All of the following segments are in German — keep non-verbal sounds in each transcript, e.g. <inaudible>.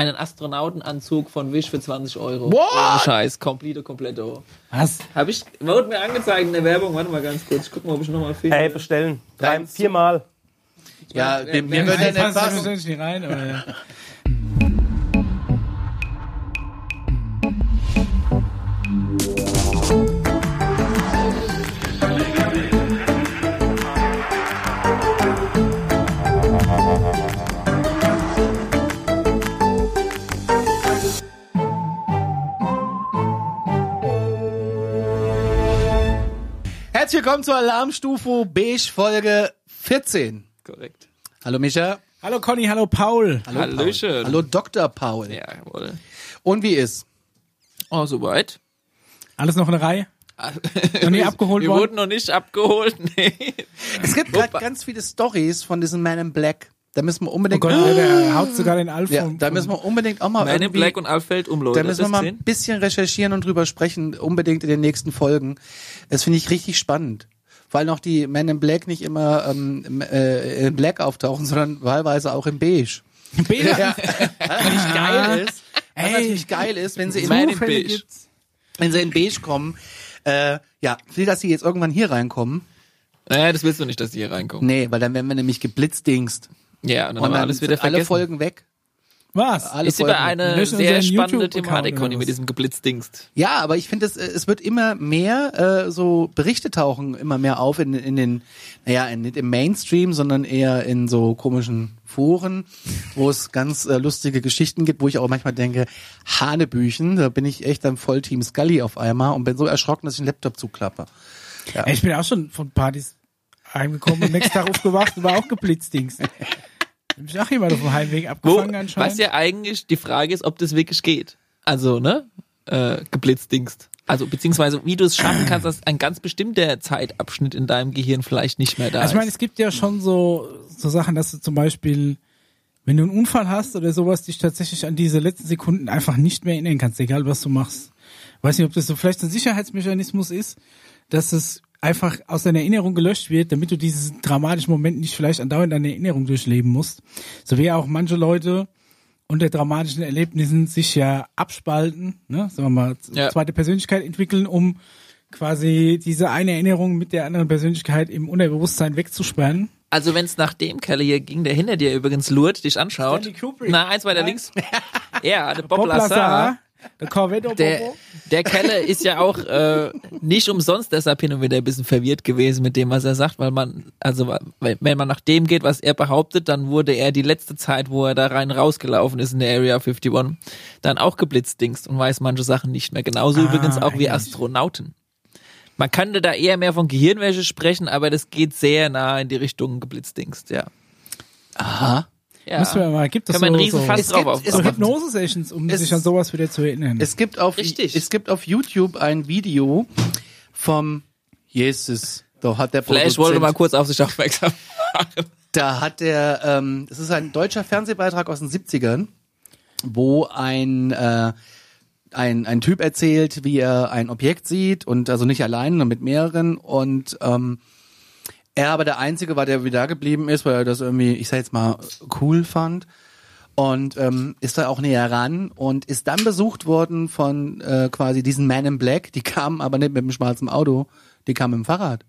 einen Astronautenanzug von Wish für 20 Euro. What? Ohne Scheiß, komplett, kompletto. Was? Hab ich, wurde mir angezeigt in der Werbung, warte mal ganz kurz, ich guck mal, ob ich nochmal finde. Hey, bestellen. Drei, viermal. Ja, wer- mir, mir wer- würde ja nicht passen. nicht rein, <laughs> Herzlich willkommen zur Alarmstufe Beige Folge 14. Korrekt. Hallo Micha. Hallo Conny, hallo Paul. Hallo Hallöchen. Paul. Hallo Dr. Paul. Ja, jawohl. Und wie ist? Oh, soweit. Alles noch eine Reihe? <laughs> Noch nie abgeholt Wir worden? wurden noch nicht abgeholt, <laughs> nee. Es gibt gerade ganz viele Stories von diesem Man in Black. Da müssen wir Oh unbedingt Gott, der haut sogar den Alf ja, da müssen wir unbedingt auch mal Man in Black und Alf fällt um, Leute. da müssen wir mal ein bisschen recherchieren und drüber sprechen, unbedingt in den nächsten Folgen. Das finde ich richtig spannend. Weil noch die Men in Black nicht immer ähm, äh, in Black auftauchen, sondern wahlweise auch in Beige. Bela. Ja. Was natürlich geil ist, was Ey. natürlich geil ist, wenn sie in, Man in Beige. gibt's. wenn sie in Beige kommen, äh, ja, will, dass sie jetzt irgendwann hier reinkommen. Naja, das willst du nicht, dass die hier reinkommen. Nee, weil dann werden wir nämlich geblitzdingst. Ja, und dann Und haben wir dann alles wieder sind alle vergessen. Folgen weg. Was? Alle ist aber Folgen. eine Löschen sehr spannende Thematik, Conny, mit diesem Geblitzdingst. Ja, aber ich finde, es, es wird immer mehr, äh, so Berichte tauchen immer mehr auf in, in den, naja, in, nicht im Mainstream, sondern eher in so komischen Foren, wo es ganz äh, lustige Geschichten gibt, wo ich auch manchmal denke, Hanebüchen, da bin ich echt am Vollteam Scully auf einmal und bin so erschrocken, dass ich den Laptop zuklappe. Ey, ich bin auch schon von Partys heimgekommen und nächsten Tag aufgewacht und war auch geblitzdingst. <laughs> Ich auch jemand auf dem Heimweg Wo, abgefangen anscheinend. was ja eigentlich die Frage ist, ob das wirklich geht. Also, ne? Äh, geblitzdingst. Also, beziehungsweise, wie du es schaffen kannst, dass ein ganz bestimmter Zeitabschnitt in deinem Gehirn vielleicht nicht mehr da Also ich meine, ist. es gibt ja schon so, so Sachen, dass du zum Beispiel, wenn du einen Unfall hast oder sowas, dich tatsächlich an diese letzten Sekunden einfach nicht mehr erinnern kannst, egal was du machst. Weiß nicht, ob das so vielleicht ein Sicherheitsmechanismus ist, dass es einfach aus deiner Erinnerung gelöscht wird, damit du diesen dramatischen Moment nicht vielleicht andauernd in deiner Erinnerung durchleben musst. So wie auch manche Leute unter dramatischen Erlebnissen sich ja abspalten, ne, sagen wir mal, Ja. zweite Persönlichkeit entwickeln, um quasi diese eine Erinnerung mit der anderen Persönlichkeit im Unterbewusstsein wegzusperren. Also, wenn es nach dem Kerl hier ging, der hinter dir übrigens lurt, dich anschaut. Na, eins weiter Nein. links. <laughs> Ja, der Bob, Bob Lazar. Lazar, der Der, der Kelle ist ja auch äh, nicht umsonst deshalb hin und wieder ein bisschen verwirrt gewesen mit dem, was er sagt, weil man, also wenn man nach dem geht, was er behauptet, dann wurde er die letzte Zeit, wo er da rein rausgelaufen ist in der Area 51, dann auch geblitzdingst und weiß manche Sachen nicht mehr. Genauso Ah, übrigens auch wie. Astronauten. Man könnte da eher mehr von Gehirnwäsche sprechen, aber das geht sehr nah in die Richtung geblitzdingst, ja. Aha. Ja. Müssen wir mal, gibt es so, einen so, Fass Es drauf gibt- es gibt- Hypnose-Sessions, um Es- sich an sowas wieder zu erinnern. Es gibt auf, Richtig. es gibt auf YouTube ein Video vom Jesus. Da hat der Produzent- wollte mal kurz auf sich aufmerksam machen. Da hat der, ähm, das ist ein deutscher Fernsehbeitrag aus den 70ern, wo ein, äh, ein, ein Typ erzählt, wie er ein Objekt sieht und also nicht allein, sondern mit mehreren und ähm, er aber der Einzige war, der wieder geblieben ist, weil er das irgendwie, ich sag jetzt mal, cool fand. Und ähm, ist da auch näher ran und ist dann besucht worden von äh, quasi diesen Man in Black, die kamen aber nicht mit dem schwarzen Auto, die kamen dem Fahrrad.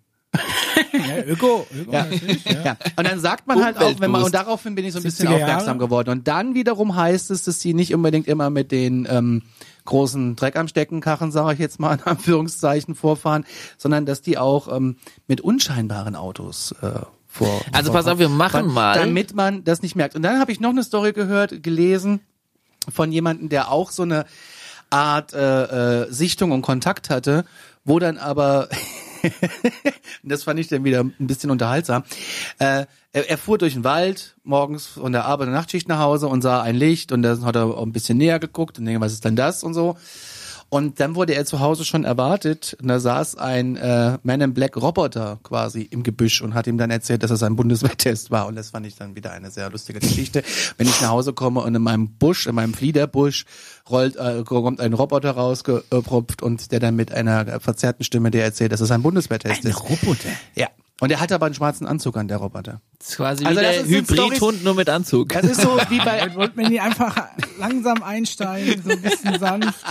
Ja, Öko, Öko Ja. natürlich, ja. Ja. Und dann sagt man halt auch, wenn man, und daraufhin bin ich so ein bisschen 70er Jahre. aufmerksam geworden. Und dann wiederum heißt es, dass die nicht unbedingt immer mit den ähm, großen Dreck am Steckenkarren, sage ich jetzt mal in Anführungszeichen, vorfahren, sondern dass die auch ähm, mit unscheinbaren Autos äh, vor. Also pass auf, wir machen mal. Damit man das nicht merkt. Und dann habe ich noch eine Story gehört, gelesen von jemandem, der auch so eine Art äh, äh, Sichtung und Kontakt hatte, wo dann aber <laughs> das fand ich dann wieder ein bisschen unterhaltsam. Äh, er, er fuhr durch den Wald morgens von der Arbeit und Nachtschicht nach Hause und sah ein Licht und dann hat er auch ein bisschen näher geguckt und denkt, was ist denn das und so. Und dann wurde er zu Hause schon erwartet und da saß ein äh, Man in Black Roboter quasi im Gebüsch und hat ihm dann erzählt, dass es ein Bundeswehrtest war und das fand ich dann wieder eine sehr lustige Geschichte. Wenn ich nach Hause komme und in meinem Busch, in meinem Fliederbusch rollt, äh, kommt ein Roboter rausgepropft und der dann mit einer verzerrten Stimme dir erzählt, dass es ein Bundeswehrtest ist. Roboter. Ja. Und er hat aber einen schwarzen Anzug an, der Roboter. Das ist quasi Also wie der Hybridhund nur mit Anzug. Das ist so <laughs> wie bei Wollt man die einfach langsam einsteigen, so ein bisschen sanft,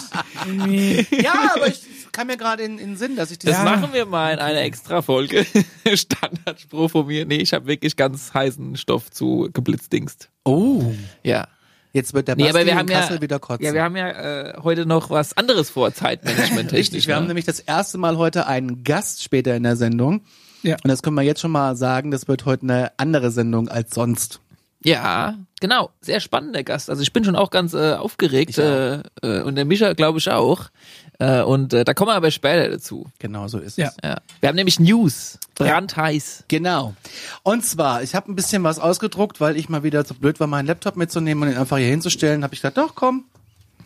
irgendwie. Ja, aber ich kam mir gerade in, in den Sinn, dass ich das Das Ja. machen wir mal in einer extra Folge. <laughs> Standardspruch von mir. Nee, ich habe wirklich ganz heißen Stoff zu geblitzdingst. Oh, Ja. jetzt wird der Nee, Basti aber wir haben ja, Kassel wieder kotzen. ja, wir haben ja äh, heute noch was anderes vor, Zeitmanagement. <laughs> Richtig, wir haben ne? nämlich das erste Mal heute einen Gast später in der Sendung. Ja. Und das können wir jetzt schon mal sagen, das wird heute eine andere Sendung als sonst. Ja, genau. Sehr spannender Gast. Also ich bin schon auch ganz äh, aufgeregt äh, äh, und der Mischa glaube ich auch. Äh, und äh, da kommen wir aber später dazu. Genau so ist Ja. es. Ja. Wir haben nämlich News. Brandheiß. Genau. Und zwar, ich habe ein bisschen was ausgedruckt, weil ich mal wieder zu blöd war, meinen Laptop mitzunehmen und ihn einfach hier hinzustellen. Habe ich gedacht, doch komm,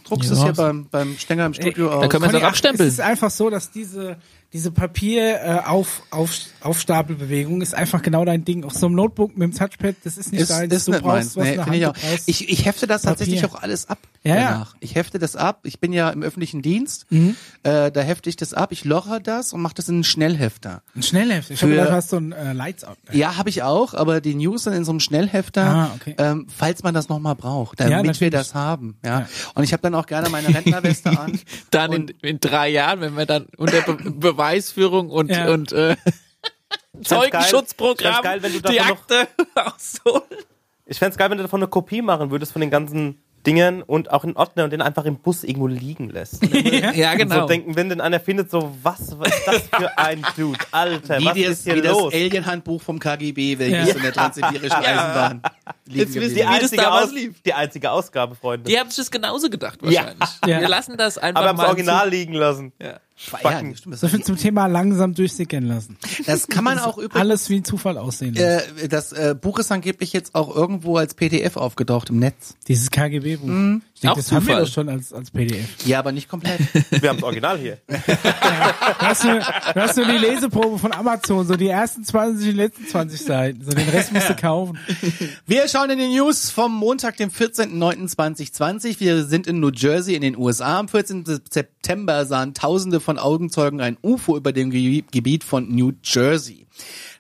druckst es Ja. hier beim, beim Stenger im Studio da aus. können wir es auch abstempeln. Es ist einfach so, dass diese, diese Papier äh, auf, auf, Aufstapelbewegung ist einfach genau dein Ding. Auf so einem Notebook mit dem Touchpad, das ist nicht ist, deins. ist du nicht brauchst meins. was Nee, ich, auch. ich, ich hefte das tatsächlich Papier. auch alles ab. Ja, ja. danach. Ich hefte das ab. Ich bin ja im öffentlichen Dienst. Mhm. Äh, da hefte ich das ab. Ich loche das und mache das in einen Schnellhefter. Ein Schnellheft. Ich habe gedacht, du hast so ein äh, Lights out. Ja, habe ich auch, aber die News dann in so einem Schnellhefter, Ah, okay. ähm, falls man das nochmal braucht, damit Ja, wir das haben. Ja. Ja. Und ich habe dann auch gerne meine Rentnerweste <laughs> an. Dann in, in drei Jahren, wenn wir dann unter Be Beweisführung und, Ja. und äh, Zeugenschutzprogramm geil, wenn du die Akte <laughs> ausholen. Ich fänd's geil, wenn du davon eine Kopie machen würdest von den ganzen Dingen und auch in Ordner und den einfach im Bus irgendwo liegen lässt. <laughs> Ja, Und genau. so denken, wenn denn einer findet, so, was, was ist das <laughs> für ein Dude? Alter, Wie, was das, ist hier wie das los? Alien-Handbuch vom KGB, welches Ja. in der transsibirischen Eisenbahn liegen Jetzt wissen die, wie das einzige damals Aus, lief. die einzige Ausgabe, Freunde. Die haben sich das genauso gedacht wahrscheinlich. <laughs> Ja. Wir lassen das einfach Aber mal das Original zu- liegen lassen. Ja. Ja, stimmt, das, So viel zum Thema langsam durchsickern lassen. das kann man <laughs> auch übrigens. Alles wie ein Zufall aussehen lassen. Äh, das äh, Buch ist angeblich jetzt auch irgendwo als PDF aufgetaucht im Netz. Dieses KGB-Buch. Mhm. Ich denke, Auch das haben wir Zufall. doch schon als, als PDF. Ja, aber nicht komplett. <laughs> Wir haben das Original hier. <laughs> Du hast, nur, du hast nur die Leseprobe von Amazon, so die ersten 20, die letzten 20 Seiten. So den Rest musst du kaufen. Wir schauen in die News vom Montag, dem 14.09.2020. Wir sind in New Jersey in den USA. Am 14. September sahen Tausende von Augenzeugen ein UFO über dem Ge- Gebiet von New Jersey.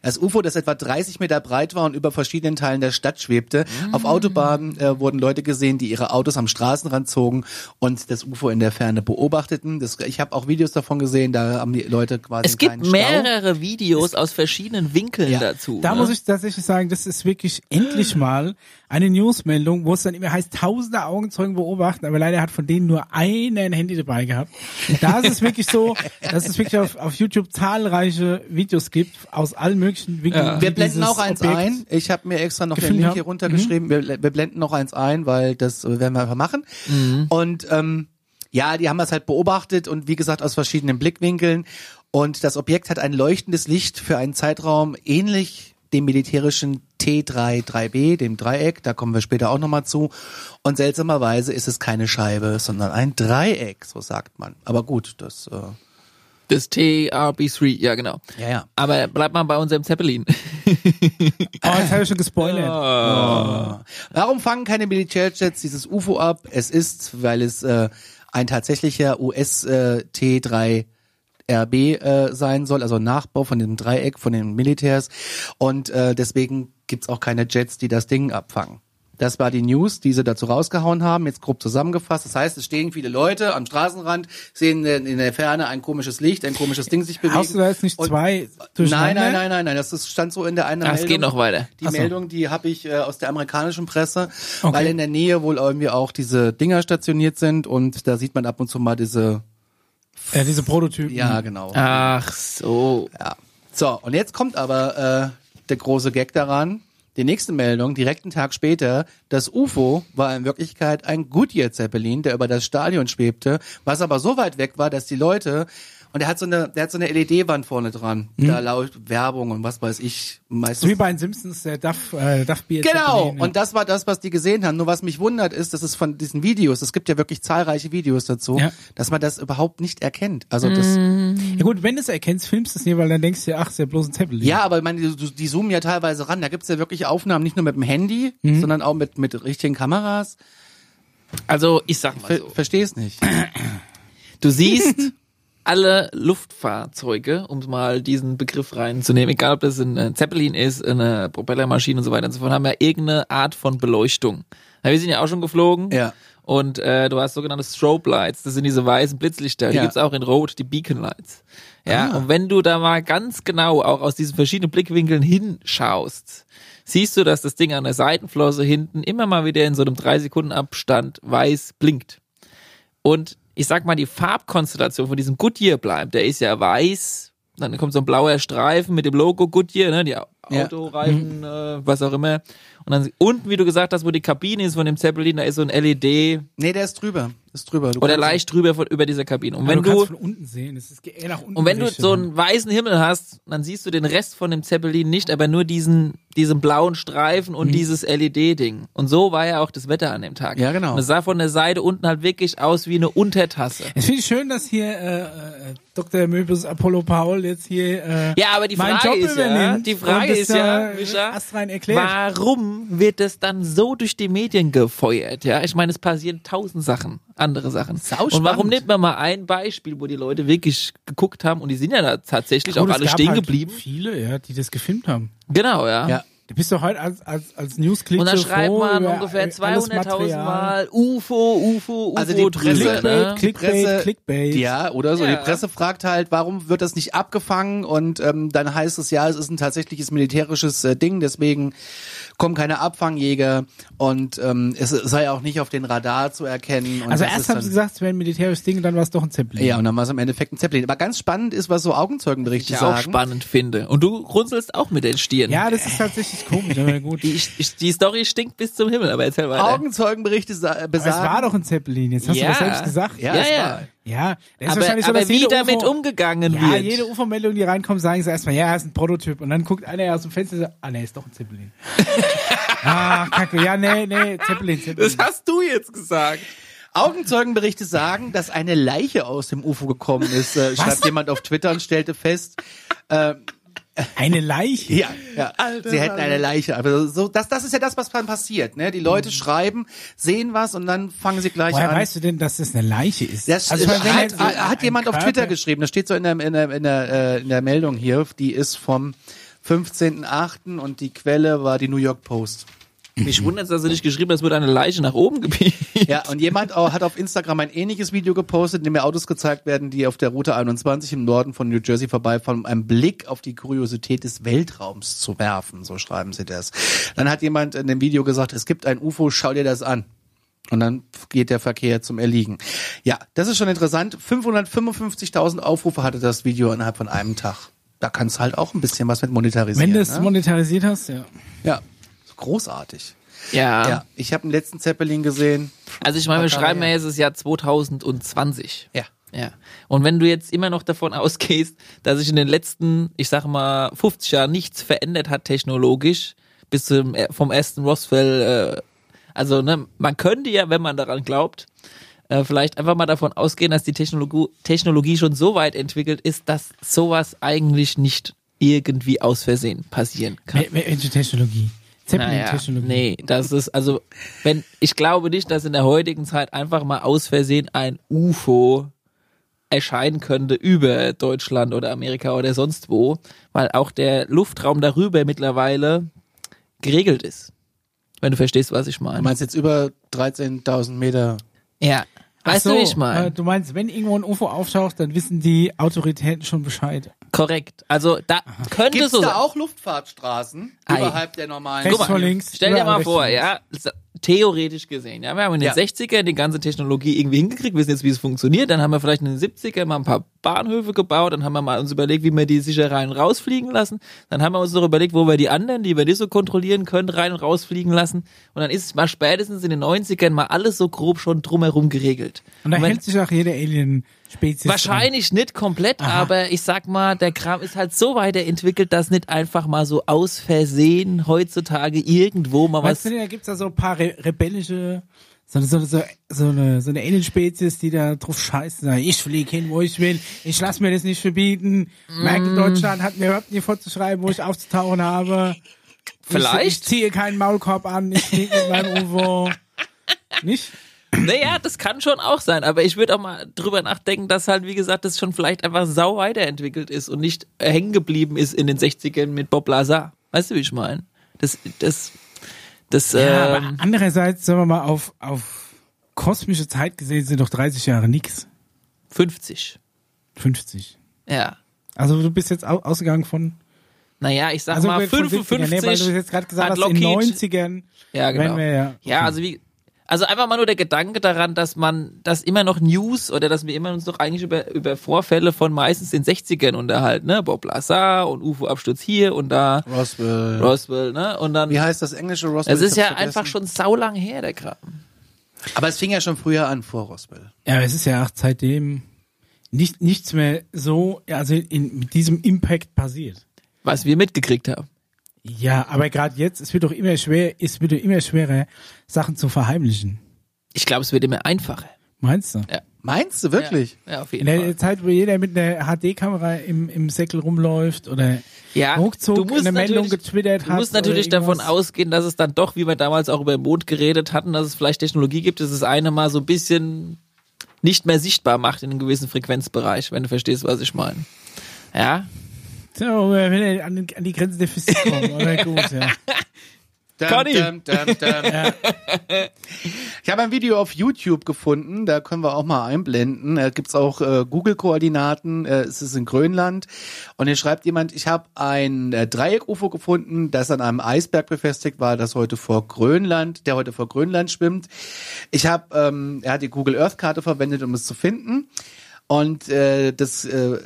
Das UFO, das etwa 30 Meter breit war und über verschiedenen Teilen der Stadt schwebte. Auf Autobahnen äh, wurden Leute gesehen, die ihre Autos am Straßenrand zogen und das UFO in der Ferne beobachteten. Das, ich habe auch Videos davon gesehen, da haben die Leute quasi Es gibt kleinen Stau. mehrere Videos aus verschiedenen Winkeln Ja. dazu. Da ne? muss ich tatsächlich sagen, das ist wirklich endlich mal eine Newsmeldung, wo es dann immer heißt, tausende Augenzeugen beobachten, aber leider hat von denen nur einer ein Handy dabei gehabt. Da ist es wirklich so, dass es wirklich auf, auf YouTube zahlreiche Videos gibt aus allen möglichen Winkeln. Ja. Wir blenden auch eins Objekt- ein. Ich habe mir extra noch den Link hier runtergeschrieben. Wir, wir blenden noch eins ein, weil das werden wir einfach machen. Und ähm, ja, die haben das halt beobachtet und wie gesagt aus verschiedenen Blickwinkeln. Und das Objekt hat ein leuchtendes Licht für einen Zeitraum ähnlich dem militärischen T33B, dem Dreieck, da kommen wir später auch nochmal zu. Und seltsamerweise ist es keine Scheibe, sondern ein Dreieck, so sagt man. Aber gut, das, äh, Das TRB3, ja genau. ja, ja. Aber bleibt mal bei unserem Zeppelin. <laughs> Oh, jetzt habe ich schon gespoilert. Warum fangen keine Militärjets dieses UFO ab? Es ist, weil es äh, ein tatsächlicher US äh, T3 RB äh, sein soll, also Nachbau von dem Dreieck von den Militärs. Und äh, deswegen gibt's auch keine Jets, die das Ding abfangen. Das war die News, die sie dazu rausgehauen haben, jetzt grob zusammengefasst. Das heißt, es stehen viele Leute am Straßenrand, sehen in der Ferne ein komisches Licht, ein komisches Ding sich bewegen. Hast du da jetzt nicht zwei Nein, nein, nein, nein, nein. Das ist, stand so in der einen Ah, es Meldung. geht noch weiter. Die Ach so. Meldung, die habe ich äh, aus der amerikanischen Presse, Okay. weil in der Nähe wohl irgendwie auch diese Dinger stationiert sind und da sieht man ab und zu mal diese. Ja, diese Prototypen. Ja, genau. Ach so. Ja. So, und jetzt kommt aber äh, der große Gag daran. Die nächste Meldung, direkt einen Tag später, das UFO war in Wirklichkeit ein Goodyear Zeppelin, der über das Stadion schwebte, was aber so weit weg war, dass die Leute und der hat so eine, der hat so eine LED-Wand vorne dran, da läuft Werbung und was weiß ich, meistens So wie bei den Simpsons, der Duff, äh, Duff Beer Genau, Zeppelin, ja. und das war das, was die gesehen haben. Nur was mich wundert ist, dass es von diesen Videos, es gibt ja wirklich zahlreiche Videos dazu, Ja. dass man das überhaupt nicht erkennt. Also das, Ja gut, wenn du es erkennst, filmst du es nicht, weil dann denkst du dir, ach, ist ja bloß ein Zeppelin. ja, aber ich meine, die, die zoomen ja teilweise ran. Da gibt's ja wirklich Aufnahmen, nicht nur mit dem Handy, Mhm. sondern auch mit, mit richtigen Kameras. Also ich sag mal Ver so. Versteh's nicht. Du siehst <laughs> alle Luftfahrzeuge, um mal diesen Begriff reinzunehmen, egal ob das ein Zeppelin ist, eine Propellermaschine und so weiter und so fort, haben ja irgendeine Art von Beleuchtung. Na, wir sind ja auch schon geflogen. Ja. Und äh, du hast sogenannte Strobe Lights, das sind diese weißen Blitzlichter. Die Ja. gibt's auch in Rot, die Beacon Lights. Ja, Ah. und wenn du da mal ganz genau auch aus diesen verschiedenen Blickwinkeln hinschaust, siehst du, dass das Ding an der Seitenflosse hinten immer mal wieder in so einem drei Sekunden Abstand weiß blinkt. Und ich sag mal, die Farbkonstellation von diesem Goodyear bleibt, der ist ja weiß, dann kommt so ein blauer Streifen mit dem Logo Goodyear, ne, die Ja. Autoreifen, äh, was auch immer. Und dann unten, wie du gesagt hast, wo die Kabine ist von dem Zeppelin, da ist so ein LED Nee, der ist drüber. Ist drüber. Du oder leicht drüber von, über dieser Kabine. Und wenn du kannst du, von unten sehen, es ist eher nach unten. und wenn du so einen weißen Himmel hast, dann siehst du den Rest von dem Zeppelin nicht, aber nur diesen, diesen blauen Streifen Mhm. und dieses LED-Ding. Und so war ja auch das Wetter an dem Tag. Ja, genau. Und es sah von der Seite unten halt wirklich aus wie eine Untertasse. Es finde ich schön, dass hier äh, äh, Dr. Möbus Apollo Paul jetzt hier äh, Ja, aber die meinen Frage Job ist ja, die Frage ist das ja, Micha, warum wird es dann so durch die Medien gefeuert? Ja, ich meine, es passieren tausend Sachen, andere Sachen. Sau und warum nimmt man mal ein Beispiel, wo die Leute wirklich geguckt haben und die sind ja da tatsächlich Gut, auch alle stehen halt geblieben? Viele, ja, die das gefilmt haben. Genau, ja. Ja. Du bist doch heute als, als, als News-Click Und dann so schreibt man ungefähr alles 200.000 Material. Mal UFO, UFO, UFO Also die Presse- drüber, ne? Clickbait, Presse- Clickbait. Ja, oder so. Ja. Die Presse fragt halt, warum wird das nicht abgefangen? Und ähm, dann heißt es ja, es ist ein tatsächliches militärisches äh, Ding, deswegen kommen keine Abfangjäger und ähm, es sei auch nicht auf den Radar zu erkennen. Und Also erst haben sie gesagt, es wäre ein militärisches Ding, dann war es doch ein Zeppelin. Ja, und dann war es im Endeffekt ein Zeppelin. Aber ganz spannend ist, was so Augenzeugenberichte ich auch sagen. spannend finde. Und du runzelst auch mit den Stirn. Ja, das ist tatsächlich komisch, aber gut. Die, ich- die Story stinkt bis zum Himmel, aber erzähl weiter. Augenzeugenberichte sa- Aber besagen. es war doch ein Zeppelin, jetzt hast Ja. du das selbst gesagt. Ja, Ja, es ja. das ist aber wahrscheinlich so, aber dass wie jede damit UFO umgegangen Ja, wird. jede UFO-Meldung, die reinkommt, sagen sie erstmal, ja, ist ein Prototyp. Und dann guckt einer aus dem Fenster und sagt, ah, nee, ist doch ein Zeppelin. <laughs> ah, kacke, ja, nee, nee, Zeppelin, Zeppelin. das hast du jetzt gesagt. Augenzeugenberichte sagen, dass eine Leiche aus dem UFO gekommen ist, äh, schreibt jemand auf Twitter und stellte fest, Eine Leiche. ja, ja, sie hätten eine Leiche. Aber so, das, das ist ja das, was dann passiert. Ne? Die Leute schreiben, sehen was und dann fangen sie gleich Woher an. weißt du denn, dass das eine Leiche ist? Das ich meine, hat, hat, jemand auf Körper- Twitter geschrieben, das steht so in der, in der, in der, äh, in der Meldung hier, die ist vom 15.8. und die Quelle war die New York Post. Mich wundert, dass du nicht geschrieben hast, es wurde eine Leiche nach oben gebiegt. Ja, und jemand hat auf Instagram ein ähnliches Video gepostet, in dem mir Autos gezeigt werden, die auf der Route 21 im Norden von New Jersey vorbeifahren, um einen Blick auf die Kuriosität des Weltraums zu werfen. So schreiben sie das. Dann hat jemand in dem Video gesagt, es gibt ein UFO, schau dir das an. Und dann geht der Verkehr zum Erliegen. Ja, das ist schon interessant. 555.000 Aufrufe hatte das Video innerhalb von einem Tag. Da kannst halt auch ein bisschen was mit monetarisieren. Wenn du es ne? monetarisiert hast, ja. Ja, großartig. Ja. Ja, ich habe den letzten Zeppelin gesehen. Also ich meine, wir schreiben ja jetzt das Jahr 2020. Ja. Ja. Und wenn du jetzt immer noch davon <laughs> ausgehst, dass sich in den letzten, ich sag mal, 50 Jahren nichts verändert hat technologisch, bis zum, äh, vom ersten Roswell, äh, also ne, man könnte ja, wenn man daran glaubt, äh, vielleicht einfach mal davon ausgehen, dass die Technologie, Technologie schon so weit entwickelt ist, dass sowas eigentlich nicht irgendwie aus Versehen passieren kann. Wel- wel- Welche Technologie? Naja, Zeppelin-Technologie. nee, das ist also, wenn ich glaube nicht, dass in der heutigen Zeit einfach mal aus Versehen ein UFO erscheinen könnte über Deutschland oder Amerika oder sonst wo, weil auch der Luftraum darüber mittlerweile geregelt ist. Wenn du verstehst, was ich Du meine. meinst jetzt über 13.000 Meter Ja. Weißt so, du, wie ich meine? äh, Du meinst, wenn irgendwo ein UFO auftaucht, dann wissen die Autoritäten schon Bescheid. Korrekt. Also da könnte Gibt es so da sein. auch Luftfahrtstraßen Ei. überhalb der normalen? Rechts Guck mal, vor links. Stell dir überall mal rechts vor, ja, theoretisch gesehen, ja, wir haben in den Ja. 60ern die ganze Technologie irgendwie hingekriegt, wissen jetzt, wie es funktioniert, dann haben wir vielleicht in den 70ern mal ein paar Bahnhöfe gebaut, dann haben wir mal uns überlegt, wie wir die sicher rein und rausfliegen lassen, dann haben wir uns noch überlegt, wo wir die anderen, die wir nicht so kontrollieren können, rein und rausfliegen lassen und dann ist es mal spätestens in den 90ern mal alles so grob schon drumherum geregelt. Und da hält sich auch jede Alien-Spezies. Wahrscheinlich nicht komplett, aber ich sag mal, der Kram ist halt so weiterentwickelt, dass nicht einfach mal so aus Versehen heutzutage irgendwo mal Dran. was Weißt du, da gibt's da so ein paar re rebellische, so, so, so, so eine, so eine Alien-Spezies, die da drauf scheißen, sagen, ich fliege hin, wo ich will, ich lass mir das nicht verbieten. Merkel Deutschland hat mir überhaupt nicht vorzuschreiben, wo ich aufzutauchen habe. Vielleicht. Ich, ich ziehe keinen Maulkorb an, ich fliege mit meinem <laughs> UFO. Nicht? Naja, das kann schon auch sein, aber ich würde auch mal drüber nachdenken, dass halt, wie gesagt, das schon vielleicht einfach sau weiterentwickelt ist und nicht hängen geblieben ist in den 60ern mit Bob Lazar. Weißt du, wie ich meine? Das, das, das, Ja, ähm, aber andererseits, sagen wir mal, auf, auf kosmische Zeit gesehen sind doch 30 Jahre nix. 50. 50. Ja. Also du bist jetzt au ausgegangen von, Naja, ich sag also mal von 55. 70ern, nee, weil du jetzt gerade gesagt hast, in den Lockheed- 90ern. Ja, genau. Wir ja- ja, also wie, also einfach mal nur der Gedanke daran, dass man, dass immer noch News oder dass wir immer uns doch eigentlich über, über Vorfälle von meistens den 60ern unterhalten, ne? Bob Lazar und UFO-Absturz hier und da, Roswell. Roswell, ne? Und dann, Wie heißt das englische Roswell? es ist ja hab's einfach vergessen. schon saulang her, der Kram. Aber es fing ja schon früher an, vor Roswell. Ja, es ist ja auch seitdem nicht, nichts mehr so, ja, also in, mit diesem Impact passiert. Was wir mitgekriegt haben. Ja, aber gerade jetzt, es wird doch immer schwer, es wird doch immer schwerer, Sachen zu verheimlichen. Ich glaube, es wird immer einfacher. Meinst du? Ja. Meinst du wirklich? Ja, auf In jeden der Fall. Zeit, wo jeder mit einer HD-Kamera im, im Säckel rumläuft oder Ja, ruckzuck du musst eine Meldung natürlich- getwittert Du hat. musst natürlich davon ausgehen, dass es dann doch, wie wir damals auch über den Mond geredet hatten, dass es vielleicht Technologie gibt, dass es eine mal so ein bisschen nicht mehr sichtbar macht in einem gewissen Frequenzbereich, wenn du verstehst, was ich meine. Ja, So, wenn er an, die Grenzen der Physik kommt, aber gut, ja. Dum, dum, dum. Ich habe ein Video auf YouTube gefunden, da können wir auch mal einblenden. Da gibt's auch äh, Google-Koordinaten, äh, es ist in Grönland. Und hier schreibt jemand, ich habe ein äh, Dreieck-UFO gefunden, das an einem Eisberg befestigt war, das heute vor Grönland, der heute vor Grönland schwimmt. Ich habe, ähm, er hat die Google Earth-Karte verwendet, um es zu finden. Und äh, das äh,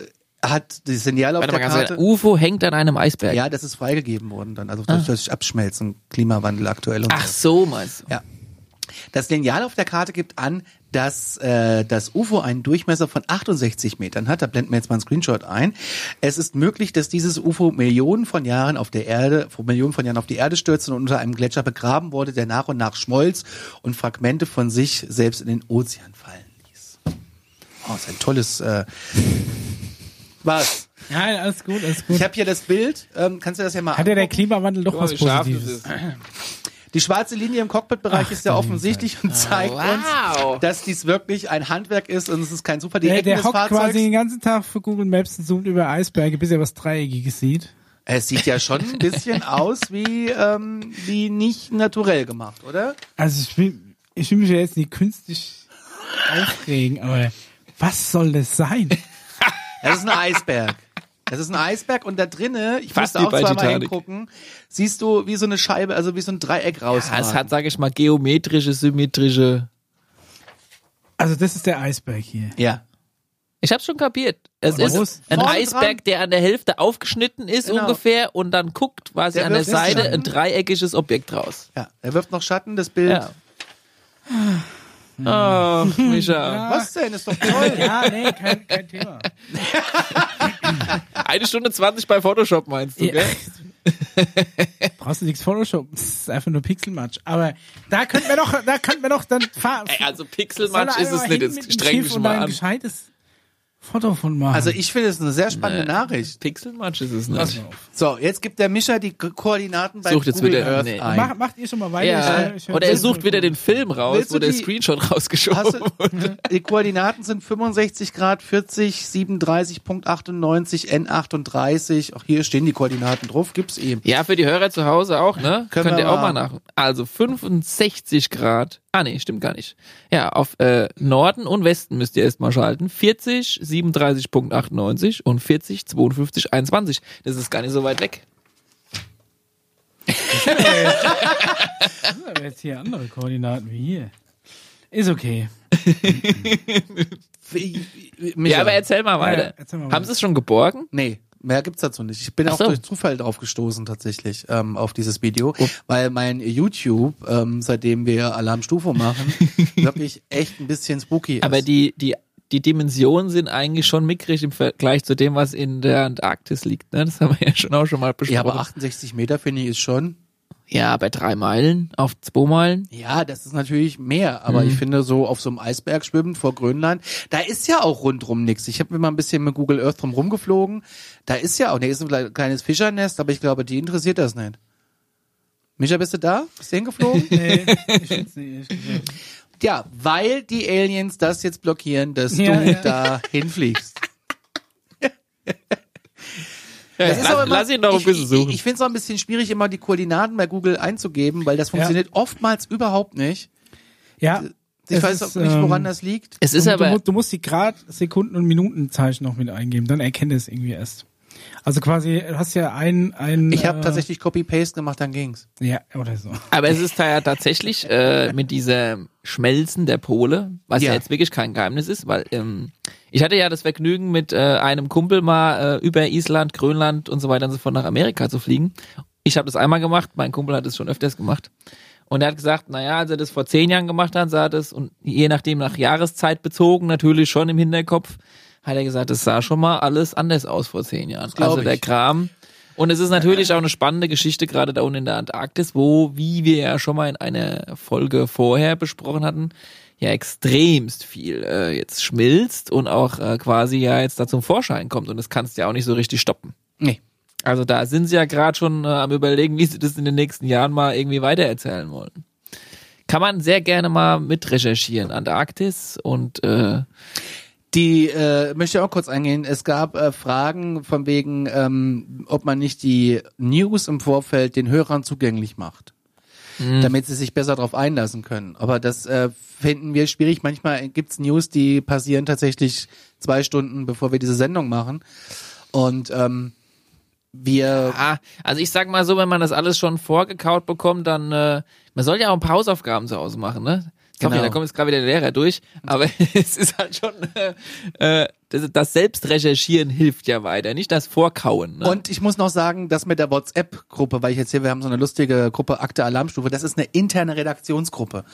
hat die Signale auf warte mal der ganz Karte. kurz. UFO hängt an einem Eisberg. Ja, das ist freigegeben worden dann, also durch, durch Abschmelzen, Klimawandel aktuell und Ach so. so, meinst du? Ja. Das Lineal auf der Karte gibt an, dass äh, das UFO einen Durchmesser von 68 Metern hat. Da blenden wir jetzt mal einen Screenshot ein. Es ist möglich, dass dieses UFO Millionen von Jahren auf der Erde, vor Millionen von Jahren auf die Erde stürzte und unter einem Gletscher begraben wurde, der nach und nach schmolz und Fragmente von sich selbst in den Ozean fallen ließ. Oh, ist ein tolles. Äh, was? Ja, alles gut, alles gut. Ich habe hier das Bild. Ähm, kannst du das ja mal Hat ja der angucken? Klimawandel doch was scharf das Positives? <clears throat> Die schwarze Linie im Cockpitbereich ist ja offensichtlich und zeigt wow. uns, dass dies wirklich ein Handwerk ist und es ist kein super die Der, der des hockt Fahrzeugs. quasi den ganzen Tag für Google Maps und zoomt über Eisberge, bis er was Dreieckiges sieht. Es sieht ja schon ein bisschen <laughs> aus wie ähm, wie nicht naturell gemacht, oder? Also ich will, ich will mich ja jetzt nicht künstlich aufregen, aber was soll das sein? Das ist ein Eisberg. Das ist ein Eisberg und da drinnen, ich Fast musste auch zweimal Titanic. hingucken, siehst du wie so eine Scheibe, also wie so ein Dreieck raus. Ja, es hat, sage ich mal, geometrische, symmetrische. Also das ist der Eisberg hier. ja. Ich hab's schon kapiert. Es ist ist- ein Eisberg, dran? der an der Hälfte aufgeschnitten ist Genau. ungefähr und dann guckt quasi Der an der Seite Schatten. ein dreieckiges Objekt raus. Ja, er wirft noch Schatten, das Bild. Ja. Oh, Micha. Was denn? Ist doch toll. Ja, nee, kein, kein Thema. <laughs> Eine Stunde 20 bei Photoshop meinst du, Ja. gell? <laughs> Brauchst du nichts Photoshop. Das ist einfach nur Pixelmatch. Aber da könnten wir doch, da könnten wir doch dann fahren. Also Pixelmatch ist es nicht, jetzt streng dich mal an. gescheites Foto von machen. Also ich finde es eine sehr spannende Nachricht. Pixelmatch ist es nicht. So, jetzt gibt der Mischa die Ko- Koordinaten bei Sucht jetzt Google wieder- Earth nee. ein. Mach, macht ihr schon mal weiter? Ja, Ich- ich- oder er sucht wieder den Film raus, wo der die- Screenshot rausgeschoben <laughs> wurde. die Koordinaten sind 65 Grad, 40, 37.98, N38. Auch hier stehen die Koordinaten drauf. Gibt's eben. Ja, für die Hörer zu Hause auch, ne? Können Könnt wir ihr auch mal- mal nach. Also 65 Grad. Ah, nee, stimmt gar nicht. Ja, auf äh, Norden und Westen müsst ihr erstmal schalten. 40, 37.98 und 40, 52, 21. Das ist gar nicht so weit weg. <laughs> Aber jetzt hier andere Koordinaten wie hier. Ist okay. <laughs> Micha. Ja, aber erzähl mal weiter. erzähl mal Haben sie es schon geborgen? Nee, mehr gibt's dazu nicht. Ich bin Ach auch so. durch Zufall drauf gestoßen tatsächlich ähm, auf dieses Video, weil mein YouTube, ähm, seitdem wir Alarmstufe machen, <laughs> wirklich echt ein bisschen spooky ist. Aber die, die, die Dimensionen sind eigentlich schon mickrig im Vergleich zu dem, was in der Antarktis liegt. Ne? Das haben wir ja schon auch schon mal besprochen. ja, aber 68 Meter finde ich ist schon. Ja, bei drei Meilen auf zwei Meilen. Ja, das ist natürlich mehr, aber Mhm. ich finde so auf so einem Eisberg schwimmend vor Grönland, da ist ja auch rundrum nichts. Ich habe mir mal ein bisschen mit Google Earth drum rumgeflogen. Da ist ja auch, da ist ein kleines Fischernest, aber ich glaube, die interessiert das nicht. Micha, bist du da? Bist du hingeflogen? <laughs> Nee, ich find's nicht, gesagt. Ja, weil die Aliens das jetzt blockieren, dass Ja, du ja. da hinfliegst. Ja, Das ist lass, aber immer- lass ihn doch ein ich, bisschen Ich, suchen. ich finde es auch ein bisschen schwierig, immer die Koordinaten bei Google einzugeben, weil das funktioniert oftmals überhaupt nicht. Ja. Ich es weiß ist, auch nicht, woran ähm, das liegt. es ist du, aber, du, du musst die Grad, Sekunden und Minutenzeichen noch mit eingeben, dann erkennt es irgendwie erst. Also quasi, du hast ja ein, ein Ich habe äh, tatsächlich Copy-Paste gemacht, dann ging's. Ja, oder so. aber es ist da ja tatsächlich äh, mit diesem Schmelzen der Pole, was ja. Ja. jetzt wirklich kein Geheimnis ist, weil ähm, ich hatte ja das Vergnügen, mit äh, einem Kumpel mal äh, über Island, Grönland und so weiter und so fort nach Amerika zu fliegen. Ich habe das einmal gemacht, mein Kumpel hat es schon öfters gemacht. Und er hat gesagt, naja, als er das vor zehn Jahren gemacht hat, sah das, und je nachdem nach Jahreszeit bezogen, natürlich schon im Hinterkopf, hat er gesagt, es sah schon mal alles anders aus vor zehn Jahren. Also der. Kram. Und es ist natürlich auch eine spannende Geschichte, gerade da unten in der Antarktis, wo, wie wir ja schon mal in einer Folge vorher besprochen hatten, ja extremst viel äh, jetzt schmilzt und auch äh, quasi ja jetzt da zum Vorschein kommt. Und das kannst du ja auch nicht so richtig stoppen. Nee. Also da sind sie ja gerade schon äh, am überlegen, wie sie das in den nächsten Jahren mal irgendwie weitererzählen wollen. Kann man sehr gerne mal mit recherchieren. Antarktis und äh, Die äh, möchte ich auch kurz eingehen. Es gab äh, Fragen von wegen, ähm, ob man nicht die News im Vorfeld den Hörern zugänglich macht, damit sie sich besser darauf einlassen können. Aber das äh, finden wir schwierig. Manchmal gibt's News, die passieren tatsächlich zwei Stunden, bevor wir diese Sendung machen. Und ähm, wir ah, also ich sag mal so, wenn man das alles schon vorgekaut bekommt, dann äh, man soll ja auch ein paar Hausaufgaben zu Hause machen, ne? Sorry, Genau. da kommt jetzt gerade wieder der Lehrer durch, aber <laughs> es ist halt schon äh, äh, das, das Selbstrecherchieren hilft ja weiter, nicht das Vorkauen. Ne? Und ich muss noch sagen, das mit der WhatsApp-Gruppe, weil ich jetzt hier, wir haben so eine lustige Gruppe Akte Alarmstufe, das ist eine interne Redaktionsgruppe.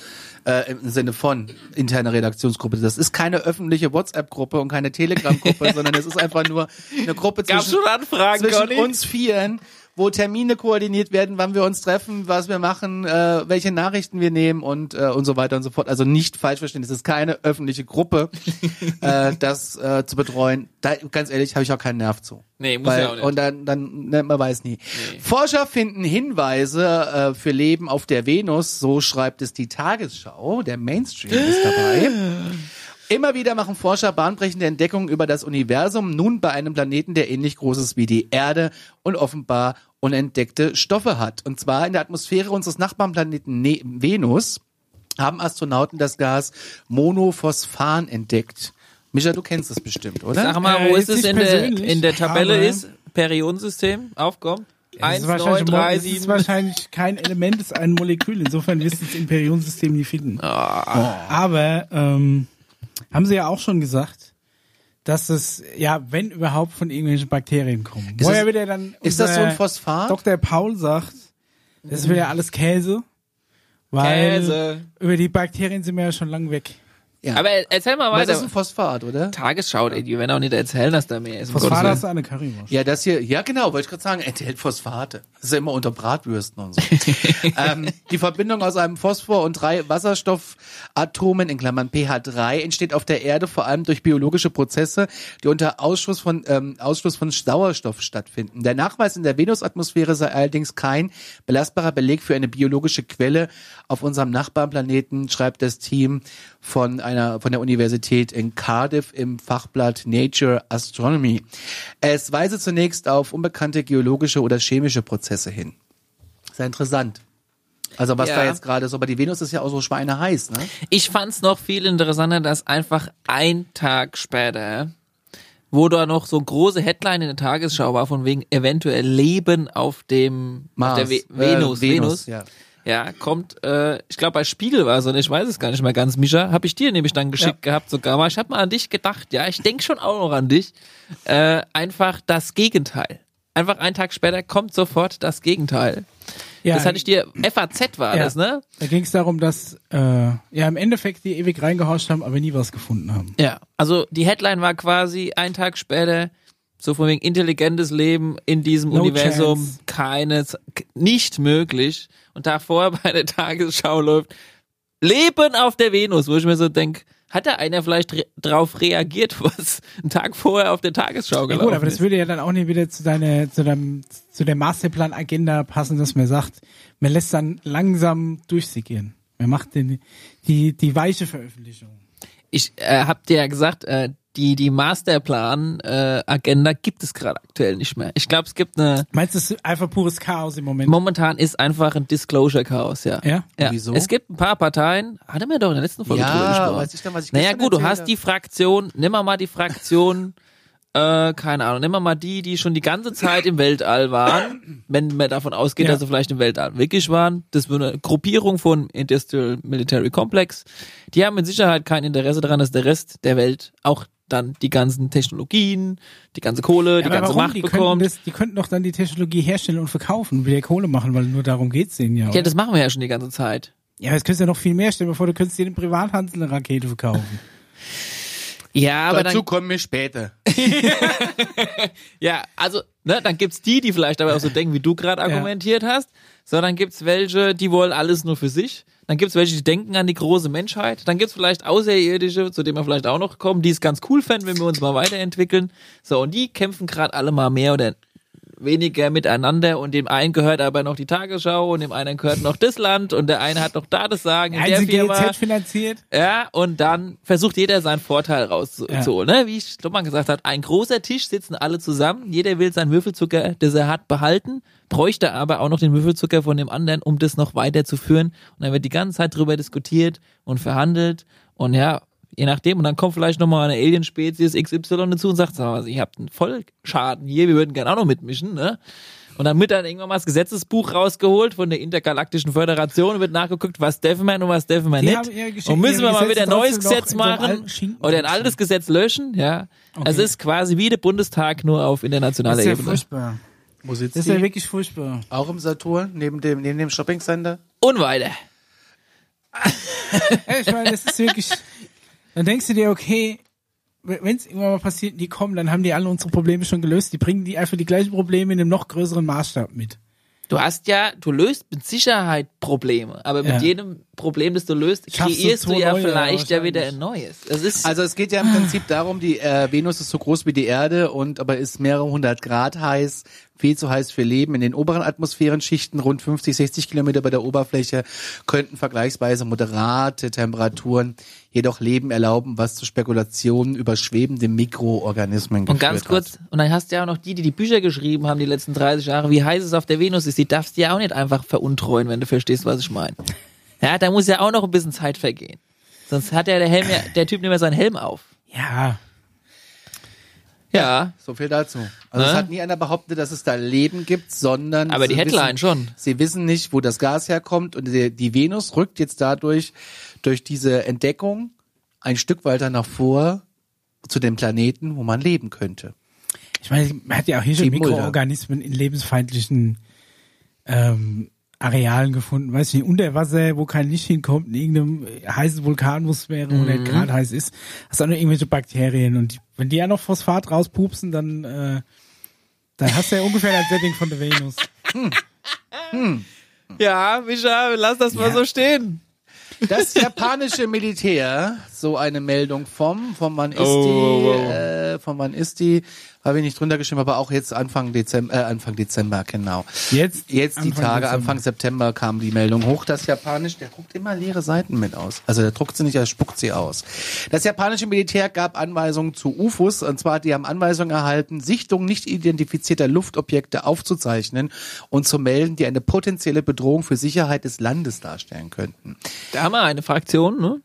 Äh, Im Sinne von interne Redaktionsgruppe. Das ist keine öffentliche WhatsApp-Gruppe und keine Telegram-Gruppe, <laughs> sondern es ist einfach nur eine Gruppe zwischen, schon Anfragen, zwischen Conny? uns Vieren, wo Termine koordiniert werden, wann wir uns treffen, was wir machen, äh, welche Nachrichten wir nehmen und äh, und so weiter und so fort. Also nicht falsch verstehen, es ist keine öffentliche Gruppe, <laughs> äh, das äh, zu betreuen. Da, ganz ehrlich, habe ich auch keinen Nerv zu. Nee, muss Weil, ja auch nicht. Und dann, dann ne, man weiß nie. Forscher finden Hinweise äh, für Leben auf der Venus, so schreibt es die Tagesschau. Der Mainstream ist dabei. <gasps> Immer wieder machen Forscher bahnbrechende Entdeckungen über das Universum, nun bei einem Planeten, der ähnlich groß ist wie die Erde und offenbar unentdeckte Stoffe hat. Und zwar in der Atmosphäre unseres Nachbarplaneten ne Venus haben Astronauten das Gas Monophosphan entdeckt. Micha, du kennst es bestimmt, oder? Sag mal, Äh, wo jetzt ist es in der, in der Tabelle ist? Periodensystem, aufkommen. Das Eins, ist neun, wahrscheinlich, drei, das ist wahrscheinlich kein Element, ist ein Molekül. Insofern wirst du es im Periodensystem nie finden. Ah. Aber ähm, haben sie ja auch schon gesagt, dass es, ja, wenn überhaupt, von irgendwelchen Bakterien kommen. Ist Woher das- wieder dann Ist das so ein Phosphat? Dr. Paul sagt, das wäre ja alles Käse. Weil Käse. über die Bakterien sind wir ja schon lang weg. Ja. Aber erzähl mal weiter. ist ein Phosphat, oder? Tagesschau, ey, die werden auch nicht erzählen, dass da mehr ist. Phosphat hast du eine Currywurst. Ja, das hier, ja genau, wollte ich gerade sagen, enthält Phosphate. Das ist ja immer unter Bratwürsten und so. <laughs> ähm, die Verbindung aus einem Phosphor und drei Wasserstoffatomen in Klammern pH3 entsteht auf der Erde vor allem durch biologische Prozesse, die unter Ausschluss von, ähm, Ausschluss von Sauerstoff stattfinden. Der Nachweis in der Venusatmosphäre sei allerdings kein belastbarer Beleg für eine biologische Quelle auf unserem Nachbarplaneten, schreibt das Team von einer, von der Universität in Cardiff im Fachblatt Nature Astronomy. Es weise zunächst auf unbekannte geologische oder chemische Prozesse hin. Sehr interessant. Also was Ja. da jetzt gerade so, aber die Venus ist ja auch so schweineheiß, ne? Ich fand's noch viel interessanter, dass einfach ein Tag später, wo da noch so große Headline in der Tagesschau war, von wegen eventuell Leben auf dem auf der Ve Mars, äh, Venus, Venus, ja. Ja, kommt, äh, ich glaube bei Spiegel war es und ich weiß es gar nicht mehr ganz, Mischa, habe ich dir nämlich dann geschickt gehabt sogar mal. Ich habe mal an dich gedacht, ja, ich denk schon auch noch an dich. Äh, einfach das Gegenteil. Einfach einen Tag später kommt sofort das Gegenteil. Ja, das hatte ich dir, FAZ war Ja. das, ne? Da ging es darum, dass äh, ja im Endeffekt die ewig reingehorcht haben, aber nie was gefunden haben. Ja, also die Headline war quasi ein Tag später so von wegen intelligentes Leben in diesem No Universum chance. keines nicht möglich und da vorher <laughs> bei der Tagesschau läuft Leben auf der Venus, wo ich mir so denk, hat da einer vielleicht re drauf reagiert, <laughs> was einen Tag vorher auf der Tagesschau Ja gelaufen gut, aber das würde ja dann auch nicht wieder zu deiner, zu deinem, zu der Masterplan-Agenda passen, dass man sagt, man lässt dann langsam durchsickern. Wer macht denn die, die weiche Veröffentlichung? Ich äh, hab dir ja gesagt, äh, die, die Masterplan-Agenda gibt es gerade aktuell nicht mehr. Ich glaube, es gibt eine, Meinst du, es ist einfach pures Chaos im Moment? momentan ist einfach ein Disclosure-Chaos, ja. Ja? ja. Wieso? Es gibt ein paar Parteien, hatte mir doch in der letzten Folge drüber Ja, gesprochen. weiß ich dann, was ich Naja gut, du hast hab. die Fraktion, nimm mal mal die Fraktion, <laughs> äh, keine Ahnung, nimm mal mal die, die schon die ganze Zeit im Weltall waren, wenn man davon ausgeht, Ja. dass sie vielleicht im Weltall wirklich waren. Das war eine Gruppierung von Industrial Military Complex. Die haben mit Sicherheit kein Interesse daran, dass der Rest der Welt auch dann die ganzen Technologien, die ganze Kohle, die aber ganze warum? Macht die könnten, bekommt. das, die könnten doch dann die Technologie herstellen und verkaufen und wieder Kohle machen, weil nur darum geht's denen ja. ja, oder? das machen wir ja schon die ganze Zeit. ja, aber jetzt könntest du ja noch viel mehr stellen, bevor du könntest dir den Privathandel eine Rakete verkaufen. <laughs> Ja, aber Dazu dann, kommen wir später. <laughs> ja, also, ne, dann gibt's die, die vielleicht aber auch so denken, wie du gerade argumentiert hast. So, dann gibt's welche, die wollen alles nur für sich. Dann gibt's welche, die denken an die große Menschheit. Dann gibt's vielleicht Außerirdische, zu denen wir vielleicht auch noch kommen, die es ganz cool fänden, wenn wir uns mal weiterentwickeln. So, und die kämpfen gerade alle mal mehr oder weniger miteinander und dem einen gehört aber noch die Tagesschau und dem einen gehört noch das Land und der eine hat noch da das Sagen in der Einzige Firma. GEZ finanziert. Ja, und dann versucht jeder seinen Vorteil rauszuholen. Ne? Wie Stoppmann gesagt hat, ein großer Tisch sitzen alle zusammen. Jeder will seinen Würfelzucker, das er hat, behalten, bräuchte aber auch noch den Würfelzucker von dem anderen, um das noch weiterzuführen. Und dann wird die ganze Zeit drüber diskutiert und verhandelt. Und ja, je nachdem. Und dann kommt vielleicht nochmal eine Alien-Spezies XY dazu und sagt, sag mal, ihr habt einen Vollschaden hier, wir würden gerne auch noch mitmischen. Ne? Und dann wird dann irgendwann mal das Gesetzesbuch rausgeholt von der Intergalaktischen Föderation und wird nachgeguckt, was dürfen wir und was dürfen wir Die nicht. Und müssen wir mal wieder ein neues Gesetz machen oder ein altes Gesetz löschen, ja. Also es ist quasi wie der Bundestag nur auf Das internationaler ist ja Ebene. furchtbar. Wo sitzt Das ist ja wirklich furchtbar. Auch im Saturn, neben dem, neben dem Shopping-Center? Und weiter. <laughs> Ich meine, das ist wirklich. Dann denkst du dir, okay, wenn es irgendwann mal passiert, die kommen, dann haben die alle unsere Probleme schon gelöst. Die bringen die einfach die gleichen Probleme in einem noch größeren Maßstab mit. Du hast ja, du löst mit Sicherheit Probleme, aber mit Ja. jedem Problem, das du löst, Schaffst du kreierst du, zwei ja neue, vielleicht ja wieder ein neues. Also es geht ja im Prinzip darum, die äh, Venus ist so groß wie die Erde und aber ist mehrere hundert Grad heiß, viel zu heiß für Leben. In den oberen Atmosphärenschichten, rund 50, 60 Kilometer bei der Oberfläche, könnten vergleichsweise moderate Temperaturen jedoch Leben erlauben, was zu Spekulationen über schwebende Mikroorganismen Und geführt ganz kurz, hat. und dann hast du ja auch noch die, die die Bücher geschrieben haben die letzten 30 Jahre, wie heiß es auf der Venus ist. Die darfst du ja auch nicht einfach veruntreuen, wenn du verstehst, was ich meine. Ja, da muss ja auch noch ein bisschen Zeit vergehen. Sonst hat ja der Helm ja, der Typ nicht mehr seinen Helm auf. Ja. Ja, So viel dazu. Also Ne? es hat nie einer behauptet, dass es da Leben gibt, sondern aber die sie Headline wissen, schon. Sie wissen nicht, wo das Gas herkommt und die, die Venus rückt jetzt dadurch durch diese Entdeckung ein Stück weiter nach vor zu dem Planeten, wo man leben könnte. Ich meine, man hat ja auch hier schon. Mikroorganismen in lebensfeindlichen ähm, Arealen gefunden. Weiß ich nicht, unter Wasser, wo kein Licht hinkommt, in irgendeinem äh, heißen Vulkan, wo es wäre, wo nicht gerade heiß ist. Hast auch noch irgendwelche Bakterien. Und die, wenn die ja noch Phosphat rauspupsen, dann, äh, dann hast du ja ungefähr das Setting von der Venus. Ja, Micha, lass das mal Ja. so stehen. Das japanische Militär, so eine Meldung vom, von wann ist Oh, die, oh, oh. Äh, von wann ist die, habe ich nicht drunter geschrieben, aber auch jetzt Anfang Dezember, äh, Anfang Dezember, genau. Jetzt, Jetzt die Anfang Tage, Dezember. Anfang September kam die Meldung hoch. Das Japanisch, der druckt immer leere Seiten mit aus. Also der druckt sie nicht, er spuckt sie aus. Das japanische Militär gab Anweisungen zu UFOs. Und zwar, die haben Anweisungen erhalten, Sichtungen nicht identifizierter Luftobjekte aufzuzeichnen und zu melden, die eine potenzielle Bedrohung für Sicherheit des Landes darstellen könnten. Da haben wir eine Fraktion, ne?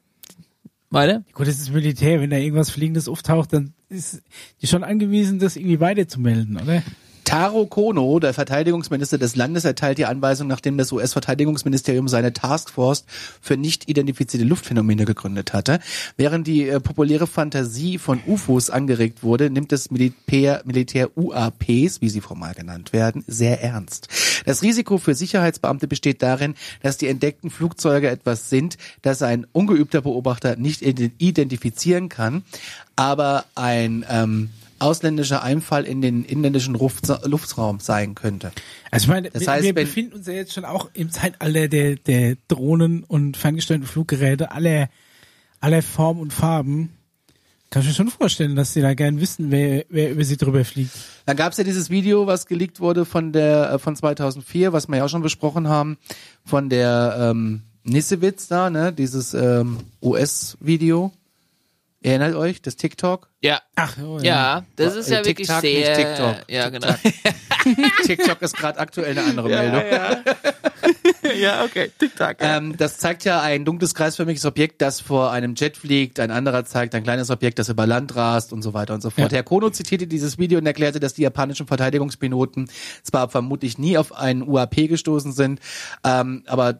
Weiter? Gut, das ist Militär. Wenn da irgendwas Fliegendes auftaucht, dann ist die schon angewiesen, das irgendwie weiterzumelden, oder? Taro Kono, der Verteidigungsminister des Landes, erteilt die Anweisung, nachdem das US-Verteidigungsministerium seine Taskforce für nicht identifizierte Luftphänomene gegründet hatte. Während die äh, populäre Fantasie von UFOs angeregt wurde, nimmt das Militär, Militär UAPs, wie sie formal genannt werden, sehr ernst. Das Risiko für Sicherheitsbeamte besteht darin, dass die entdeckten Flugzeuge etwas sind, das ein ungeübter Beobachter nicht ident- identifizieren kann, aber ein ähm, ausländischer Einfall in den inländischen Luft- Luftraum sein könnte. Also ich meine, Das wir, heißt, wir befinden uns ja jetzt schon auch im Zeitalter der, der Drohnen und ferngesteuerten Fluggeräte aller, aller Formen und Farben. Kann ich mir schon vorstellen, dass sie da gern wissen, wer, wer über sie drüber fliegt. Dann gab es ja dieses Video, was geleakt wurde von der äh, von 2004, was wir ja auch schon besprochen haben, von der ähm, Nisewitz da, ne, dieses ähm, US-Video. Erinnert euch, das TikTok? Ja. Ach, oh, Ja, das Äh, ist ja wirklich TikTok, sehr. nicht TikTok. Ja, genau. <laughs> TikTok ist gerade aktuell eine andere Meldung. <laughs> ja, okay. TikTok. Ähm, das zeigt ja ein dunkles kreisförmiges Objekt, das vor einem Jet fliegt. Ein anderer zeigt ein kleines Objekt, das über Land rast und so weiter und so fort. Ja. Herr Kono zitierte dieses Video und erklärte, dass die japanischen Verteidigungspiloten zwar vermutlich nie auf einen UAP gestoßen sind, ähm, aber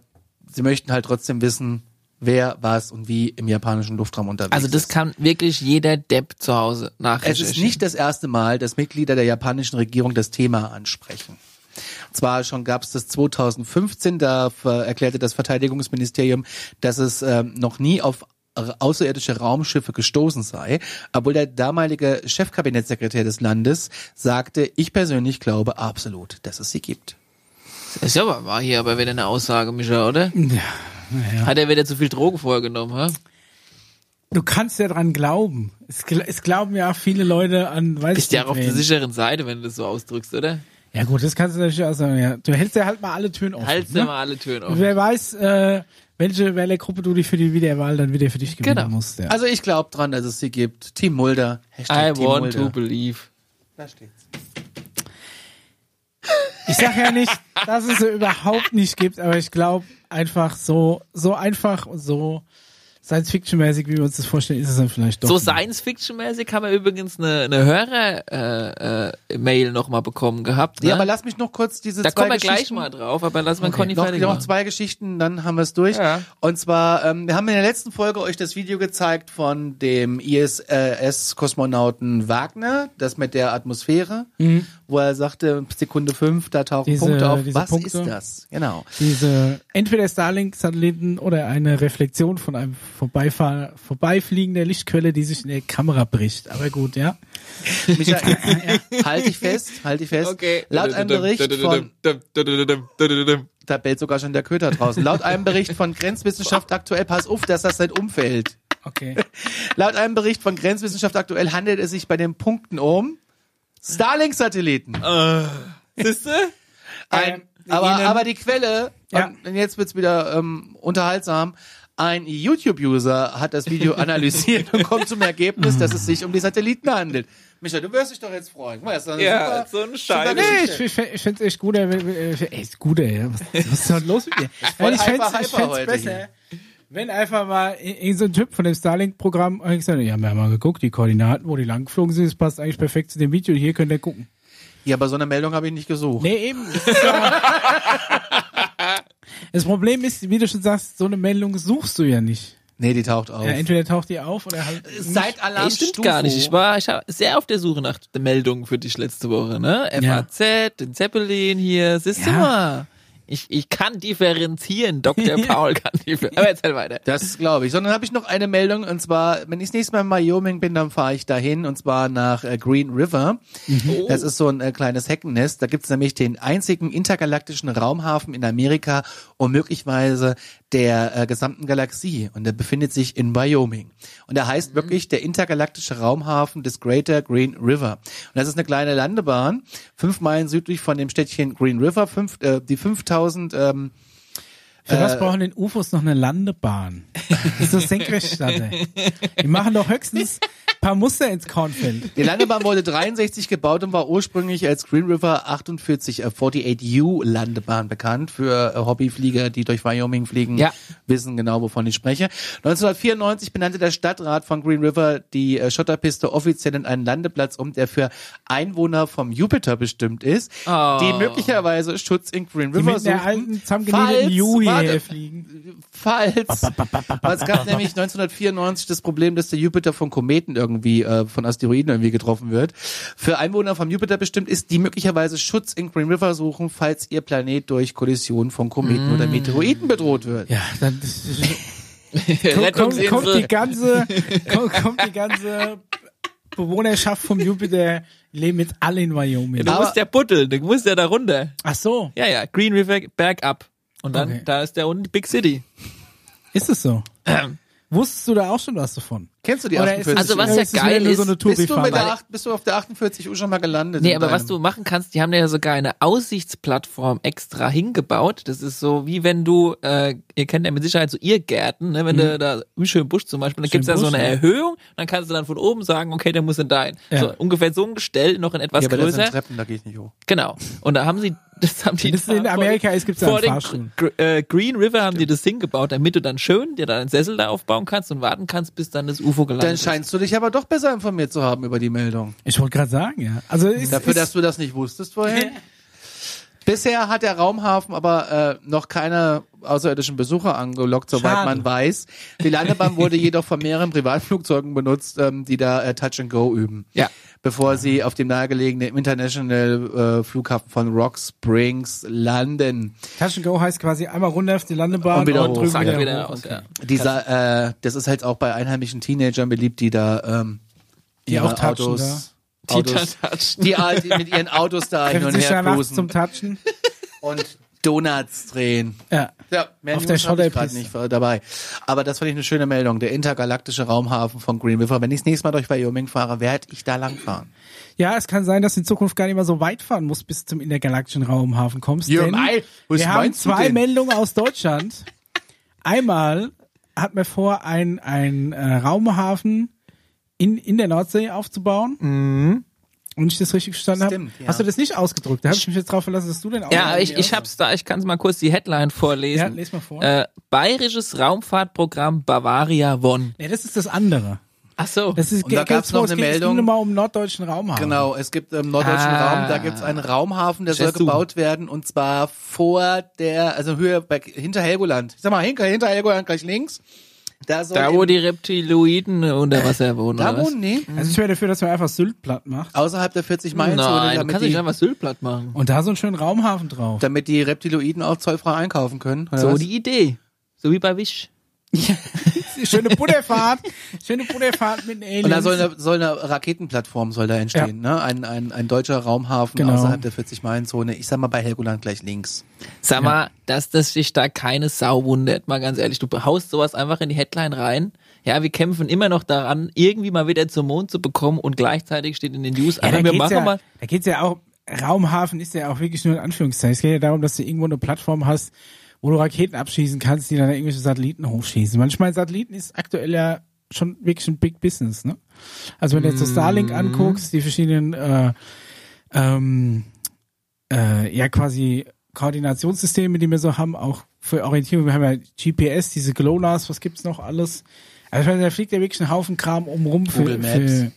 sie möchten halt trotzdem wissen, wer, was und wie im japanischen Luftraum unterwegs Also das ist. kann wirklich jeder Depp zu Hause Es nachrecherchieren. ist nicht das erste Mal, dass Mitglieder der japanischen Regierung das Thema ansprechen. Zwar schon gab es das 2015, da erklärte das Verteidigungsministerium, dass es ähm, noch nie auf außerirdische Raumschiffe gestoßen sei, obwohl der damalige Chefkabinettssekretär des Landes sagte, ich persönlich glaube absolut, dass es sie gibt. Das ist ja aber, war hier aber wieder eine Aussage, Micha, oder? Naja. Hat er wieder zu viel Drogen vorgenommen, ha? Du kannst ja dran glauben. Es, es glauben ja auch viele Leute an, weiß Bist ich ja auch auf der sicheren Seite, wenn du das so ausdrückst, oder? Ja gut, das kannst du natürlich auch sagen. Ja. Du hältst ja halt mal alle Türen offen. Haltst ne? ja mal alle Türen offen. Wer weiß, äh, welche Wählergruppe du dich für die Wiederwahl dann wieder für dich gewinnen Genau. musst. Ja. Also ich glaube dran, dass es sie gibt. Team Mulder. Hashtag I Team want Mulder. to believe. Da steht's. Ich sag ja nicht, dass es sie überhaupt nicht gibt, aber ich glaube einfach so, so einfach und so Science-Fiction-mäßig, wie wir uns das vorstellen, ist es dann vielleicht doch. So. Science-Fiction-mäßig haben wir übrigens eine, eine Hörer-Mail äh, noch mal bekommen gehabt. Ne? Ja, aber lass mich noch kurz diese da zwei kommen wir gleich Geschichten mal drauf, aber lass mal Okay, Conny noch, fertig noch zwei Geschichten, dann haben wir es durch. Ja. Und zwar, ähm, wir haben in der letzten Folge euch das Video gezeigt von dem ISS-Kosmonauten Wagner, das mit der Atmosphäre, wo er sagte, Sekunde fünf, da tauchen. Diese- Punkte auf. Was Punkte. ist das? Genau. Diese entweder Starlink-Satelliten oder eine Reflexion von einem Vorbeifahr vorbeifliegender Lichtquelle, die sich in der Kamera bricht. Aber gut, ja. Michael, <laughs> <laughs> halt dich fest, halt dich fest. Okay. Laut einem Bericht von, da bellt sogar schon der Köter draußen. Laut einem Bericht von Grenzwissenschaft aktuell, pass auf, dass das nicht umfällt. Okay. <laughs> Laut einem Bericht von Grenzwissenschaft aktuell handelt es sich bei den Punkten um Starlink-Satelliten. Siehste? Ein, wir aber, Ihnen- aber die Quelle, Ja. und jetzt wird's wieder ähm, unterhaltsam, ein YouTube-User hat das Video <laughs> analysiert und kommt zum Ergebnis, dass es sich um die Satelliten handelt. Micha, du wirst dich doch jetzt freuen. Guck mal, das ist Ja, super, so ein Scheiß. Nee, ich, ich, ich find's echt gut, ey, wenn- wenn- äh, echt gut, ey. Was, was ist denn los mit dir? ich ich hyper fänd's heute besser, hier. Wenn einfach mal irgendein so ein Typ von dem Starlink-Programm eigentlich sagt, ja, wir haben mal geguckt, die Koordinaten, wo die lang geflogen sind, das passt eigentlich perfekt zu dem Video, hier könnt ihr gucken. Ja, aber so eine Meldung habe ich nicht gesucht. Nee, eben. Das, ist ja <laughs> das Problem ist, wie du schon sagst, so eine Meldung suchst du ja nicht. Nee, die taucht auf. Ja, entweder taucht die auf oder halt. nicht. Seit Alarm Nee, stimmt gar nicht. Ich war, ich war sehr auf der Suche nach der Meldung für dich letzte Woche, ne? Ja. FAZ, den Zeppelin hier, siehst du Ja. mal. Ich, ich kann differenzieren, Dr. <laughs> Paul kann differenzieren. Aber erzähl weiter. Das glaube ich. Sondern habe ich noch eine Meldung und zwar, wenn ich das nächste Mal in Wyoming bin, dann fahre ich dahin und zwar nach äh, Green River. Das ist so ein äh, kleines Heckennest. Da gibt es nämlich den einzigen intergalaktischen Raumhafen in Amerika und möglicherweise der äh, gesamten Galaxie. Und der befindet sich in Wyoming. Und der heißt wirklich der intergalaktische Raumhafen des Greater Green River. Und das ist eine kleine Landebahn, fünf Meilen südlich von dem Städtchen Green River, fünf, äh, die 5000 ähm, Für was brauchen denn UFOs noch eine Landebahn? Das ist doch Senkrechtstarter. Die machen doch höchstens ein paar Muster ins Kornfeld. Die Landebahn wurde 63 gebaut und war ursprünglich als Green River 48 äh, 48U Landebahn bekannt für äh, Hobbyflieger, die durch Wyoming fliegen, Ja. wissen genau, wovon ich spreche. 1994 benannte der Stadtrat von Green River die äh, Schotterpiste offiziell in einen Landeplatz um, der für Einwohner vom Jupiter bestimmt ist, Oh. die möglicherweise Schutz in Green Die River mit der suchen, alten zusammengenähten falls- Ju warte, fliegen. falls. Es gab nämlich 1994 das Problem, dass der Jupiter von Kometen irgendwie, äh, von Asteroiden irgendwie getroffen wird. Für Einwohner vom Jupiter bestimmt ist, die möglicherweise Schutz in Green River suchen, falls ihr Planet durch Kollision von Kometen oder Meteoriten bedroht wird. Ja, dann <laughs> kommt, kommt, kommt die ganze, kommt, kommt die ganze Bewohnerschaft vom Jupiter leben jetzt alle in Wyoming. Du musst ja buddeln, du musst ja da runter. Ach so, Ja, ja, Green River bergab. Und dann, Okay. da ist der unten Big City. ist es so? Wusstest du da auch schon was davon? Kennst du die Oder ist 48 es- Also was ja ist es geil ist, so eine bist du, mit der, acht- bist du auf der 48 Uhr schon mal gelandet? Nee, aber was du machen kannst, die haben ja sogar eine Aussichtsplattform extra hingebaut. Das ist so, wie wenn du, äh, ihr kennt ja mit Sicherheit so Irrgärten, ne? wenn du da im schönen Busch zum Beispiel, dann gibt's ja so eine ja. Erhöhung, dann kannst du dann von oben sagen, okay, der muss in dein. Ja. So, ungefähr so ein Gestell, noch in etwas ja, aber das sind größer. Treppen, da gehe ich nicht hoch. Genau. Und da haben sie, <laughs> das haben die Das in Amerika ist, gibt's da vor den. Gr äh, Green River haben die das hingebaut, damit du dann schön dir da einen Sessel da aufbauen kannst und warten kannst, bis dann das UFO gelandet Dann ist. scheinst du dich aber doch besser informiert zu haben über die Meldung. Ich wollte gerade sagen, ja. Also ist, Dafür, ist, dass du das nicht wusstest vorher. <laughs> Bisher hat der Raumhafen aber äh, noch keine außerirdischen Besucher angelockt, soweit Schade. man weiß. Die Landebahn wurde <laughs> jedoch von mehreren Privatflugzeugen benutzt, ähm, die da äh, Touch and Go üben. Ja. Bevor sie auf dem nahegelegenen International äh, Flughafen von Rock Springs landen. Touch and Go heißt quasi einmal runter auf die Landebahn Und wieder hoch. drüben Zack, wieder, wieder hoch. aus, ja. Dieser, äh, das ist halt auch bei einheimischen Teenagern beliebt, die da ähm, Die ihre auch Autos, Die Autos die, halt mit ihren Autos da hin und her cruisen zum Touchen. und Donuts drehen. Ja. Ja, mehr Auf News der hab ich gerade nicht dabei. Aber das fand ich eine schöne Meldung. Der intergalaktische Raumhafen von Green River. Wenn ich das nächste Mal durch Wyoming fahre, werde ich da langfahren. Ja, es kann sein, dass du in Zukunft gar nicht mehr so weit fahren musst, bis zum intergalaktischen Raumhafen kommst. Ja, denn mei, was wir haben zwei denn? Meldungen aus Deutschland. Einmal hat man vor, ein, ein äh, Raumhafen in, in der Nordsee aufzubauen. Mhm. Und ich das richtig verstanden habe. Ja. Hast du das nicht ausgedrückt? Da habe ich mich jetzt drauf verlassen, dass du den auch Ja, ich, ich hab's da, ich kann es mal kurz die Headline vorlesen. Ja, les mal vor. Äh, Bayerisches Raumfahrtprogramm Bavaria One. Nee, das ist das andere. Ach so. Das ist, Und da geht- gab's noch es eine geht- Es Meldung. ging nochmal um norddeutschen Raumhafen. Genau, es gibt im norddeutschen Ah. Raum, da gibt es einen Raumhafen, der soll Verstehst du? gebaut werden und zwar vor der, also Höhe bei, hinter Helgoland. Ich sag mal, hinter, hinter Helgoland gleich links. Da soll da, wo die Reptiloiden unter Wasser wohnen, da wohnen, nee. Also ich wäre dafür, dass man einfach Sylt platt macht. Außerhalb der 40 Meilen Zone, Nein, du damit kannst nicht einfach Syltblatt machen. Und da so einen schönen Raumhafen drauf. damit die Reptiloiden auch zollfrei einkaufen können. So was? die Idee. So wie bei Wish. <laughs> Schöne Butterfahrt. Schöne Butterfahrt mit den Aliens. Und da soll eine, soll eine Raketenplattform soll da entstehen, ne? Ein, ein, ein deutscher Raumhafen Genau. außerhalb der 40-Meilen-Zone. Ich sag mal bei Helgoland gleich links. Sag mal, dass das sich da keine Sau wundert, mal ganz ehrlich. Du haust sowas einfach in die Headline rein. Ja, wir kämpfen immer noch daran, irgendwie mal wieder zum Mond zu bekommen und gleichzeitig steht in den News, ja, aber da wir geht's machen ja, mal. Da geht's ja auch, Raumhafen ist ja auch wirklich nur in Anführungszeichen. Es geht ja darum, dass du irgendwo eine Plattform hast, wo du Raketen abschießen kannst, die dann irgendwelche Satelliten hochschießen. Manchmal Satelliten ist aktuell ja schon wirklich ein Big Business, ne? Also wenn du jetzt so Starlink anguckst, die verschiedenen äh, ähm, äh, ja quasi Koordinationssysteme, die wir so haben, auch für Orientierung. Wir haben ja GPS, diese GLONASS, was gibt's noch alles? Also ich meine, da fliegt ja wirklich ein Haufen Kram umrum für, Google Maps. für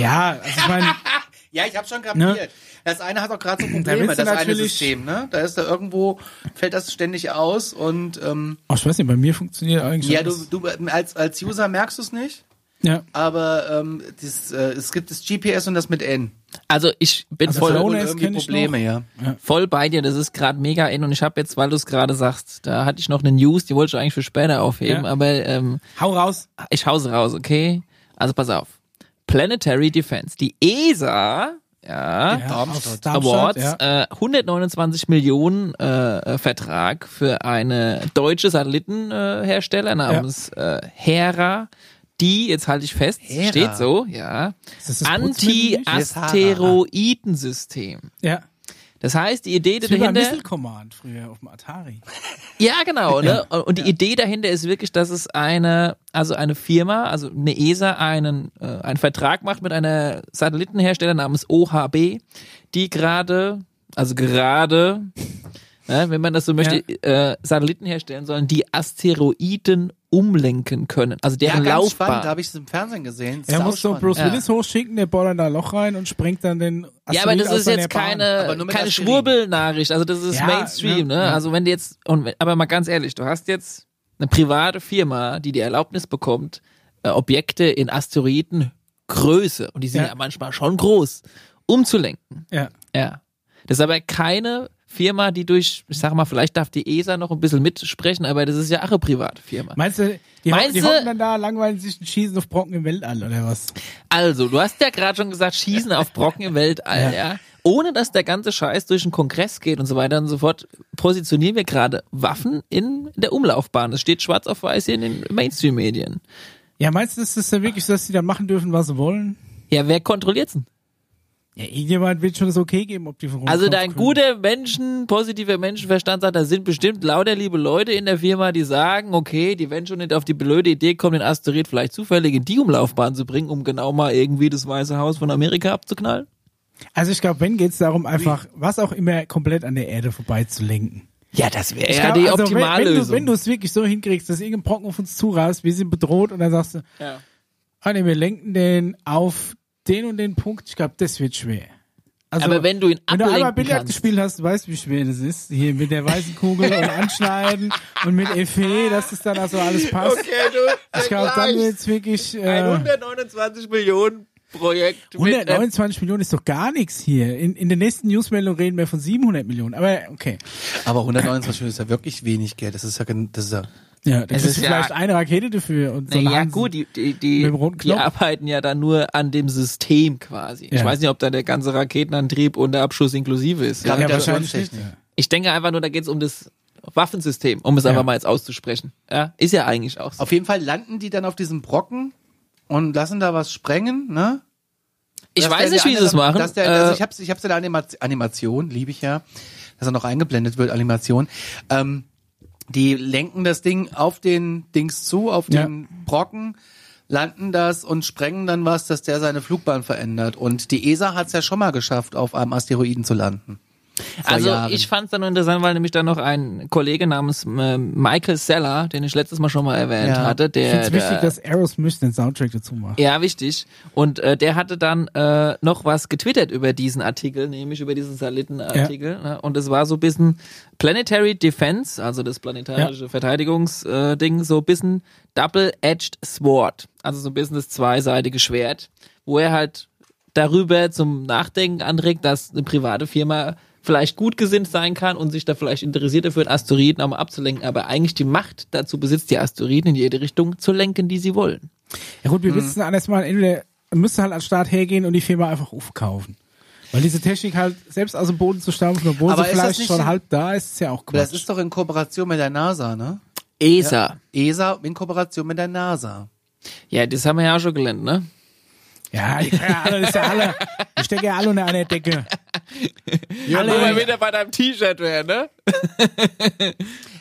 ja, also ich meine, <laughs> Ja, ich habe schon kapiert. Ne? Das eine hat auch gerade so Da Probleme, du das eine System, ne? Da ist da irgendwo, fällt das ständig aus und ähm, oh, ich weiß nicht, bei mir funktioniert eigentlich ja, du, du als, als User merkst du es nicht, ja. aber ähm, das, äh, es gibt das GPS und das mit N. Also ich bin Also voll, irgendwie Probleme, noch. ja. voll bei dir. Das ist gerade mega in und ich habe jetzt, weil du es gerade sagst, da hatte ich noch eine News, die wollte ich eigentlich für später aufheben, Ja. aber ähm, Hau raus. ich hause raus, okay? Also pass auf. Planetary Defense. Die ESA, ja, Darmstadt. aus Awards, ja. äh, 129 Millionen äh, Vertrag für eine deutsche Satellitenhersteller äh, namens äh, Hera, die, jetzt halte ich fest, Hera. steht so, ja? Anti-Asteroidensystem. Ja. Das heißt, die Idee Das wie dahinter, Missile Command früher auf dem Atari. <laughs> ja genau, ne? Und die Idee dahinter ist wirklich, dass es eine, also eine Firma, also eine ESA einen, äh, einen Vertrag macht mit einer Satellitenhersteller namens OHB, die gerade, also gerade, <laughs> ne, wenn man das so möchte, äh, Satelliten herstellen sollen, die Asteroiden umlenken können, also Ja, deren ganz spannend, da Laufbahn. habe ich es im Fernsehen gesehen. Er muss so. Bruce Ja. Willis hochschicken, der bohrt dann da ein Loch rein und springt dann den Ja, aber das Asteroid aus ist seiner jetzt keine, keine. Schwurbelnachricht. Also das ist Ja, Mainstream, ne, ne? ja. Also wenn du jetzt, und, aber mal ganz ehrlich, du hast jetzt eine private Firma, die die Erlaubnis bekommt, äh, Objekte in Asteroidengröße, und die sind Ja. ja. manchmal schon groß, umzulenken. Ja. Ja. Das ist aber keine Firma, die durch, ich sag mal, vielleicht darf die ESA noch ein bisschen mitsprechen, aber das ist ja auch eine private Firma. Meinst du, die, Meinst die hocken dann da, langweilen sich und schießen auf Brocken im Weltall oder was? Also, du hast ja gerade schon gesagt, Schießen auf Brocken im Weltall, ja. Ohne dass der ganze Scheiß durch den Kongress geht und so weiter und so fort, positionieren wir gerade Waffen in der Umlaufbahn. Das steht schwarz auf weiß hier in den Mainstream-Medien. Ja, meinst du, ist das dann wirklich so, dass die dann machen dürfen, was sie wollen? Ja, wer kontrolliert's denn? Ja, irgendjemand wird schon das okay geben, ob die von Also dein guter Menschen, positiver Menschenverstand sagt, da sind bestimmt lauter liebe Leute in der Firma, die sagen, okay, die werden schon nicht auf die blöde Idee kommen, den Asteroid vielleicht zufällig in die Umlaufbahn zu bringen, um genau mal irgendwie das Weiße Haus von Amerika abzuknallen. Also ich glaube, wenn geht's darum, einfach was auch immer komplett an der Erde vorbeizulenken. Ja, das wäre ja die also, optimale wenn, wenn du, wenn du es wirklich so hinkriegst, dass irgendein Brocken auf uns zurast, wir sind bedroht und dann sagst du, ja. ah nee, wir lenken den auf den und den Punkt, ich glaube, das wird schwer. Also, Aber wenn du ihn wenn du einmal ablenken Billard gespielt hast, du weißt, wie schwer das ist. Hier mit der weißen Kugel und anschneiden <laughs> und mit Effet, dass das dann also alles passt. du, Ich glaube, dann wird's wirklich. Äh, 129 Millionen Projekt mit einem 129 Millionen ist doch gar nichts hier. In, in der nächsten Newsmeldung reden wir von 700 Millionen. Aber okay. Aber 129 Millionen ist ja wirklich wenig Geld. Das ist ja, das ist ja Ja, das Es ist ist ja- vielleicht eine Rakete dafür. Und so Hansen. gut, die, die, die, die arbeiten ja dann nur an dem System quasi. Ich Ja. weiß nicht, ob da der ganze Raketenantrieb und der Abschuss inklusive ist. Ja, Ja. Ja, wahrscheinlich nicht. Ich denke einfach nur, da geht es um das Waffensystem, um es Ja. einfach mal jetzt auszusprechen. Ja, ist ja eigentlich auch so. Auf jeden Fall landen die dann auf diesem Brocken und lassen da was sprengen, ne? Ich Dass weiß nicht, wie sie es machen. Dass der, also Äh, ich hab's, ich hab's in der Anima Animation, liebe ich ja, dass er noch eingeblendet wird, Animation. Ähm, die lenken das Ding auf den Dings zu, auf Ja. den Brocken, landen das und sprengen dann was, dass der seine Flugbahn verändert. Und die ESA hat's ja schon mal geschafft, auf einem Asteroiden zu landen. Also Jahren. ich fand es dann nur interessant, weil nämlich da noch ein Kollege namens äh, Michael Seller, den ich letztes Mal schon mal erwähnt Ja. hatte, Ich der, finde es wichtig, dass Aerosmith den Soundtrack dazu macht. ja wichtig und äh, der hatte dann äh, noch was getwittert über diesen Artikel, nämlich über diesen Satellitenartikel ne? und es war so ein bisschen Planetary Defense, also das planetarische Verteidigungsding, äh, so ein bisschen Double-Edged Sword, also so ein bisschen das zweiseitige Schwert, wo er halt darüber zum Nachdenken anregt, dass eine private Firma vielleicht gut gesinnt sein kann und sich da vielleicht interessiert dafür, einen Asteroiden auch mal abzulenken, aber eigentlich die Macht dazu besitzt, die Asteroiden in jede Richtung zu lenken, die sie wollen. Ja Mhm. gut, wir wissen alles mal, entweder müsste halt an den Start hergehen und die Firma einfach aufkaufen. Weil diese Technik halt selbst aus dem Boden zu stampfen, obwohl Aber sie vielleicht schon halb da ist, ist ja auch Aber das ist doch in Kooperation mit der NASA, ne? ESA. ESA in Kooperation mit der NASA. Ja, das haben wir ja auch schon gelernt, ne? Ja, können <laughs> ja alle, das ist ja alle, ja unter einer Decke. Ja, alle- <laughs> wo wir wieder bei deinem T-Shirt wären, ne? <laughs>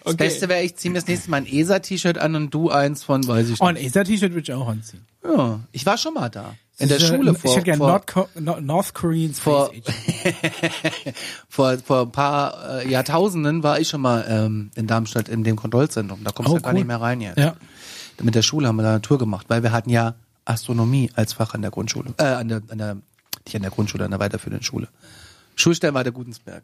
Das Beste wäre, ich ziehe mir das nächste Mal ein ESA-T-Shirt an und du eins von, weiß ich Oh, ein nicht. ESA-T-Shirt würde ich auch anziehen. Ja, ich war schon mal da. In der Schule vor, Ich hätte gerne vor, North, Co- No- North Korean Space vor- vor, vor ein paar äh, Jahrtausenden war ich schon mal ähm, in Darmstadt in dem Kontrollzentrum. Da kommst Oh, du gar cool. nicht mehr rein jetzt. Ja. Mit der Schule haben wir da eine Tour gemacht, weil wir hatten ja Astronomie als Fach an der Grundschule. Äh, an der, an der, nicht an der Grundschule, an der weiterführenden Schule. Schulstern war der Gutensberg.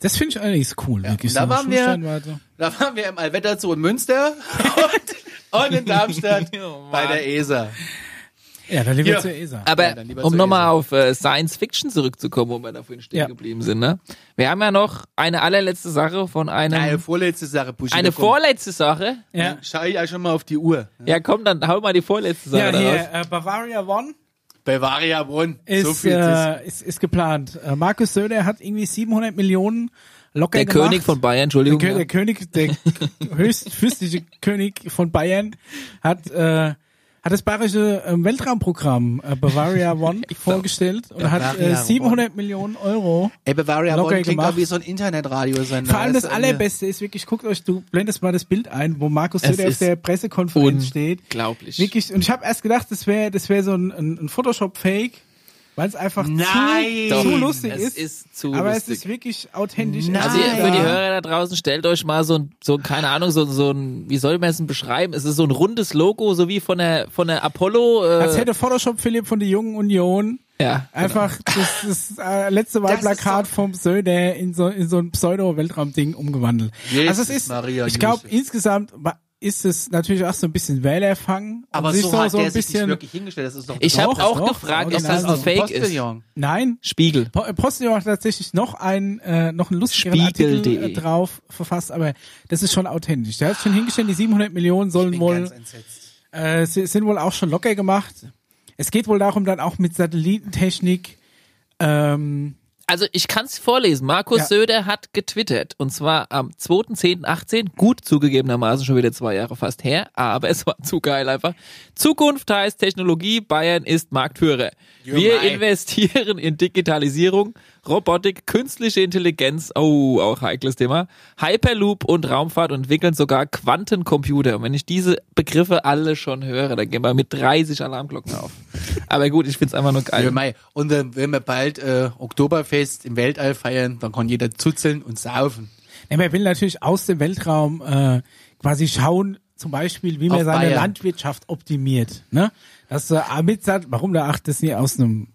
Das finde ich allerdings cool. wirklich da so waren wir-. Da waren wir im Allwetterzoo in Münster <laughs> und, und in Darmstadt Oh, bei der ESA. Ja, dann lieber Ja. zur ESA. Aber Ja, um nochmal auf äh, Science Fiction zurückzukommen, wo wir da vorhin stehen Ja. geblieben sind, ne? Wir haben ja noch eine allerletzte Sache von einem, Eine vorletzte Sache, Buschi. eine vorletzte Sache. ja. Schau ich ja schon mal auf die Uhr. Ja, komm, dann hau mal die vorletzte Sache Ja, hier, äh, Bavaria One Bavaria Bonn. ist, so viel ist. äh, ist, ist geplant. Äh, Markus Söder hat irgendwie 700 Millionen locker Der gemacht. König von Bayern, der, Entschuldigung. Kö ja. der König, der <laughs> höchstfürstliche König von Bayern hat, äh, hat das bayerische ähm, Weltraumprogramm äh, Bavaria <laughs> One vorgestellt und hat äh, Bavaria 700 Millionen Euro. Ey, Bavaria Bonn klingt gemacht. auch wie so ein Internetradiosender. Vor allem das du, Allerbeste ist wirklich, guckt euch, du blendest mal das Bild ein, wo Markus Söder auf der Pressekonferenz steht. Unglaublich. Wirklich, und ich habe erst gedacht, das wäre das wäre so ein, ein, ein Photoshop-Fake, weil es einfach Nein! zu, zu lustig es ist. ist zu aber lustig. es ist wirklich authentisch. Nein. Also ihr- für die da. Hörer da draußen, stellt euch mal so ein, so, keine Ahnung, so, so ein, wie soll man es denn beschreiben? Es ist so ein rundes Logo, so wie von der, von der Apollo, Als äh, hätte Photoshop Philipp von der Jungen Union ja. einfach das, das äh, letzte Wahlplakat vom Söder in so, in so ein Pseudo-Weltraum-Ding umgewandelt. Jesus also es ist, Maria, ich glaube, insgesamt ist es natürlich auch so ein bisschen Wählerfang. Aber sich so hat so der ein sich nicht bisschen, wirklich hingestellt. Das ist doch Ich habe auch doch, gefragt, ob das so. ein Fake ist. Nein, Spiegel. Po- Postillon hat tatsächlich noch ein äh, noch einen lustigeren Spiegel.de. Artikel äh, drauf verfasst, aber das ist schon authentisch. Der hat schon hingestellt, die 700 Millionen sollen bin wohl ganz entsetzt. äh, si- sind wohl auch schon locker gemacht. Es geht wohl darum, dann auch mit Satellitentechnik ähm, Also ich kann es vorlesen. Markus Ja. Söder hat getwittert und zwar am 2.10.18, gut zugegebenermaßen schon wieder zwei Jahre fast her, aber es war zu geil einfach. Zukunft heißt Technologie, Bayern ist Marktführer. Wir investieren in Digitalisierung, Robotik, künstliche Intelligenz, oh, auch heikles Thema, Hyperloop und Raumfahrt und entwickeln sogar Quantencomputer. Und wenn ich diese Begriffe alle schon höre, dann gehen wir mit 30 Alarmglocken auf. Aber gut, ich find's einfach nur geil. Ja, mei. Und äh, wenn wir bald äh, Oktoberfest im Weltall feiern, dann kann jeder zuzeln und saufen. Ja, man will natürlich aus dem Weltraum äh, quasi schauen, zum Beispiel, wie man Auf seine Bayern. Landwirtschaft optimiert. Ne? Dass du äh, mit, warum du ach, das nie aus einem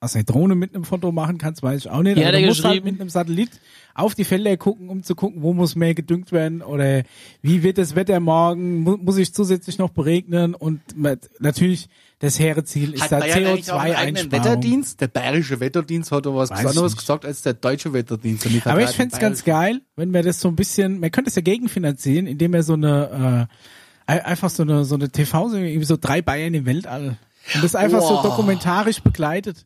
aus einer Drohne mit einem Foto machen kannst, weiß ich auch nicht. Ja, Aber er du musst halt mit einem Satellit auf die Felder gucken, um zu gucken, wo muss mehr gedüngt werden oder wie wird das Wetter morgen, mu muss ich zusätzlich noch beregnen und natürlich das hehre Ziel ist Hat da Bayern eigentlich auch einen eigenen CO2-Einsparung. Wetterdienst? Der bayerische Wetterdienst hat doch was Weiß nicht. gesagt als der deutsche Wetterdienst. Aber ich gerade fänd's ganz geil, wenn wir das so ein bisschen, man könnte es ja gegenfinanzieren, indem er so eine, äh, ein- einfach so eine, so eine TV-Serie, irgendwie so drei Bayern im Weltall. Und das einfach so Wow. dokumentarisch begleitet.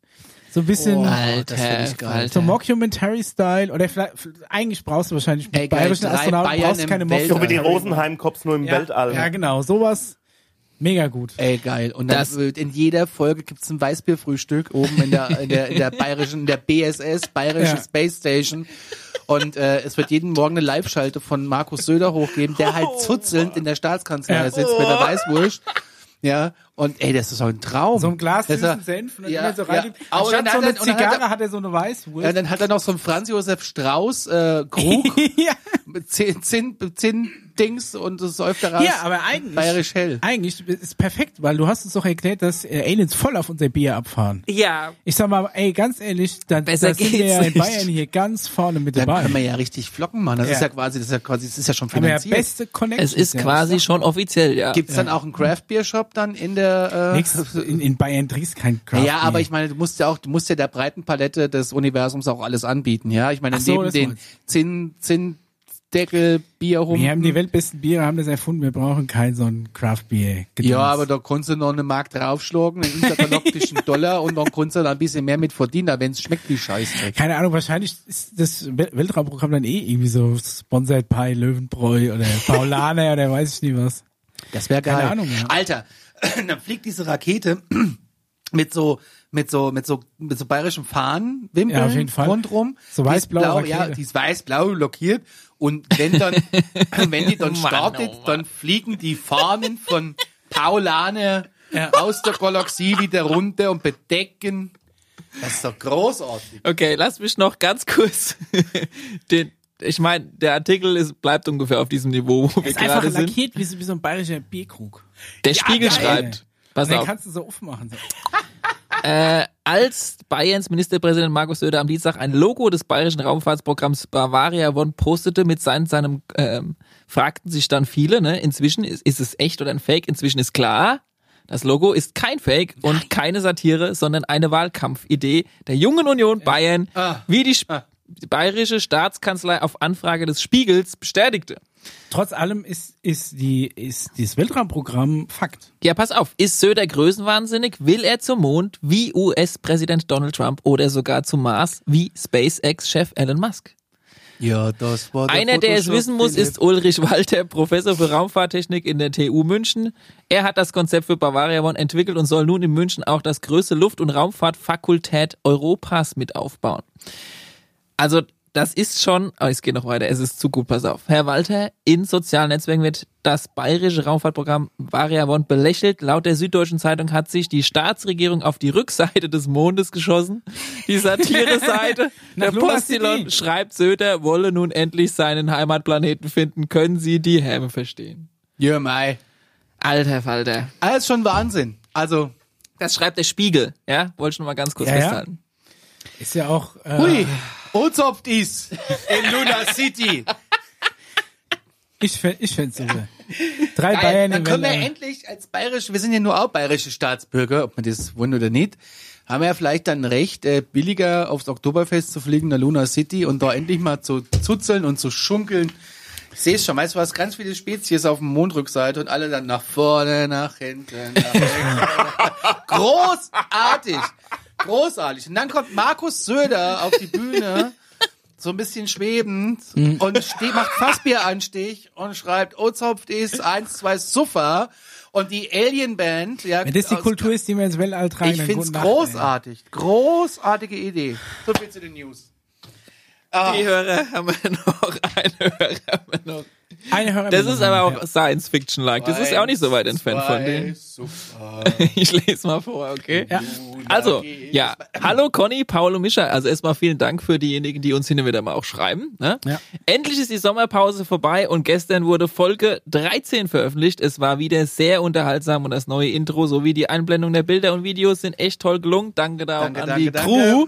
So ein bisschen Alter, das find ich geil. Alter. so Mockumentary-Style oder vielleicht, eigentlich brauchst du wahrscheinlich mit Ey, geil, bayerischen Astronauten Bayern brauchst keine Weltall. So wie die Mockumentary. Rosenheim-Cops nur im ja, Weltall. Ja, genau, sowas mega gut. Ey, geil. Und dann Das- wird in jeder Folge gibt's ein Weißbierfrühstück oben in der, in der, in der bayerischen, in der BSS, Bayerische Ja. Space Station. Und äh, es wird jeden Morgen eine Live-Schalte von Markus Söder hochgeben, der halt zuzelnd in der Staatskanzlei Ja. sitzt mit der Weißwurst. Ja, und ey, das ist doch ein Traum. So ein Glas Das ist ja- süßen Senf und dann ja, so ja. rein. Aber Anstatt dann so hat eine er- und dann hat er- Zigarre hat er so eine Weißwurst. Ja, dann hat er noch so einen Franz Josef Strauß äh, Krug <laughs> ja. mit zehn, zehn, zehn Dings und das säuft daraus Ja, aber eigentlich, bayerisch hell. eigentlich ist perfekt, weil du hast uns doch erklärt, dass äh, Aliens voll auf unser Bier abfahren. Ja, Ich sag mal, ey, ganz ehrlich, dann Besser da sind wir ja in. Bayern hier ganz vorne mit Dann dabei. können wir ja richtig flocken machen. Das Ja. ist ja quasi, das ist ja quasi, das ist ja schon Haben wir ja finanziert. beste Connection. es ist quasi schon offiziell, ja. Gibt's dann auch einen Craft Beer Shop dann in der? Äh, Nächstes, in, in Bayern trinkst kein Craft ja, aber ich meine, du musst ja auch, du musst ja der breiten Palette des Universums auch alles anbieten, ja. Ich meine, so, neben den meinst Zinn, Zinndeckel, Bier rum. wir haben die weltbesten Biere, haben das erfunden, wir brauchen kein so ein Craft Beer. Ja, aber da konntest du noch eine Mark draufschlagen, einen intergalaktischen <laughs> Dollar und dann konntest du da ein bisschen mehr mit verdienen, wenn es schmeckt wie Scheißdreck. keine Ahnung, wahrscheinlich ist das Wel- Weltraumprogramm dann eh irgendwie so Sponsored Pie, Löwenbräu oder Paulaner <laughs> oder weiß ich nicht was. Das wäre geil. Keine Ahnung, ja. Alter, <clears throat> dann fliegt diese Rakete <clears throat> mit so mit so mit so mit so bayerischen Fahnen, Wimpeln Ja, auf jeden Fall. rundrum. So Die ist weiß-blaue blau, Rakete. Ja, die ist weiß-blau lackiert und wenn dann <laughs> wenn die dann Mann, startet, oh Mann. dann fliegen die Fahnen von Paulaner aus der Galaxie wieder runter und bedecken. Das ist doch großartig. Okay, lass mich noch ganz kurz <laughs> den ich meine, der Artikel ist, bleibt ungefähr auf diesem Niveau, wo wir Ist einfach gerade sind. lackiert wie, so- wie so ein bayerischer Bierkrug. Der Spiegel geil. schreibt, pass Und den auf, kannst du so aufmachen. So. <laughs> äh, als Bayerns Ministerpräsident Markus Söder am Dienstag ein Logo des bayerischen Raumfahrtsprogramms Bavaria One postete mit seinem, seinem ähm, fragten sich dann viele, ne, inzwischen ist, ist es echt oder ein Fake? Inzwischen ist klar, das Logo ist kein Fake und keine Satire, sondern eine Wahlkampfidee der Jungen Union Bayern, Ah. wie die, Sp- die bayerische Staatskanzlei auf Anfrage des Spiegels bestätigte. Trotz allem ist, ist, die, ist dieses Weltraumprogramm Fakt. Ja, pass auf. Ist Söder größenwahnsinnig? Will er zum Mond wie US-Präsident Donald Trump oder sogar zum Mars wie SpaceX-Chef Elon Musk? Ja, das war der Einer, der es Photoshop, wissen muss, ist Ulrich Walter, Professor für Raumfahrttechnik in der TU München. Er hat das Konzept für Bavaria One entwickelt und soll nun in München auch das größte Luft- und Raumfahrtfakultät Europas mit aufbauen. Also, das ist schon, oh, es geht noch weiter, es ist zu gut, pass auf. Herr Walter, in sozialen Netzwerken wird das bayerische Raumfahrtprogramm Varia One belächelt. Laut der Süddeutschen Zeitung hat sich die Staatsregierung auf die Rückseite des Mondes geschossen. Die Satire-Seite. <laughs> Der Postillon City. schreibt, Söder wolle nun endlich seinen Heimatplaneten finden. Können Sie die Häme verstehen? Ja, mei. Alter Falter. Alles schon Wahnsinn. Also, Das schreibt der Spiegel, ja? Wollte ich noch mal ganz kurz Ja, ja. festhalten. Ist ja auch. Äh, hui, Ozopft ist in Luna City. Ich, fänd- ich fände super. Drei Geil, Bayern dann können wir endlich als bayerische, wir sind ja nur auch bayerische Staatsbürger, ob man das wollen oder nicht, haben wir ja vielleicht dann recht, äh, billiger aufs Oktoberfest zu fliegen, nach Luna City und da endlich mal zu zuzeln und zu schunkeln. Ich sehe es schon, weißt du was, ganz viele Spezies auf dem Mondrückseite und alle dann nach vorne, nach hinten, nach <laughs> hinten. Großartig! Großartig. Und dann kommt Markus Söder auf die Bühne, so ein bisschen schwebend und ste macht Fassbieranstich und schreibt, Ozopft ist 1, 2 Suffer und die Alien Band, ja. Wenn das die aus- Kultur ist, die wir ins Weltall tragen, Ich find's Nacht, ey. großartig. Großartige Idee. So viel zu den News. Ah, Die Hörer haben wir noch, eine Hörer haben wir noch. Eine Hörer Das ist aber auch Science-Fiction-like. Das ist ja auch nicht so weit entfernt von denen. <laughs> Ich lese mal vor, okay? Ja. Also, ja. Hallo Conny, und Mischa. Also erstmal vielen Dank für diejenigen, die uns hin und wieder mal auch schreiben. Ne? Ja. Endlich ist die Sommerpause vorbei und gestern wurde Folge 13 veröffentlicht. Es war wieder sehr unterhaltsam und das neue Intro sowie die Einblendung der Bilder und Videos sind echt toll gelungen. Danke da auch Danke, an danke, die danke. Crew.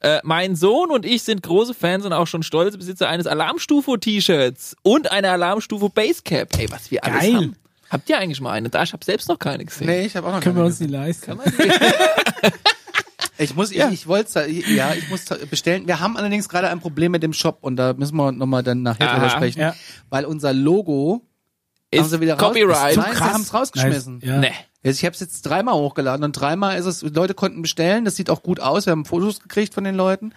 Äh, mein Sohn und ich sind große Fans und auch schon stolze Besitzer eines Alarmstufe-T-Shirts und einer Alarmstufe Basecap. Ey, was wir alles Geil. haben. Habt ihr eigentlich mal eine? Da, ich habe selbst noch keine gesehen. Nee, ich habe auch noch Können wir keine uns nicht leisten. <laughs> Ich muss, ich, Ja. ich wollte, ja, ich muss bestellen. Wir haben allerdings gerade ein Problem mit dem Shop und da müssen wir nochmal dann nachher drüber sprechen, Ja. weil unser Logo haben Ist sie wieder Copyright. raus. Nein, sie haben es rausgeschmissen. Ja. Nee. Jetzt, ich habe es jetzt dreimal hochgeladen und dreimal ist es, Leute konnten bestellen, das sieht auch gut aus, wir haben Fotos gekriegt von den Leuten,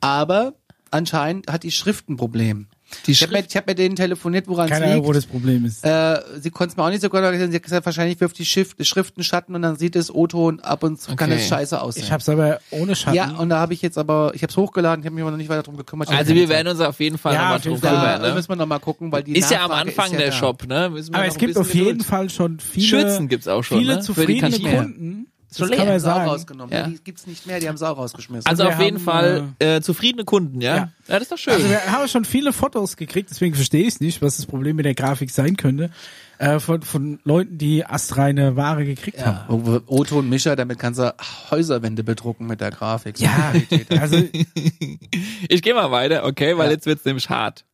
aber anscheinend hat die Schrift ein Problem. Die ich habe mit, hab mit denen telefoniert, woran es Keine Ahnung, wo liegt. das Problem ist. Äh, sie konnte es mir auch nicht so gut erklären. Sie hat gesagt, wahrscheinlich wirft die Schrift, Schrift einen Schatten und dann sieht es O-Ton ab und zu kann Okay. es scheiße aussehen. Ich hab's aber ohne Schatten. Ja, und da habe ich jetzt aber, ich habe es hochgeladen, ich habe mich aber noch nicht weiter drum gekümmert. Also wir werden uns auf jeden Fall Ja, nochmal drum kümmern. da Ne? müssen wir noch mal gucken, weil die Ist ja am Nachfrage Anfang ja der da. Shop, ne? Müssen wir aber noch es gibt auf jeden Geduld. Fall schon viele, Schürzen gibt's auch schon, viele ne? Zufriedene. Kunden. Schon das leer. kann man Die haben sie auch sagen. rausgenommen. Ja. Die gibt's nicht mehr, die haben sie auch rausgeschmissen. Also Wir auf jeden haben, Fall äh, zufriedene Kunden, ja? ja. ja? das ist doch schön. Also wir haben schon viele Fotos gekriegt, deswegen verstehe ich nicht, was das Problem mit der Grafik sein könnte. Äh, von, von Leuten, die astreine Ware gekriegt haben. Oh, Otto und Mischa, damit kannst du Häuserwände bedrucken mit der Grafik. So Ja, also <laughs> Ich gehe mal weiter, okay, weil Ja. jetzt wird's nämlich hart.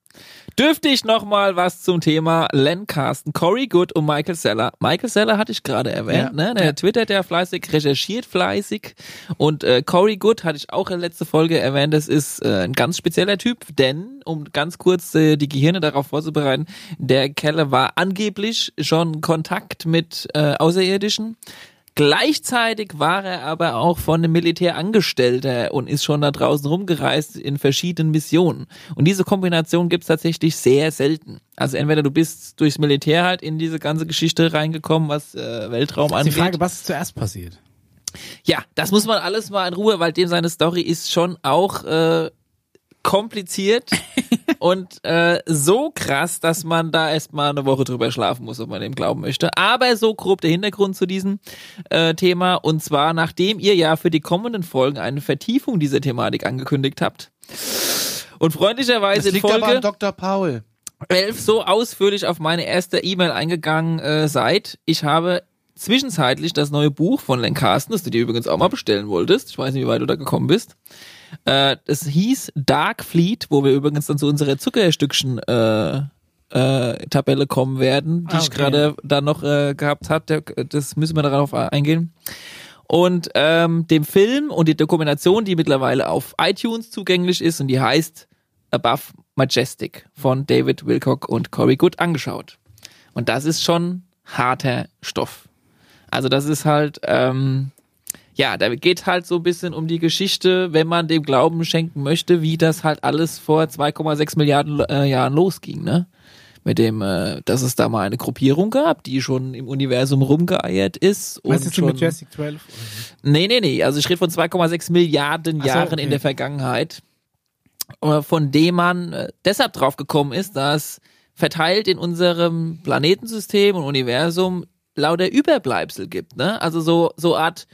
Dürfte ich noch mal was zum Thema Len Carsten, Corey Good und Michael Seller. Michael Seller hatte ich gerade erwähnt, Ja. ne? Der twittert ja fleißig, recherchiert fleißig und äh, Corey Good hatte ich auch in der letzten Folge erwähnt. Das ist äh, ein ganz spezieller Typ, denn um ganz kurz äh, die Gehirne darauf vorzubereiten, der Keller war angeblich schon Kontakt mit äh, Außerirdischen. Gleichzeitig war er aber auch von einem Militär Angestellter und ist schon da draußen rumgereist in verschiedenen Missionen. Und diese Kombination gibt's tatsächlich sehr selten. Also entweder du bist durchs Militär halt in diese ganze Geschichte reingekommen, was äh, Weltraum die angeht. Frage, was ist zuerst passiert? Ja, das muss man alles mal in Ruhe, weil dem seine Story ist schon auch äh, kompliziert <laughs> und äh, so krass, dass man da erstmal eine Woche drüber schlafen muss, ob man dem glauben möchte. Aber so grob der Hintergrund zu diesem äh, Thema und zwar nachdem ihr ja für die kommenden Folgen eine Vertiefung dieser Thematik angekündigt habt und freundlicherweise Das in liegt aber Folge an Dr. Paul. 11 so ausführlich auf meine erste E-Mail eingegangen äh, seid. Ich habe zwischenzeitlich das neue Buch von Len Carsten, das du dir übrigens auch mal bestellen wolltest. Ich weiß nicht, wie weit du da gekommen bist. Äh, es hieß Dark Fleet, wo wir übrigens dann zu unserer Zuckerstückchen äh, äh, Tabelle kommen werden, die Ah, ich okay. gerade da noch äh, gehabt habe. Das müssen wir darauf eingehen. Und ähm, dem Film und die Dokumentation, die mittlerweile auf iTunes zugänglich ist und die heißt Above Majestic von David Wilcock und Corey Good angeschaut. Und das ist schon harter Stoff. Also das ist halt, ähm, ja, da geht halt so ein bisschen um die Geschichte, wenn man dem Glauben schenken möchte, wie das halt alles vor 2,6 Milliarden äh, Jahren losging, ne? Mit dem, äh, dass es da mal eine Gruppierung gab, die schon im Universum rumgeeiert ist. Was und ist schon, mit Jurassic 12? Nee, nee, nee. Also ich rede von 2,6 Milliarden so, Jahren okay. in der Vergangenheit, äh, von dem man äh, deshalb drauf gekommen ist, dass verteilt in unserem Planetensystem und Universum lauter Überbleibsel gibt. Ne? Also so so Art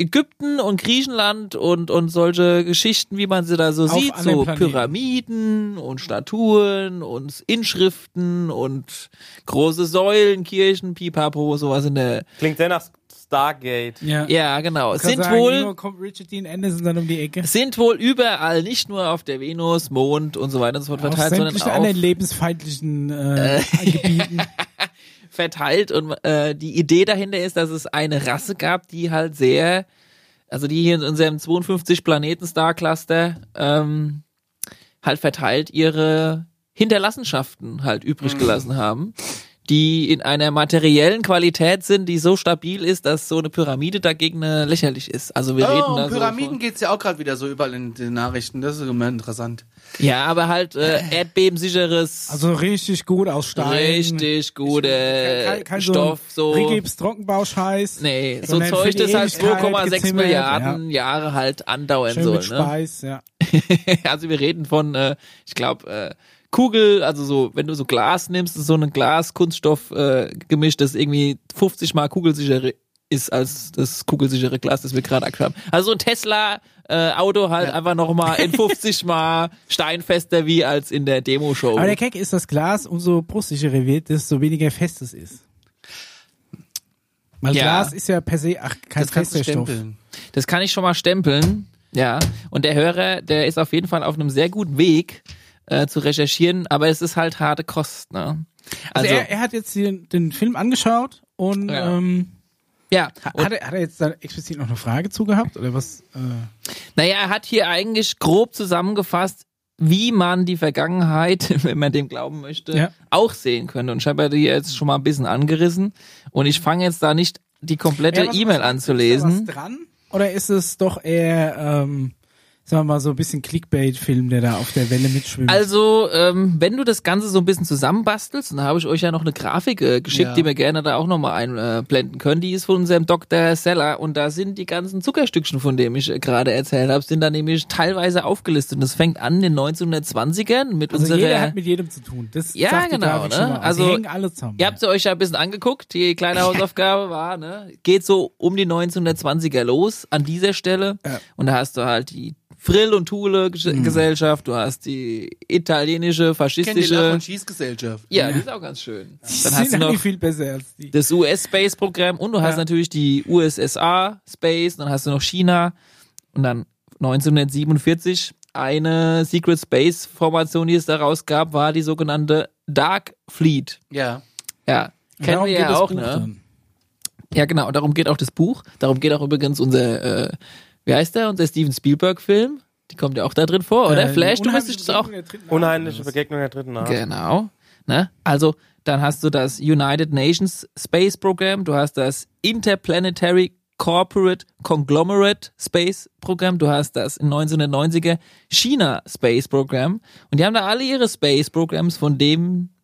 Ägypten und Griechenland und und solche Geschichten, wie man sie da so Auf sieht, so Planeten. Pyramiden und Statuen und Inschriften und große Säulen, Kirchen, Pipapo, sowas in der Klingt sehr nach Stargate. Ja. ja genau. Sind sagen, wohl irgendwo kommt Richard Dean Anderson dann um die Ecke. sind wohl überall, nicht nur auf der Venus, Mond und so weiter und so fort verteilt, sondern auch anderen lebensfeindlichen äh, Gebieten. <laughs> verteilt. Und äh, die Idee dahinter ist, dass es eine Rasse gab, die halt sehr, also die hier in unserem 52 Planeten Star Cluster ähm, halt verteilt ihre Hinterlassenschaften halt übrig gelassen haben, die in einer materiellen Qualität sind, die so stabil ist, dass so eine Pyramide dagegen äh, lächerlich ist. Also wir reden Oh, da um so Pyramiden von, geht's ja auch gerade wieder so überall in den Nachrichten. Das ist immer interessant. Ja, aber halt äh, erdbebensicheres, Also richtig gut aus Stein. richtig gut äh, Kein, kein Stoff, so. so Rigips Trockenbauscheiß. Nee, so Zeug, das halt Ewigkeit 2,6 gezimmert, Milliarden Jahre halt andauern Schön soll. mit Ne? Speis, ja. <laughs> also wir reden von, äh, ich glaube, äh, Kugel, also so, wenn du so Glas nimmst, so ein Glas-Kunststoff äh, Gemisch, das irgendwie 50 mal kugelsicherer ist als das kugelsichere Glas, das wir gerade aktuell haben. Also so ein Tesla äh, Auto halt einfach noch mal in 50 <laughs> mal steinfester wie als in der Demo-Show. Aber der Keck ist das Glas, umso brustsicherer wird, desto weniger fest es ist. Weil Ja. Glas ist ja per se ach, kein Das fester Stoff. stempeln. Das kann ich schon mal stempeln. Ja. Und der Hörer, der ist auf jeden Fall auf einem sehr guten Weg äh, zu recherchieren, aber es ist halt harte Kost. Ne? Also, Also, er, er hat jetzt den, den Film angeschaut und Ja. ähm, ja. Und, hat, er, hat er jetzt da explizit noch eine Frage zu gehabt oder was? Äh, naja, er hat hier eigentlich grob zusammengefasst, wie man die Vergangenheit, <laughs> wenn man dem glauben möchte, Ja. auch sehen könnte. Und ich habe ja die jetzt schon mal ein bisschen angerissen. Und ich fange jetzt da nicht die komplette ja, E-Mail anzulesen. Ist da was dran? Oder ist es doch eher, ähm, sagen wir mal, so ein bisschen Clickbait-Film, der da auf der Welle mitschwimmt? Also, ähm, wenn du das Ganze so ein bisschen zusammenbastelst, dann habe ich euch ja noch eine Grafik äh, geschickt, Ja. die wir gerne da auch nochmal einblenden können. Die ist von unserem Dr. Seller und da sind die ganzen Zuckerstückchen, von denen ich äh, gerade erzählt habe, sind da nämlich teilweise aufgelistet. Und das fängt an in den 1920ern mit also unserer... jeder hat mit jedem zu tun. Das Ja, genau, ne? Also, die hängen alle zusammen. Ihr habt sie euch ja ein bisschen angeguckt. Die kleine <laughs> Hausaufgabe war, ne, geht so um die 1920er los an dieser Stelle. Ja. Und da hast du halt die Frill- und Thule-Gesellschaft, du hast die italienische, Ich kenne die Lach- faschistische. und Schießgesellschaft. Ja, die ist auch ganz schön. Die Dann hast du sind noch viel besser als die. das US-Space-Programm und du hast Ja. natürlich die USSR Space, dann hast du noch China und dann 1947 eine Secret Space Formation, die es daraus gab, war die sogenannte Dark Fleet. Ja. Ja, kennen wir ja auch, Buch ne? dann. Ja, genau, darum geht auch das Buch. Darum geht auch übrigens unser, äh, wie heißt der, unser Steven Spielberg-Film. Die kommt ja auch da drin vor, oder? Äh, Flash, du müsstest auch. Dritten Art Unheimliche? Begegnung der dritten Art. Genau. Ne? Also, dann hast du das United Nations Space Program, du hast das Interplanetary Corporate Conglomerate Space Program, du hast das in 1990er China Space Program und die haben da alle ihre Space Programs, von denen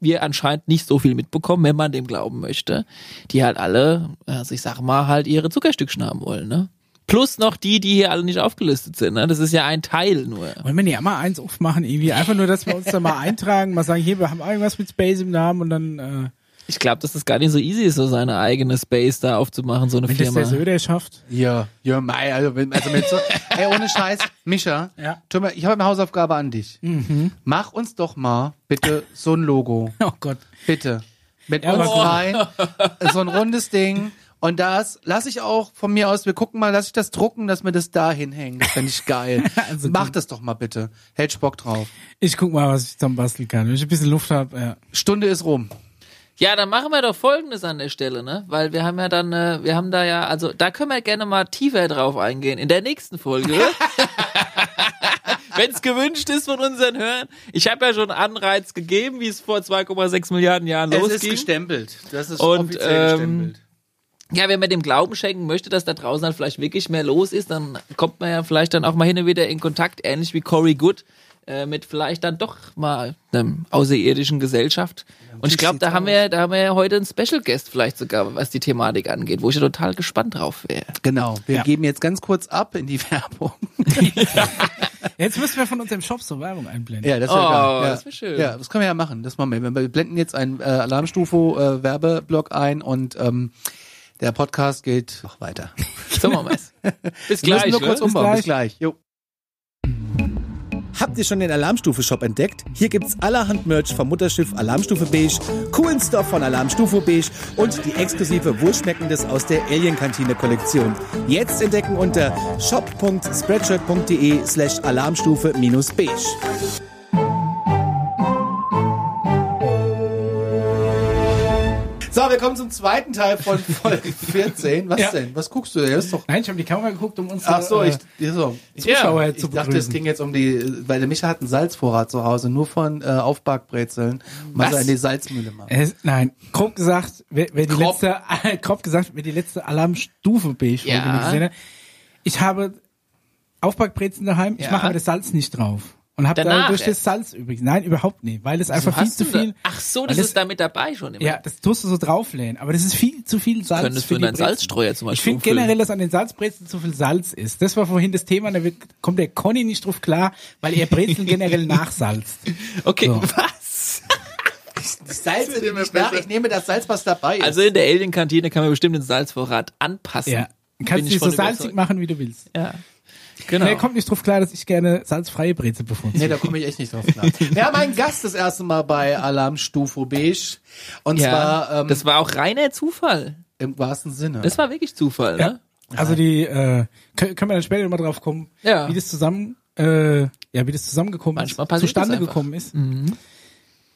wir anscheinend nicht so viel mitbekommen, wenn man dem glauben möchte, die halt alle, also ich sag mal, halt ihre Zuckerstückchen haben wollen, ne? Plus noch die, die hier alle nicht aufgelistet sind, ne? Das ist ja ein Teil nur. Wollen wir nicht mal eins aufmachen, irgendwie? Einfach nur, dass wir uns da mal <laughs> eintragen, mal sagen, hier, wir haben irgendwas mit Space im Namen und dann, äh, Ich glaube, dass das gar nicht so easy ist, so seine eigene Space da aufzumachen, so eine wenn das Firma. der Söder schafft. Ja, ja, mei, also, wenn, also mit so, ey, ohne Scheiß, Mischa, Ja. ich habe eine Hausaufgabe an dich. Mach uns doch mal bitte so ein Logo. Oh Gott. Bitte. Mit Ja, uns rein. So ein rundes Ding. Und das lasse ich auch von mir aus, wir gucken mal, lass ich das drucken, dass wir das da hinhängen. Das fände ich geil. <laughs> Also Mach gut. das doch mal bitte. Hält Bock drauf. Ich guck mal, was ich zusammen basteln kann. Wenn ich ein bisschen Luft habe, ja. Stunde ist rum. Ja, dann machen wir doch Folgendes an der Stelle, ne? Weil wir haben ja dann, äh, wir haben da ja, also da können wir gerne mal tiefer drauf eingehen in der nächsten Folge. <laughs> Wenn es gewünscht ist von unseren Hörern. Ich habe ja schon Anreiz gegeben, wie es vor 2,6 Milliarden Jahren Es ist losging. gestempelt. Das ist Und, offiziell ähm, gestempelt. Ja, wenn man dem Glauben schenken möchte, dass da draußen halt vielleicht wirklich mehr los ist, dann kommt man ja vielleicht dann auch mal hin und wieder in Kontakt, ähnlich wie Cory Good, äh, mit vielleicht dann doch mal einem außerirdischen Gesellschaft. Und ich glaube, da haben wir, da haben wir ja heute einen Special Guest vielleicht sogar, was die Thematik angeht, wo ich ja total gespannt drauf wäre. Genau. Wir Ja. geben jetzt ganz kurz ab in die <laughs> Werbung. <laughs> Jetzt müssen wir von unserem Shop so Werbung einblenden. Ja, das Oh, wäre geil. Ja. das wär schön. Ja, das können wir ja machen. Das machen wir. Wir blenden jetzt einen äh, Alarmstufe äh, Werbeblock ein und ähm, der Podcast geht noch weiter. <laughs> Wir's. Bis Wir gleich. müssen nur kurz ne? umbauen. Bis gleich. gleich. Jo. Habt ihr schon den Alarmstufe-Shop entdeckt? Hier gibt's allerhand Merch vom Mutterschiff Alarmstufe Beige, coolen Stuff von Alarmstufe Beige und die exklusive Wohlschmeckendes aus der Alien-Kantine-Kollektion. Jetzt entdecken unter shop.spreadshirt.de slash alarmstufe-beige. So, wir kommen zum zweiten Teil von <laughs> Folge 14. Was Ja. denn? Was guckst du? Der ist doch. Nein, ich habe die Kamera geguckt, um unsere Ach so, ich, äh, so. Zuschauer Ich zu dachte, es begrüßen. ging jetzt um die, weil der Micha hat einen Salzvorrat zu Hause, nur von äh, Aufbackbrezeln. Er in die Salzmühle macht. Es, nein, grob gesagt, wer, wer die Grob. letzte, <laughs> grob gesagt, wer die letzte Alarmstufe beige Ja. Gesehen hat. Ich habe Aufbackbrezen daheim, ich Ja. mache aber das Salz nicht drauf. Und habe Danach dadurch das. Salz übrigens. Nein, überhaupt nicht, weil es einfach viel zu du da- viel. Ach so, weil das ist da mit dabei schon immer. Ja, das tust du so drauflehnen, aber das ist viel zu viel Salz. Könntest für du in deinen. Salzstreuer zum Ich Beispiel finde generell, dass an den Salzbrezeln zu viel Salz ist. Das war vorhin das Thema, da wird, kommt der Conny nicht drauf klar, weil er Brezeln <laughs> generell nachsalzt. Okay, So. was? Ich salze nicht nach, ich nehme das Salz, was dabei ist. Also in der Alien-Kantine kann man bestimmt den Salzvorrat anpassen. Ja. Kannst ich du so von salzig machen, wie du willst. Ja. Genau. Nee, kommt nicht drauf klar, dass ich gerne salzfreie Brezel bevorzuge. Nee, da komme ich echt nicht drauf klar. Wir haben einen Gast das erste Mal bei Alarmstufe Beige. Und ja, zwar ähm, das war auch reiner Zufall. im wahrsten Sinne. Das war wirklich Zufall, Ja. ne? Also die, äh, können, können wir dann später mal drauf kommen, Ja. wie das zusammen, äh, ja, wie das zusammengekommen Manchmal ist, zustande gekommen ist.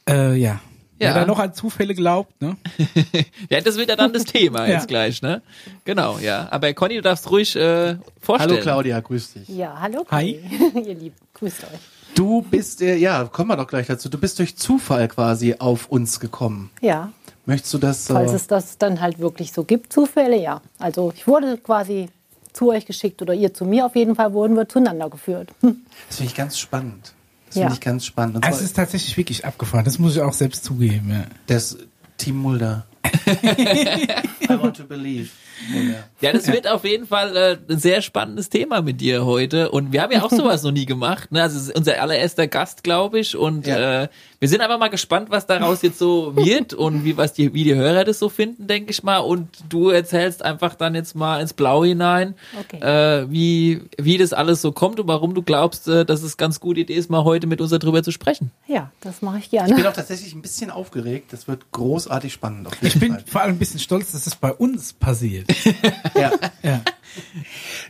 Äh, ja. Ja. Wer da noch an Zufälle glaubt, ne? <laughs> Ja, das wird ja dann das Thema <laughs> Ja. jetzt gleich, ne? Genau, ja. Aber Conny, du darfst ruhig äh, vorstellen. Hallo Claudia, grüß dich. Ja, hallo. Hi. Conny. <laughs> Ihr Lieben, grüßt euch. Du bist, äh, ja, kommen wir doch gleich dazu. Du bist durch Zufall quasi auf uns gekommen. Ja, Möchtest du das? falls Äh, es das dann halt wirklich so gibt, Zufälle, ja. Also ich wurde quasi zu euch geschickt oder ihr zu mir auf jeden Fall wurden wir zueinander geführt. Das finde ich ganz spannend. Das Ja. finde ich ganz spannend. Und Es zwar ist tatsächlich wirklich abgefahren, das muss ich auch selbst zugeben, ja. das Team Mulder. <laughs> I want to believe. Mulder. Ja, das wird auf jeden Fall äh, ein sehr spannendes Thema mit dir heute. Und wir haben ja auch <laughs> sowas noch nie gemacht. Ne? Also es ist unser allererster Gast, glaube ich. Und Ja. äh, wir sind einfach mal gespannt, was daraus jetzt so wird und wie was die, wie die Hörer das so finden, denke ich mal. Und du erzählst einfach dann jetzt mal ins Blau hinein, Okay. äh, wie, wie das alles so kommt und warum du glaubst, äh, dass es ganz gute Idee ist, mal heute mit uns darüber zu sprechen. Ja, das mache ich Ich bin gerne. auch tatsächlich ein bisschen aufgeregt. Das wird großartig spannend. Auf jeden Ich bin Fall. vor allem ein bisschen stolz, dass es bei uns passiert. <laughs> Ja. ja.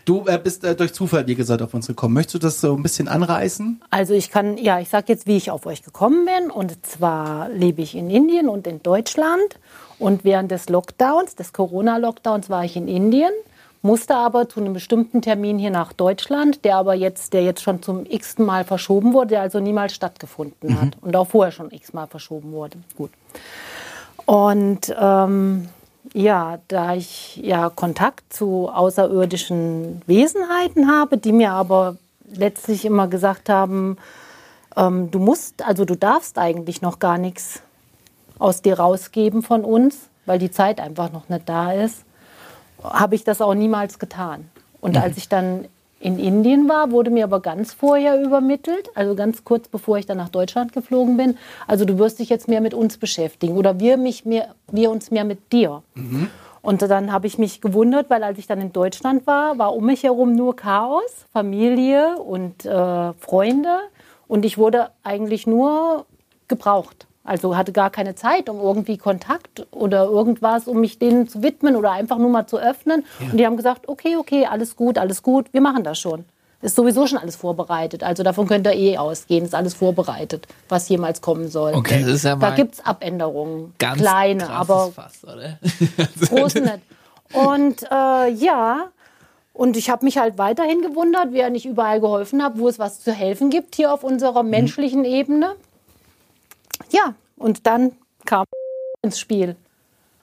Du äh, bist äh, durch Zufall, wie gesagt, auf uns gekommen. Möchtest du das so ein bisschen anreißen? Also ich kann, ja, ich sage jetzt, wie ich auf euch gekommen bin. Und zwar lebe ich in Indien und in Deutschland. Und während des Lockdowns, des Corona-Lockdowns, war ich in Indien, musste aber zu einem bestimmten Termin hier nach Deutschland, der aber jetzt, der jetzt schon zum x-ten Mal verschoben wurde, der also niemals stattgefunden hat und auch vorher schon x-mal verschoben wurde. Gut. Und ähm, ja, da ich ja Kontakt zu außerirdischen Wesenheiten habe, die mir aber letztlich immer gesagt haben, ähm, du musst, also du darfst eigentlich noch gar nichts aus dir rausgeben von uns, weil die Zeit einfach noch nicht da ist, habe ich das auch niemals getan. Und als ich dann in Indien war, wurde mir aber ganz vorher übermittelt, also ganz kurz bevor ich dann nach Deutschland geflogen bin. Also du wirst dich jetzt mehr mit uns beschäftigen oder wir, mich mehr, wir uns mehr mit dir. Und dann habe ich mich gewundert, weil als ich dann in Deutschland war, war um mich herum nur Chaos, Familie und äh, Freunde. Und ich wurde eigentlich nur gebraucht. Also hatte gar keine Zeit, um irgendwie Kontakt oder irgendwas, um mich denen zu widmen oder einfach nur mal zu öffnen. Und die haben gesagt, okay, okay, alles gut, alles gut, wir machen das schon. Ist sowieso schon alles vorbereitet. Also davon könnt ihr eh ausgehen, ist alles vorbereitet, was jemals kommen soll. Okay. Das ist ja Da mal gibt es Abänderungen, ganz kleine, aber Fass, oder? <laughs> groß nicht. Und äh, ja, und ich habe mich halt weiterhin gewundert, wer nicht überall geholfen hat, wo es was zu helfen gibt hier auf unserer menschlichen Ebene. Ja, und dann kam ins Spiel.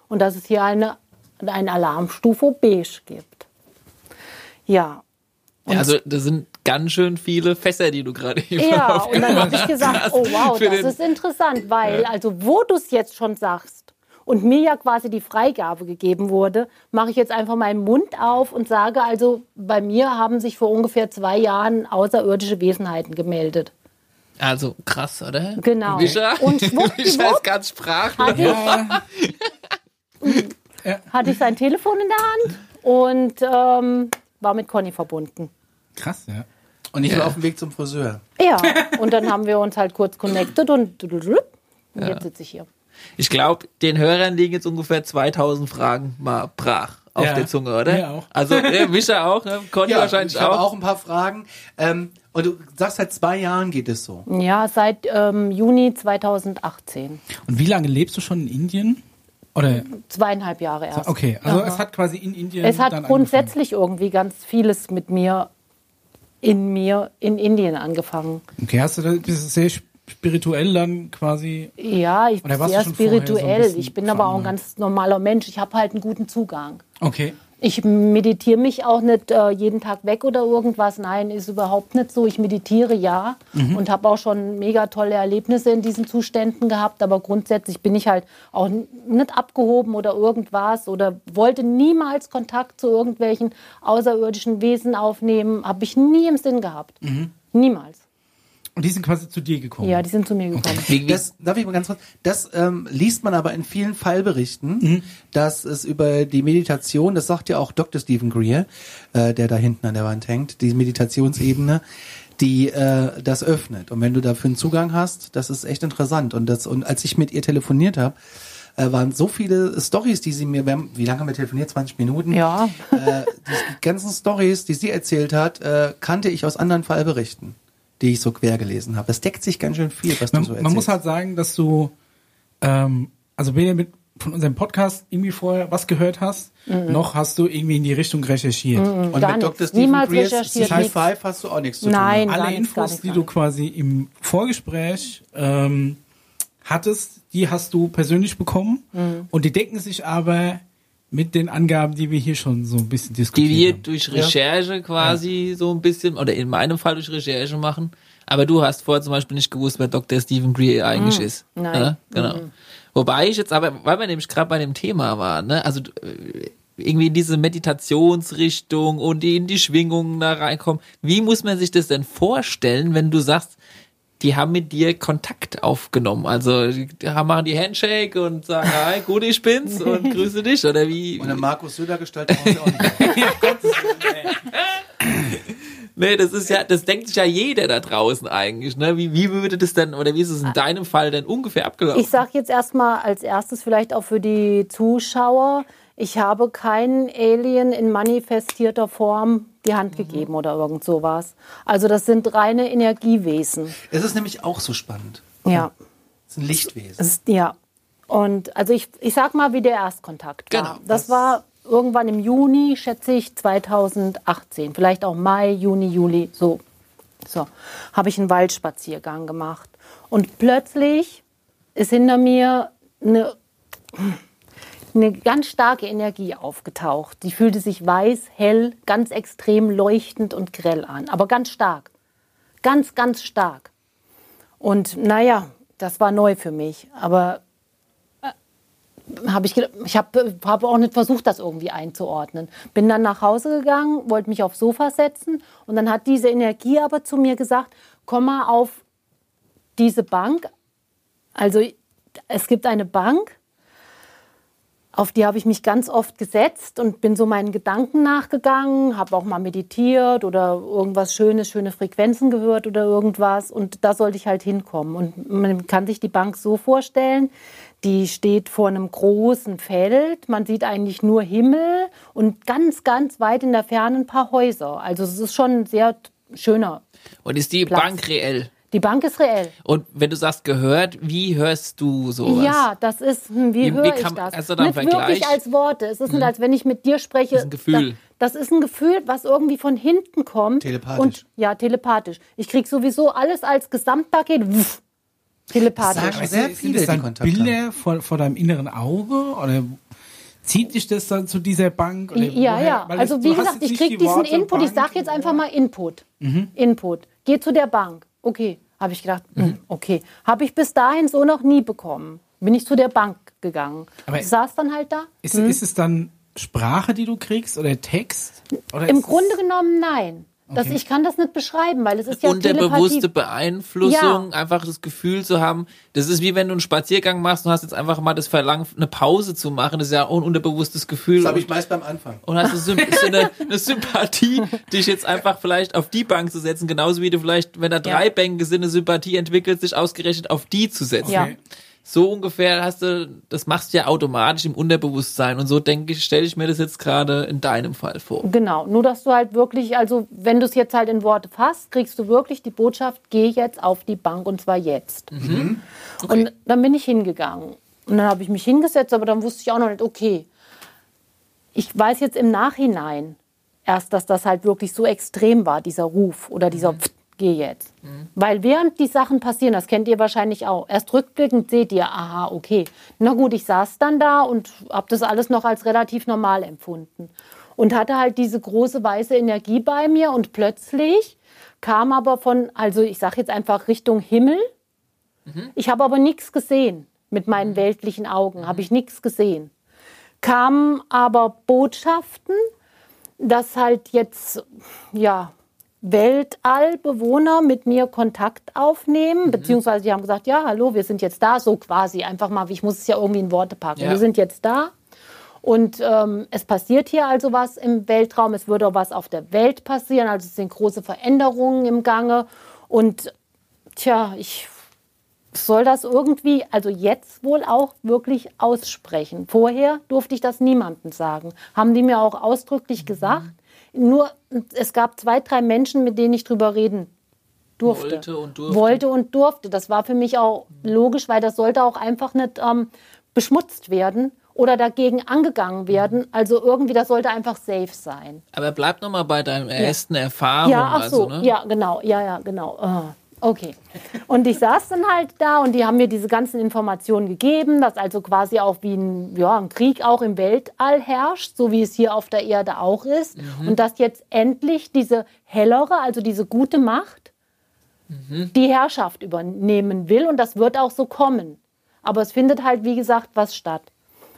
Und dass es hier eine, eine Alarmstufe Beige gibt. Ja, Ja, also das sind ganz schön viele Fässer, die du gerade eben Ja, und dann habe ich gesagt, oh wow, das ist interessant, weil also wo du es jetzt schon sagst und mir ja quasi die Freigabe gegeben wurde, mache ich jetzt einfach meinen Mund auf und sage also, bei mir haben sich vor ungefähr zwei Jahren außerirdische Wesenheiten gemeldet. Also krass, oder? Genau. Wischer, Und <laughs> Wischer ist ganz sprachlos. hatte ich, <laughs> hatte ich sein Telefon in der Hand und ähm, war mit Conny verbunden. Krass, ja. Und ich war auf dem Weg zum Friseur. Ja, <laughs> und dann haben wir uns halt kurz connected und, und jetzt sitze ich hier. Ich glaube, den Hörern liegen jetzt ungefähr 2000 Fragen mal brach auf Ja. der Zunge, oder? Mir auch. Also äh, Wischer auch, ne? Conny wahrscheinlich ich habe auch. auch ein paar Fragen. Ähm, und du sagst, seit zwei Jahren geht es so. Ja, seit ähm, Juni 2018. Und wie lange lebst du schon in Indien? Oder zweieinhalb Jahre erst. okay, also Aha. es hat quasi in Indien. Es hat dann grundsätzlich irgendwie ganz vieles mit mir, in mir, in Indien angefangen. Angefangen. Okay, hast du da bist du sehr spirituell dann quasi. Ja, ich bin sehr so spirituell. bisschen ich bin aber auch ein ganz normaler Mensch. Ich habe halt einen guten Zugang. Okay. Ich meditiere mich auch nicht äh, jeden Tag weg oder irgendwas. Nein, ist überhaupt nicht so. Ich meditiere ja Mhm. und habe auch schon mega tolle Erlebnisse in diesen Zuständen gehabt. Aber grundsätzlich bin ich halt auch nicht abgehoben oder irgendwas oder wollte niemals Kontakt zu irgendwelchen außerirdischen Wesen aufnehmen. Habe ich nie im Sinn gehabt. Mhm. Niemals. Und die sind quasi zu dir gekommen. Ja, die sind zu mir gekommen. Das, darf ich mal ganz kurz, das ähm, liest man aber in vielen Fallberichten, dass es über die Meditation, das sagt ja auch Dr. Stephen Greer, äh, der da hinten an der Wand hängt, die Meditationsebene, die äh, das öffnet. Und wenn du dafür einen Zugang hast, das ist echt interessant. Und das und als ich mit ihr telefoniert habe, äh, waren so viele Stories, die sie mir, wir haben, wie lange haben wir telefoniert? 20 Minuten? Ja. Äh, die ganzen Stories, die sie erzählt hat, äh, kannte ich aus anderen Fallberichten, die ich so quer gelesen habe. Es deckt sich ganz schön viel, was Man, du so erzählst. man muss halt sagen, dass du, ähm, also weder mit von unserem Podcast irgendwie vorher was gehört hast, noch hast du irgendwie in die Richtung recherchiert. Und Gar mit. Dr. Stephen Niemals Greers recherchiert, High. Five hast du auch nichts zu Nein. tun. gar Alle gar Infos, nichts, die gar du quasi im Vorgespräch ähm, hattest, die hast du persönlich bekommen Mhm. und die decken sich aber mit den Angaben, die wir hier schon so ein bisschen die diskutiert wir haben. durch Recherche quasi so ein bisschen, oder in meinem Fall durch Recherche machen. Aber du hast vorher zum Beispiel nicht gewusst, wer Dr. Stephen Greer eigentlich ist. Nein. Ja, genau. Wobei ich jetzt aber, weil wir nämlich gerade bei dem Thema waren, ne, also äh, irgendwie in diese Meditationsrichtung und die in die Schwingungen da reinkommen. Wie muss man sich das denn vorstellen, wenn du sagst, die haben mit dir Kontakt aufgenommen? Also die haben- machen die Handshake und sagen, hi, gut, ich bin's und <laughs> grüße dich oder wie? Und eine Markus Söder Gestalt brauchen sie auch nicht. <laughs> Nee, das ist ja, das denkt sich ja jeder da draußen eigentlich, ne? Wie, wie würde das denn, oder wie ist es in deinem Fall denn ungefähr abgelaufen? Ich sage jetzt erstmal als erstes vielleicht auch für die Zuschauer, ich habe keinen Alien in manifestierter Form die Hand gegeben oder irgend sowas. Also das sind reine Energiewesen. Es ist nämlich auch so spannend. Ja. Es ist ein Lichtwesen. Es ist, ja. Und also ich, ich sag mal, wie der Erstkontakt war. Genau, das war irgendwann im Juni, schätze ich, 2018. Vielleicht auch Mai, Juni, Juli, so. So, habe ich einen Waldspaziergang gemacht. Und plötzlich ist hinter mir eine, eine ganz starke Energie aufgetaucht. Die fühlte sich weiß, hell, ganz extrem leuchtend und grell an. Aber ganz stark. Ganz, ganz stark. Und naja, das war neu für mich. Aber habe ich, ich habe hab auch nicht versucht, das irgendwie einzuordnen. Bin dann nach Hause gegangen, wollte mich aufs Sofa setzen und dann hat diese Energie aber zu mir gesagt, komm mal auf diese Bank. Also es gibt eine Bank, auf die habe ich mich ganz oft gesetzt und bin so meinen Gedanken nachgegangen, habe auch mal meditiert oder irgendwas Schönes, schöne Frequenzen gehört oder irgendwas. Und da sollte ich halt hinkommen. Und man kann sich die Bank so vorstellen, die steht vor einem großen Feld. Man sieht eigentlich nur Himmel und ganz, ganz weit in der Ferne ein paar Häuser. Also es ist schon ein sehr schöner. Und ist die Platz. Bank reell? Die Bank ist reell. Und wenn du sagst gehört, wie hörst du sowas? Ja, das ist, hm, wie, Wie- höre kann- ich das? einen nicht Vergleich? wirklich als Worte. Es ist nicht, als wenn ich mit dir spreche. Das ist ein Gefühl. Das, das ist ein Gefühl, was irgendwie von hinten kommt. Telepathisch. Und, ja, telepathisch. Ich krieg sowieso alles als Gesamtpaket. Wuff, telepathisch. sagen sehr sind viele, das dann Bilder vor, vor deinem inneren Auge oder zieht dich das dann zu dieser Bank? Oder Ja, woher- ja. weil Also das- wie gesagt, ich nicht krieg die diesen Worte Input. Ich Bank sag jetzt einfach mal Input. Input. Geh zu der Bank. Okay, habe ich gedacht. hm, Okay, habe ich bis dahin so noch nie bekommen. Bin ich zu der Bank gegangen. Aber- ich saß dann halt da. Ist, ist es dann Sprache, die du kriegst oder Text? Oder Im Grunde genommen nein. Das, Okay. ich kann das nicht beschreiben, weil es ist ja Unterbewusste. Beeinflussung, Ja. einfach das Gefühl zu haben, das ist wie wenn du einen Spaziergang machst und hast jetzt einfach mal das Verlangen, eine Pause zu machen, das ist ja auch ein unterbewusstes Gefühl. Das habe ich meist beim Anfang. und hast du so, so <laughs> eine, eine Sympathie, dich jetzt einfach vielleicht auf die Bank zu setzen, genauso wie du vielleicht, wenn da drei Ja. Bänke sind, eine Sympathie entwickelt, sich ausgerechnet auf die zu setzen. Ja. So ungefähr hast du, das machst du ja automatisch im Unterbewusstsein und so denke ich, stelle ich mir das jetzt gerade in deinem Fall vor. Genau, nur dass du halt wirklich, also wenn du es jetzt halt in Worte fasst, kriegst du wirklich die Botschaft, geh jetzt auf die Bank und zwar jetzt. Und dann bin ich hingegangen. Und dann habe ich mich hingesetzt, aber dann wusste ich auch noch nicht, okay. Ich weiß jetzt im Nachhinein erst, dass das halt wirklich so extrem war, dieser Ruf oder dieser Pft, geh jetzt. Weil während die Sachen passieren, das kennt ihr wahrscheinlich auch, erst rückblickend seht ihr, aha, okay. Na gut, ich saß dann da und habe das alles noch als relativ normal empfunden. Und hatte halt diese große weiße Energie bei mir und plötzlich kam aber von, also ich sage jetzt einfach Richtung Himmel. Ich habe aber nichts gesehen. Mit meinen weltlichen Augen habe ich nichts gesehen. Kamen aber Botschaften, dass halt jetzt, ja, Weltallbewohner mit mir Kontakt aufnehmen, beziehungsweise die haben gesagt, ja, hallo, wir sind jetzt da, so quasi, einfach mal, ich muss es ja irgendwie in Worte packen. Ja. Wir sind jetzt da und ähm, es passiert hier also was im Weltraum, es würde auch was auf der Welt passieren, also es sind große Veränderungen im Gange und tja, ich soll das irgendwie, also jetzt wohl auch wirklich aussprechen. Vorher durfte ich das niemandem sagen. Haben die mir auch ausdrücklich gesagt. Nur es gab zwei, drei Menschen, mit denen ich drüber reden durfte. Wollte und durfte. Wollte und durfte. Das war für mich auch logisch, weil das sollte auch einfach nicht ähm, beschmutzt werden oder dagegen angegangen werden. Also irgendwie, das sollte einfach safe sein. Aber bleib noch mal bei deinen ersten Erfahrungen. Ja, ach so, also, ne? ja, genau, ja, ja, genau. Ah, okay. Und ich saß dann halt da und die haben mir diese ganzen Informationen gegeben, dass also quasi auch wie ein, ja, ein Krieg auch im Weltall herrscht, so wie es hier auf der Erde auch ist. Und dass jetzt endlich diese hellere, also diese gute Macht, die Herrschaft übernehmen will. Und das wird auch so kommen. Aber es findet halt, wie gesagt, was statt.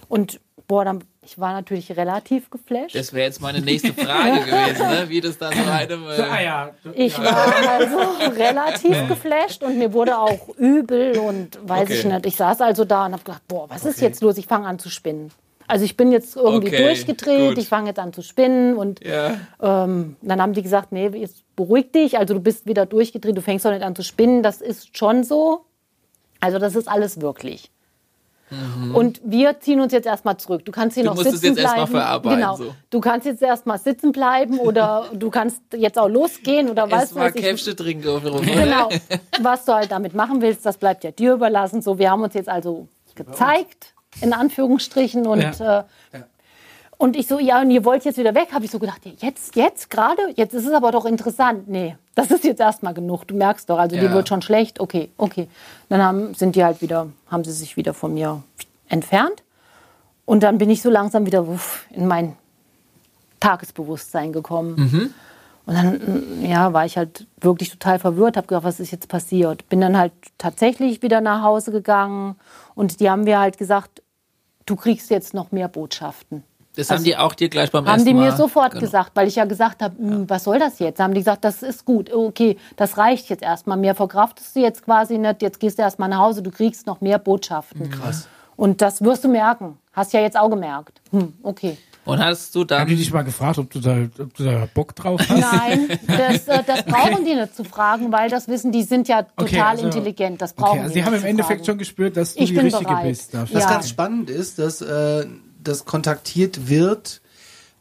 Und boah, dann, ich war natürlich relativ geflasht. Das wäre jetzt meine nächste Frage <laughs> gewesen, ne? wie das dann so einem... Äh, Ah ja. Ich war also relativ geflasht und mir wurde auch übel und weiß ich Okay. nicht. Ich saß also da und habe gedacht, boah, was ist jetzt los? Ich fange an zu spinnen. Also ich bin jetzt irgendwie Okay, durchgedreht, gut. ich fange jetzt an zu spinnen und ja. ähm, dann haben die gesagt, nee, jetzt beruhig dich, also du bist wieder durchgedreht, du fängst doch nicht an zu spinnen, das ist schon so. Also das ist alles wirklich. Und wir ziehen uns jetzt erstmal zurück. Du kannst hier Du noch musst es sitzen jetzt erstmal bleiben. verarbeiten, Genau. so. Du kannst jetzt erstmal sitzen bleiben oder <laughs> du kannst jetzt auch losgehen oder was Erstmal weiß ich. Käfte trinken auf. Genau. <laughs> Was du halt damit machen willst, das bleibt ja dir überlassen. So, wir haben uns jetzt also gezeigt, in Anführungsstrichen. Und, äh, und ich so, ja, und ihr wollt jetzt wieder weg, habe ich so gedacht, jetzt, jetzt gerade? Jetzt ist es aber doch interessant. Nee, das ist jetzt erstmal genug. Du merkst doch, also Ja. dir wird schon schlecht. Okay, okay. Dann haben, sind die halt wieder, haben sie sich wieder von mir entfernt. Und dann bin ich so langsam wieder wuff, in mein Tagesbewusstsein gekommen. Und dann ja, war ich halt wirklich total verwirrt, habe gedacht, was ist jetzt passiert? Bin dann halt tatsächlich wieder nach Hause gegangen und die haben mir halt gesagt, du kriegst jetzt noch mehr Botschaften. Das haben die auch dir gleich beim Haben ersten die Mal... mir sofort genau. gesagt, weil ich ja gesagt habe, "Hm, was soll das jetzt? Haben die gesagt, das ist gut, okay, das reicht jetzt erstmal. Mehr verkraftest du jetzt quasi nicht, jetzt gehst du erstmal nach Hause, du kriegst noch mehr Botschaften. Krass. Und das wirst du merken. Hast ja jetzt auch gemerkt. Hm, okay. Und hast du Haben dann... die dich mal gefragt, ob du da, ob du da Bock drauf hast? Nein, das, äh, das brauchen die nicht zu fragen, weil das wissen, die sind ja total Okay, also- intelligent. Das brauchen Okay, also die sie haben im Endeffekt fragen. schon gespürt, dass du Ich die bin Richtige bereit. bist. dafür. Was Ja. ganz spannend ist, dass äh, das kontaktiert wird,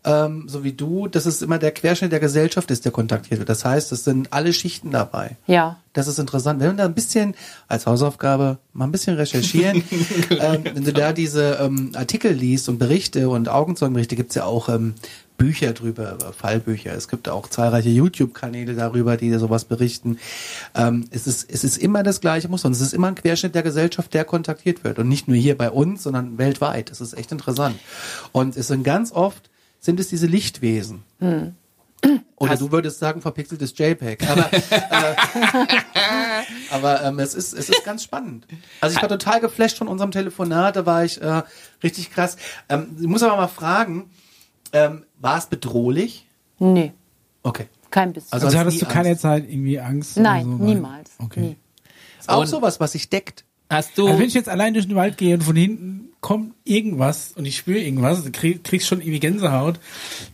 ähm, so wie du, dass es immer der Querschnitt der Gesellschaft ist, der kontaktiert wird. Das heißt, es sind alle Schichten dabei. Ja. Das ist interessant. Wenn wir da ein bisschen als Hausaufgabe mal ein bisschen recherchieren, <laughs> ähm, wenn du da diese ähm, Artikel liest und Berichte und Augenzeugenberichte, gibt's ja auch ähm, Bücher drüber, Fallbücher. Es gibt auch zahlreiche YouTube-Kanäle darüber, die sowas berichten. Ähm, es, ist, es ist immer das gleiche Muster und es ist immer ein Querschnitt der Gesellschaft, der kontaktiert wird. Und nicht nur hier bei uns, sondern weltweit. Das ist echt interessant. Und es sind ganz oft, sind es diese Lichtwesen. Oder du würdest sagen, verpixeltes JPEG. Aber, <laughs> äh, aber ähm, es, ist, es ist ganz spannend. Also ich war total geflasht von unserem Telefonat, da war ich äh, richtig krass. Ähm, ich muss aber mal fragen, ähm, war es bedrohlich? Nee, Okay. kein bisschen. Also Also hattest du keine Angst? Zeit irgendwie Angst? Nein, oder so? niemals. Okay. Nie. Ist auch Und- sowas, was sich deckt. Hast du... Also wenn ich jetzt allein durch den Wald gehe und von hinten kommt irgendwas und ich spüre irgendwas, du krieg, kriegst schon irgendwie Gänsehaut,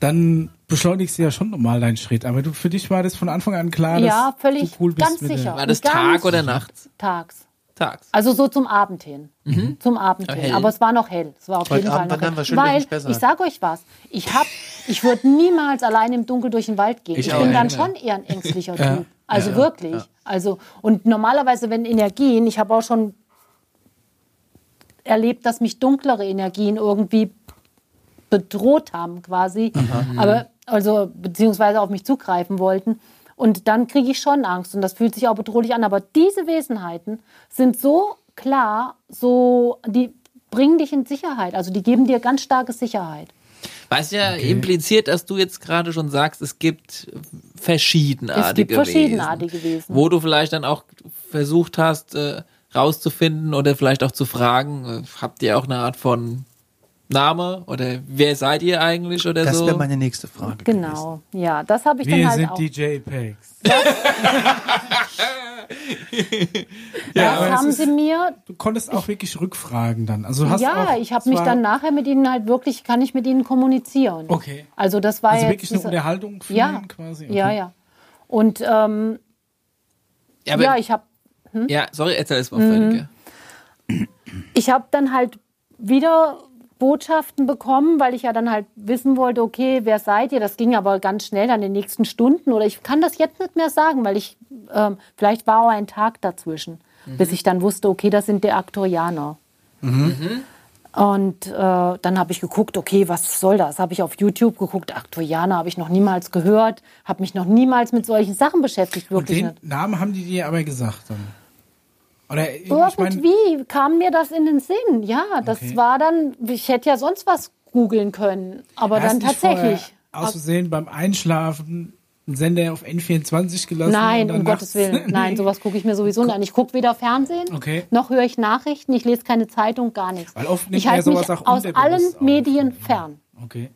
dann beschleunigst du ja schon normal deinen Schritt. Aber du, für dich war das von Anfang an klar, Ja, dass völlig, du cool bist ganz mit der- sicher. war das Ganz Tag oder Nachts? Tags. Tags. Also so zum Abend hin. Zum Abend Aber hin. hell. Aber es war noch hell. Es war auf Heute jeden Fall Abend noch hell. Weil, besser. ich sag euch was, ich hab, ich würde niemals allein im Dunkeln durch den Wald gehen. Ich Ich, bin dann schon eher ein ängstlicher Typ. Also wirklich. Also, und normalerweise, wenn Energien, ich habe auch schon erlebt, dass mich dunklere Energien irgendwie bedroht haben quasi, aber also beziehungsweise auf mich zugreifen wollten. Und dann kriege ich schon Angst und das fühlt sich auch bedrohlich an. Aber diese Wesenheiten sind so klar, so die bringen dich in Sicherheit. Also die geben dir ganz starke Sicherheit. Was ja impliziert, dass du jetzt gerade schon sagst, es gibt verschiedenartige Es gibt verschiedenartige Wesen, Wesen. Wo du vielleicht dann auch versucht hast, äh, rauszufinden oder vielleicht auch zu fragen, äh, habt ihr auch eine Art von Name oder wer seid ihr eigentlich oder Das so? wäre meine nächste Frage. gewesen. Genau, ja, das habe ich Wir dann halt sind auch. DJ Pegs. <laughs> <laughs> das aber es haben ist- sie mir Du konntest auch wirklich rückfragen dann. Also du hast ja, auch, ich habe mich dann nachher mit ihnen halt wirklich, kann ich mit ihnen kommunizieren. Okay. Also das war Also jetzt wirklich eine diese- Unterhaltung führen ja, quasi. ja, ja. Und ähm, ja, aber, ja, ich habe ja, sorry, erzähl es mal Mhm. völlig. ich habe dann halt wieder Botschaften bekommen, weil ich ja dann halt wissen wollte, okay, wer seid ihr? Das ging aber ganz schnell dann in den nächsten Stunden oder ich kann das jetzt nicht mehr sagen, weil ich ähm, vielleicht war auch ein Tag dazwischen, bis ich dann wusste, okay, das sind die Aktorianer. Und äh, dann habe ich geguckt, okay, was soll das? Habe ich auf YouTube geguckt, Aktorianer habe ich noch niemals gehört, habe mich noch niemals mit solchen Sachen beschäftigt, Und wirklich den nicht. Namen haben die dir aber gesagt dann. Oder ich Irgendwie kam mir das in den Sinn. Ja, das Okay. war dann, ich hätte ja sonst was googeln können, aber hast dann tatsächlich. Aus Versehen beim Einschlafen einen Sender auf N24 gelassen. Nein, um Gottes Willen. <laughs> Nein, sowas gucke ich mir sowieso nicht an. Ich gucke weder Fernsehen, Okay. noch höre ich Nachrichten, ich lese keine Zeitung, gar nichts. Weil oft nimmt ich halte mich aus allen auf. Medien fern. Okay.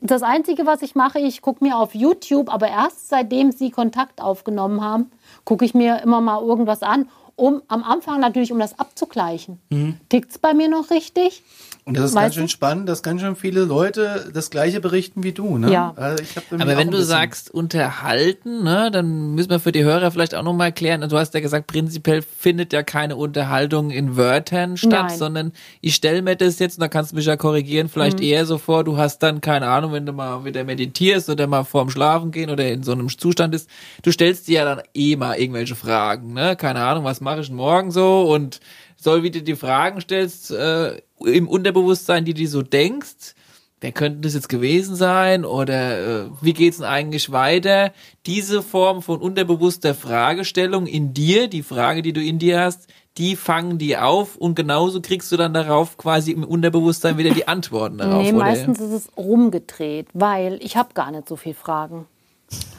Das Einzige, was ich mache, ich gucke mir auf YouTube, aber erst seitdem sie Kontakt aufgenommen haben, gucke ich mir immer mal irgendwas an, um am Anfang natürlich, um das abzugleichen. Mhm. Tickt's bei mir noch richtig? Und das ist Weißt ganz schön spannend, dass ganz schön viele Leute das Gleiche berichten wie du, ne? Ja. Also Aber wenn du sagst unterhalten, ne, dann müssen wir für die Hörer vielleicht auch nochmal klären. Du hast ja gesagt, prinzipiell findet ja keine Unterhaltung in Wörtern statt, Nein. sondern ich stelle mir das jetzt, und da kannst du mich ja korrigieren, vielleicht Mhm. eher so vor, du hast dann, keine Ahnung, wenn du mal wieder meditierst oder mal vorm Schlafen gehen oder in so einem Zustand ist, du stellst dir ja dann eh mal irgendwelche Fragen, ne? Keine Ahnung, was mache ich denn morgen so und soll, wie du die Fragen stellst, äh, im Unterbewusstsein, die du so denkst, wer könnte das jetzt gewesen sein oder äh, wie geht's denn eigentlich weiter? Diese Form von unterbewusster Fragestellung in dir, die Frage, die du in dir hast, die fangen die auf und genauso kriegst du dann darauf quasi im Unterbewusstsein wieder die Antworten darauf. nee, oder? meistens ist es rumgedreht, weil ich habe gar nicht so viel Fragen,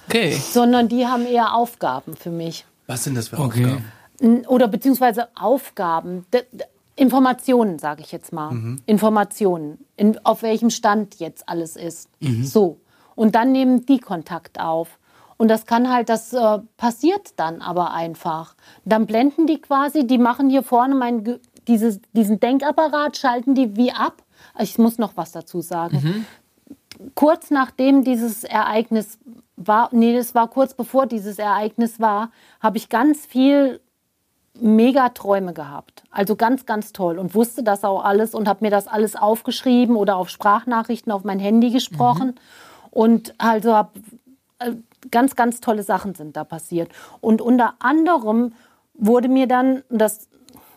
Okay. sondern die haben eher Aufgaben für mich. Was sind das für Okay. Aufgaben? Oder beziehungsweise Aufgaben, Informationen, sage ich jetzt mal. Informationen, in, auf welchem Stand jetzt alles ist. So. Und dann nehmen die Kontakt auf. Und das kann halt, das äh, passiert dann aber einfach. Dann blenden die quasi, die machen hier vorne mein, dieses, diesen Denkapparat, schalten die wie ab. Ich muss noch was dazu sagen. Kurz nachdem dieses Ereignis war, nee, das war kurz bevor dieses Ereignis war, habe ich ganz viel mega Träume gehabt. Also ganz, ganz toll und wusste das auch alles und habe mir das alles aufgeschrieben oder auf Sprachnachrichten auf mein Handy gesprochen. Und also hab, äh, ganz, ganz tolle Sachen sind da passiert. Und unter anderem wurde mir dann, das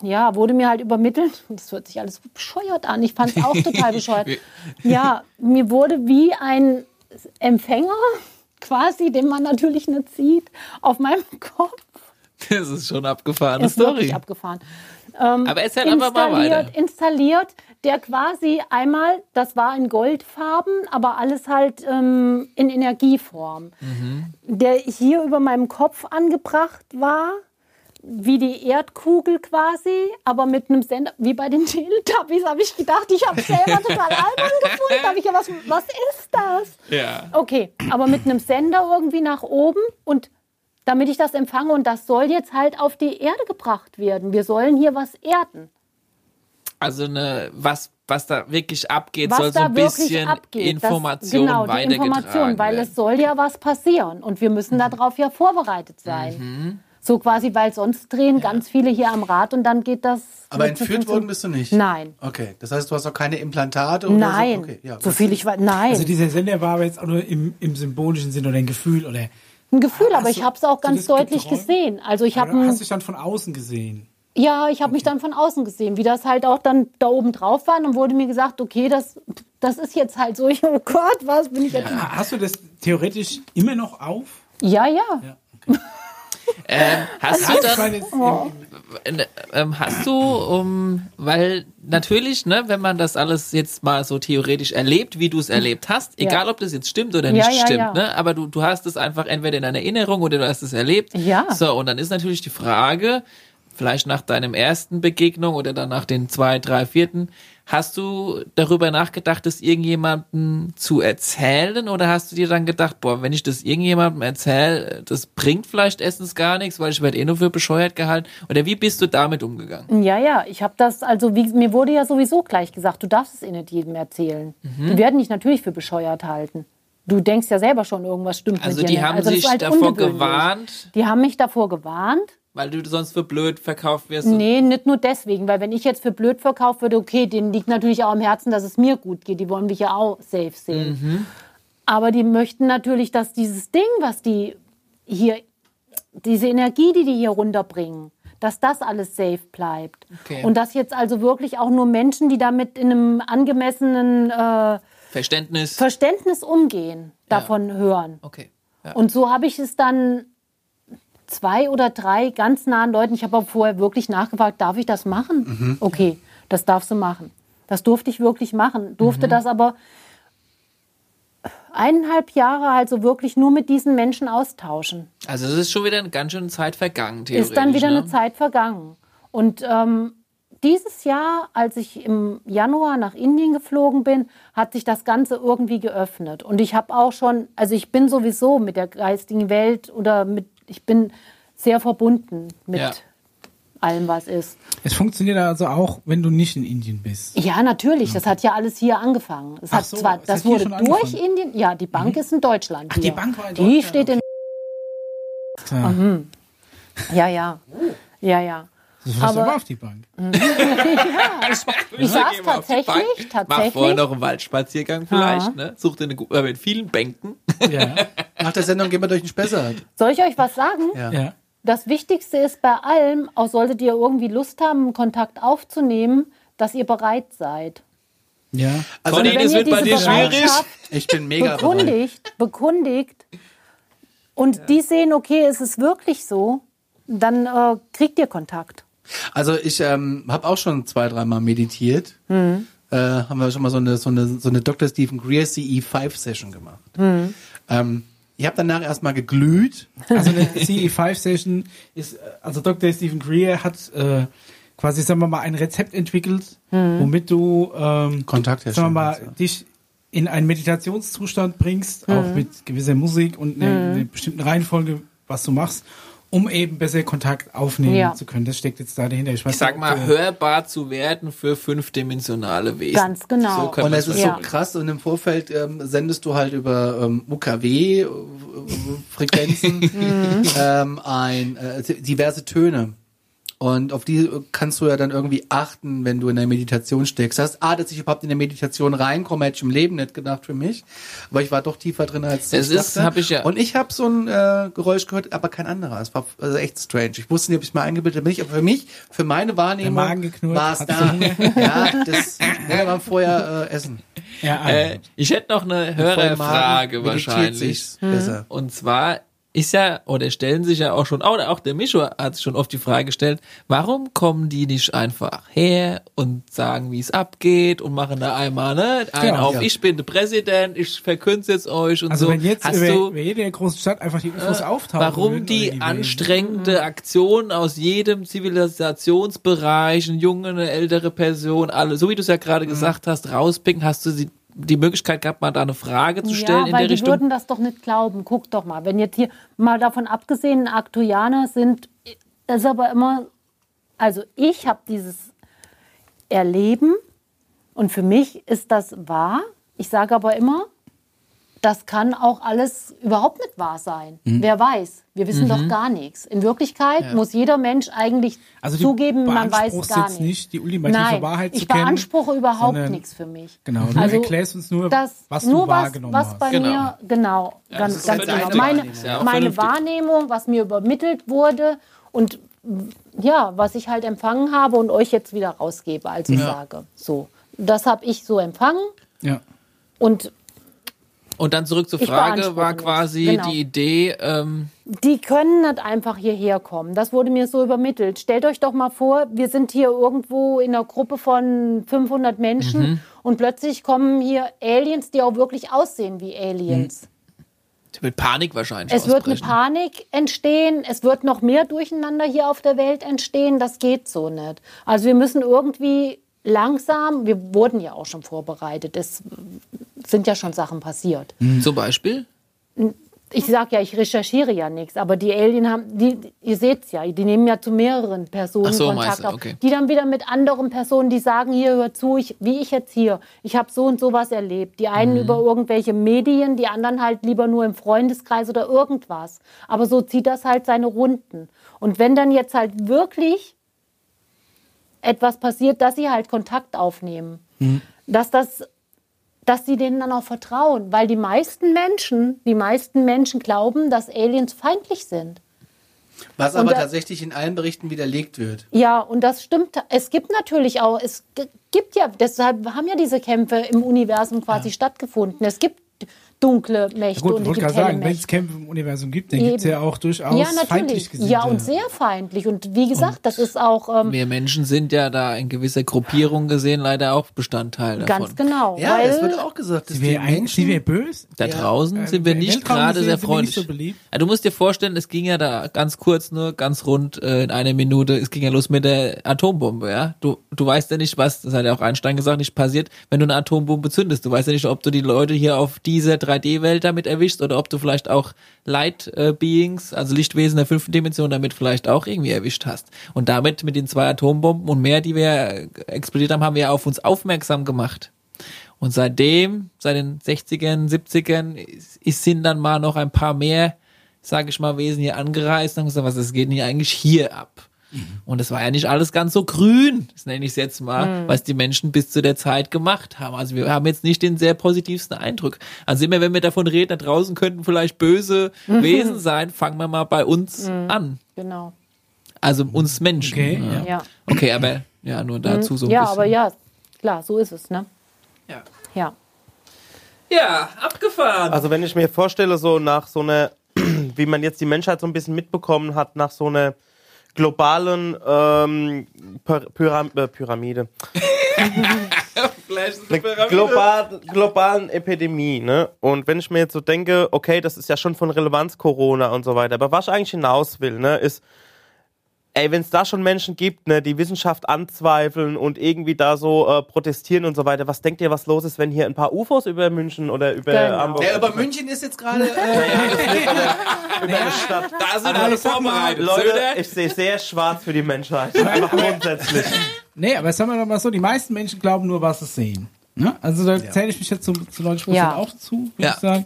ja, wurde mir halt übermittelt, <laughs> das hört sich alles bescheuert an, ich fand es auch total bescheuert. <laughs> Ja, mir wurde wie ein Empfänger, <laughs> quasi, den man natürlich nicht sieht, auf meinem Kopf <laughs> Das ist schon abgefahrene ist wirklich Story. abgefahren. Aber erzähl einfach mal weiter. Installiert, installiert, der quasi einmal, das war in Goldfarben, aber alles halt ähm, in Energieform, Mhm. der hier über meinem Kopf angebracht war, wie die Erdkugel quasi, aber mit einem Sender, wie bei den <laughs> Teletubbies, habe ich gedacht, ich habe selber total <laughs> albern gefunden, habe ich ja, was, was ist das? Ja. Okay, aber mit einem Sender irgendwie nach oben und damit ich das empfange und das soll jetzt halt auf die Erde gebracht werden. Wir sollen hier was erden. Also eine, was, was da wirklich abgeht, Was soll so ein bisschen abgeht. Information das, genau, die Information, weil werden. es soll ja was passieren und wir müssen darauf ja vorbereitet sein. Mhm. So quasi, weil sonst drehen ganz viele hier am Rad und dann geht das. Aber entführt worden bist du nicht? Nein. Okay, das heißt, du hast auch keine Implantate oder Nein. so? Okay, ja, so viel ich weiß. Nein. Also dieser Sender war aber jetzt auch nur im, im symbolischen Sinn oder ein Gefühl oder ein Gefühl, aber ich du- habe es auch du ganz das deutlich geträumt? gesehen. Also ich habe hast du dich dann von außen gesehen? Ja, ich habe mich dann von außen gesehen, wie das halt auch dann da oben drauf war. Und dann wurde mir gesagt, okay, das, das ist jetzt halt so. Ich, oh Gott, was bin ich jetzt? Hast du das theoretisch immer noch auf? Ja, ja. <laughs> Ähm, hast du Ich dann, meine, ähm, hast du, um, weil natürlich, ne, wenn man das alles jetzt mal so theoretisch erlebt, wie du es erlebt hast, Ja. egal ob das jetzt stimmt oder nicht ja, stimmt, ja. ne, aber du, du hast es einfach entweder in deiner Erinnerung oder du hast es erlebt. Ja. So, und dann ist natürlich die Frage, vielleicht nach deinem ersten Begegnung oder dann nach den zwei, drei, vierten, hast du darüber nachgedacht, das irgendjemandem zu erzählen oder hast du dir dann gedacht, boah, wenn ich das irgendjemandem erzähle, das bringt vielleicht erstens gar nichts, weil ich werde eh nur für bescheuert gehalten? Oder wie bist du damit umgegangen? Ja, ja, ich habe das, also wie, mir wurde ja sowieso gleich gesagt, du darfst es eh nicht jedem erzählen. Mhm. Die werden dich natürlich für bescheuert halten. Du denkst ja selber schon, irgendwas stimmt Also mit dir die nicht. haben sich halt davor gewarnt, Die haben mich davor gewarnt. Weil du sonst für blöd verkauft wirst. Nee, nicht nur deswegen, weil wenn ich jetzt für blöd verkauft würde, okay, denen liegt natürlich auch am Herzen, dass es mir gut geht. Die wollen mich ja auch safe sehen. Mhm. Aber die möchten natürlich, dass dieses Ding, was die hier, diese Energie, die die hier runterbringen, dass das alles safe bleibt. Okay. Und dass jetzt also wirklich auch nur Menschen, die damit in einem angemessenen äh, Verständnis. Verständnis umgehen, davon hören. okay. Ja. Und so habe ich es dann zwei oder drei ganz nahen Leuten, ich habe aber vorher wirklich nachgefragt, darf ich das machen? Okay, das darfst du machen. Das durfte ich wirklich machen. Durfte das aber eineinhalb Jahre also wirklich nur mit diesen Menschen austauschen. Also es ist schon wieder eine ganz schöne Zeit vergangen, theoretisch. Ist dann wieder ne? eine Zeit vergangen. Und ähm, dieses Jahr, als ich im Januar nach Indien geflogen bin, hat sich das Ganze irgendwie geöffnet. Und ich habe auch schon, also ich bin sowieso mit der geistigen Welt oder mit, ich bin sehr verbunden mit Ja. allem, was ist. Es funktioniert also auch, wenn du nicht in Indien bist. Ja, natürlich. Das hat ja alles hier angefangen. Es Ach hat so, zwar, es das wurde schon durch angefangen. Indien. Ja, die Bank ist in Deutschland. Ach, die. Bank war in Die Deutschland, steht in. Ja. Ja, ja. Ja, ja. Du fährst Aber- aber auf die Bank. <laughs> Ich saß Gehen wir auf die Bank. tatsächlich, Mach vorher tatsächlich. noch einen Waldspaziergang vielleicht, ne? Such dir eine äh, mit vielen Bänken. <laughs> Ja. Nach der Sendung gehen wir durch den Spessart. Soll ich euch was sagen? Ja. ja. Das Wichtigste ist bei allem, auch solltet ihr irgendwie Lust haben, Kontakt aufzunehmen, dass ihr bereit seid. Ja. Also Conny, Wenn das ihr wird bei dir schwierig. Ich bin mega bereit. bekundigt, bekundigt und die sehen, okay, es ist wirklich so, dann äh, kriegt ihr Kontakt. Also ich ähm, habe auch schon zwei, dreimal meditiert. Mhm. Äh, haben wir schon mal so eine, so eine, so eine Dr. Stephen Greer CE5-Session gemacht. Mhm. Ähm, ich habe danach erstmal geglüht. Also eine CE5-Session ist, äh, also Dr. Stephen Greer hat äh, quasi, sagen wir mal, ein Rezept entwickelt, womit du ähm, Kontakt sagen wir mal, ja. dich in einen Meditationszustand bringst, auch mit gewisser Musik und einer, einer bestimmten Reihenfolge, was du machst, um eben besser Kontakt aufnehmen Ja. zu können. Das steckt jetzt da dahinter. Ich, weiß Ich sag nicht, mal, du- hörbar zu werden für fünfdimensionale Wesen. Ganz genau. So kann Und man es ist Ja. so krass und im Vorfeld ähm, sendest du halt über ähm, UKW äh, <laughs> Frequenzen ähm, ein äh, diverse Töne. Und auf die kannst du ja dann irgendwie achten, wenn du in der Meditation steckst. Das heißt, ah, dass ich überhaupt in der Meditation reinkomme, hätte ich im Leben nicht gedacht für mich. Aber ich war doch tiefer drin als Es ich ist- dachte. hab ich ja- Und ich habe so ein äh, Geräusch gehört, aber kein anderer. Es war also echt strange. Ich wusste nicht, ob ich mal eingebildet bin. Aber für mich, für meine Wahrnehmung, war es da. <laughs> ja, das wollen wir vorher äh, essen. ja, Äh, ich hätte noch eine Hörerfrage meditiert wahrscheinlich. besser. Und zwar ist ja, oder stellen sich ja auch schon, oder auch der Mischo hat sich schon oft die Frage gestellt, warum kommen die nicht einfach her und sagen, wie es abgeht und machen da einmal, ne, einen Ja, auf, ja. ich bin der Präsident, ich verkünde jetzt euch und also so. wenn jetzt Hast über, du, über jede große Stadt einfach die Infos auftauchen warum würden, die die anstrengende Aktion aus jedem Zivilisationsbereich, eine junge, eine ältere Person, alle, so wie du es ja gerade Mhm. gesagt hast, rauspicken, hast du sie, die Möglichkeit gehabt, mal da eine Frage zu stellen ja, in der die Richtung? würden das doch nicht glauben. Guck doch mal, wenn jetzt hier mal davon abgesehen, Aktuianer sind, das ist aber immer, also ich habe dieses Erleben und für mich ist das wahr. Ich sage aber immer, das kann auch alles überhaupt nicht wahr sein. Mhm. Wer weiß? Wir wissen doch gar nichts. In Wirklichkeit muss jeder Mensch eigentlich Also zugeben, man weiß gar jetzt nichts. nicht, die ultimative Nein, Wahrheit zu ich kennen, beanspruche überhaupt sondern- nichts für mich. Genau, du Also, erklärst uns nur, das, was du nur was, wahrgenommen was bei Genau. mir, genau, das ganz, ist ganz genau. Meine, Wahrnehmung. Ja, meine. Wahrnehmung, was mir übermittelt wurde und ja, was ich halt empfangen habe und euch jetzt wieder rausgebe, als ich sage. So, das habe ich so empfangen Ja. und Und dann zurück zur Frage war quasi Genau. die Idee, ähm, die können nicht einfach hierher kommen. Das wurde mir so übermittelt. Stellt euch doch mal vor, wir sind hier irgendwo in einer Gruppe von 500 Menschen Mhm. und plötzlich kommen hier Aliens, die auch wirklich aussehen wie Aliens. mit Panik wahrscheinlich Es wird eine ausbrechen. Panik entstehen, es wird noch mehr Durcheinander hier auf der Welt entstehen, das geht so nicht. Also wir müssen irgendwie langsam, wir wurden ja auch schon vorbereitet, es sind ja schon Sachen passiert. Zum Beispiel? Ich sag ja, ich recherchiere ja nichts, aber die Alien haben, die, ihr seht's ja, die nehmen ja zu mehreren Personen so, Kontakt auf, okay. die dann wieder mit anderen Personen, die sagen, hier hör zu, ich, wie ich jetzt hier, ich habe so und so was erlebt. Die einen Mhm. über irgendwelche Medien, die anderen halt lieber nur im Freundeskreis oder irgendwas. Aber so zieht das halt seine Runden. Und wenn dann jetzt halt wirklich etwas passiert, dass sie halt Kontakt aufnehmen, Mhm. dass das dass sie denen dann auch vertrauen, weil die meisten Menschen, die meisten Menschen glauben, dass Aliens feindlich sind. Was aber da- tatsächlich in allen Berichten widerlegt wird. Ja, und das stimmt. Es gibt natürlich auch, es gibt ja, deshalb haben ja diese Kämpfe im Universum quasi stattgefunden. Es gibt dunkle Mächte Gut, und ich es wollte gibt sagen, wenn es. Kämpfe im Universum gibt, dann gibt es ja auch durchaus Ja, feindlich natürlich. gesinnte. Ja, und sehr feindlich. Und wie gesagt, das ist auch ähm, Wir Menschen sind ja da in gewisser Gruppierung gesehen leider auch Bestandteil davon. ganz genau. Ja, weil es wird auch gesagt, dass Sie die wäre ein- sie Menschen... wär böse. Da draußen sind wir nicht gerade sehr sind wir freundlich. so. Ja, du musst dir vorstellen, es ging ja da ganz kurz, nur ganz rund äh, in einer Minute, es ging ja los mit der Atombombe, ja. Du, du weißt ja nicht, was, das hat ja auch Einstein gesagt, nicht passiert, wenn du eine Atombombe zündest. Du weißt ja nicht, ob du die Leute hier auf dieser 3D-Welt damit erwischst oder ob du vielleicht auch Light äh, Beings, also Lichtwesen der fünften Dimension damit vielleicht auch irgendwie erwischt hast. Und damit mit den zwei Atombomben und mehr, die wir äh, explodiert haben, haben wir auf uns aufmerksam gemacht. Und seitdem, seit den 60ern, 70ern, ist, sind dann mal noch ein paar mehr, sage ich mal, Wesen hier angereist und haben gesagt, was, das geht denn hier eigentlich hier ab? Und es war ja nicht alles ganz so grün, das nenne ich es jetzt mal, was die Menschen bis zu der Zeit gemacht haben. Also wir haben jetzt nicht den sehr positivsten Eindruck. Also immer wenn wir davon reden, da draußen könnten vielleicht böse <laughs> Wesen sein, fangen wir mal bei uns an. genau. Also uns Menschen. Okay, ja. Ja. okay, aber ja, nur dazu so ein ja, bisschen. aber ja, klar, so ist es, ne? Ja. Ja. ja, abgefahren. Also wenn ich mir vorstelle, so nach so einer, <clears throat> wie man jetzt die Menschheit so ein bisschen mitbekommen hat, nach so einer globalen ähm, Py- Pyram äh, Pyramide, eine global, globalen Epidemie, ne? Und wenn ich mir jetzt so denke, okay, das ist ja schon von Relevanz Corona und so weiter, aber was ich eigentlich hinaus will, ne, ist, ey, wenn es da schon Menschen gibt, ne, die Wissenschaft anzweifeln und irgendwie da so äh, protestieren und so weiter, was denkt ihr, was los ist, wenn hier ein paar UFOs über München oder über Genau. Hamburg Ja, über München ist jetzt gerade... Äh, <laughs> <laughs> über eine Stadt. da sind Aber alle vorbereitet. Leute, ich sehe sehr schwarz für die Menschheit. <laughs> Einfach grundsätzlich. Nee, aber sagen wir doch mal so, die meisten Menschen glauben nur, was sie sehen. Ne? Also da zähle ich mich jetzt zu, zu 90 Prozent Ja. auch zu, würde Ja. ich sagen.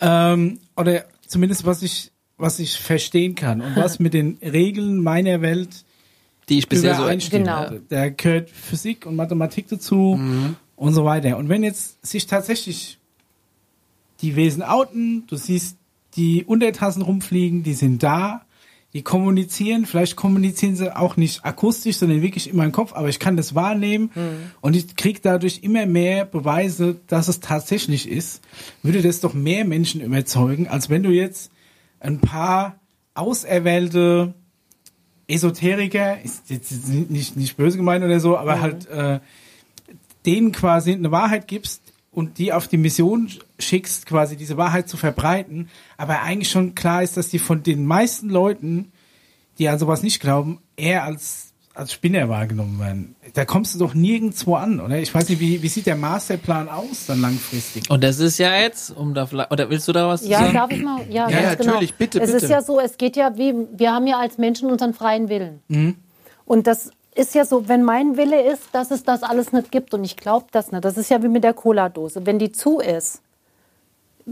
Ähm, oder zumindest was ich, was ich verstehen kann und was mit den Regeln meiner Welt die ich bisher so. Genau. Da gehört Physik und Mathematik dazu und so weiter. Und wenn jetzt sich tatsächlich die Wesen outen, du siehst die Untertassen rumfliegen, die sind da, die kommunizieren, vielleicht kommunizieren sie auch nicht akustisch, sondern wirklich in meinem Kopf, aber ich kann das wahrnehmen und ich kriege dadurch immer mehr Beweise, dass es tatsächlich ist, würde das doch mehr Menschen überzeugen, als wenn du jetzt ein paar auserwählte Esoteriker, ist jetzt nicht, nicht böse gemeint oder so, aber halt äh, denen quasi eine Wahrheit gibst und die auf die Mission schickst, quasi diese Wahrheit zu verbreiten, aber eigentlich schon klar ist, dass die von den meisten Leuten, die an sowas nicht glauben, eher als als Spinner wahrgenommen werden. Da kommst du doch nirgendwo an, oder? Ich weiß nicht, wie, wie sieht der Masterplan aus dann langfristig? Und das ist ja jetzt, um da vielleicht, oder willst du da was Ja, zu sagen? darf ich mal? Ja, Ja, ganz ja, genau. natürlich, bitte, Es bitte. ist ja so, es geht ja wie, wir haben ja als Menschen unseren freien Willen. Und das ist ja so, wenn mein Wille ist, dass es das alles nicht gibt und ich glaube das nicht. Das ist ja wie mit der Cola-Dose. Wenn die zu ist,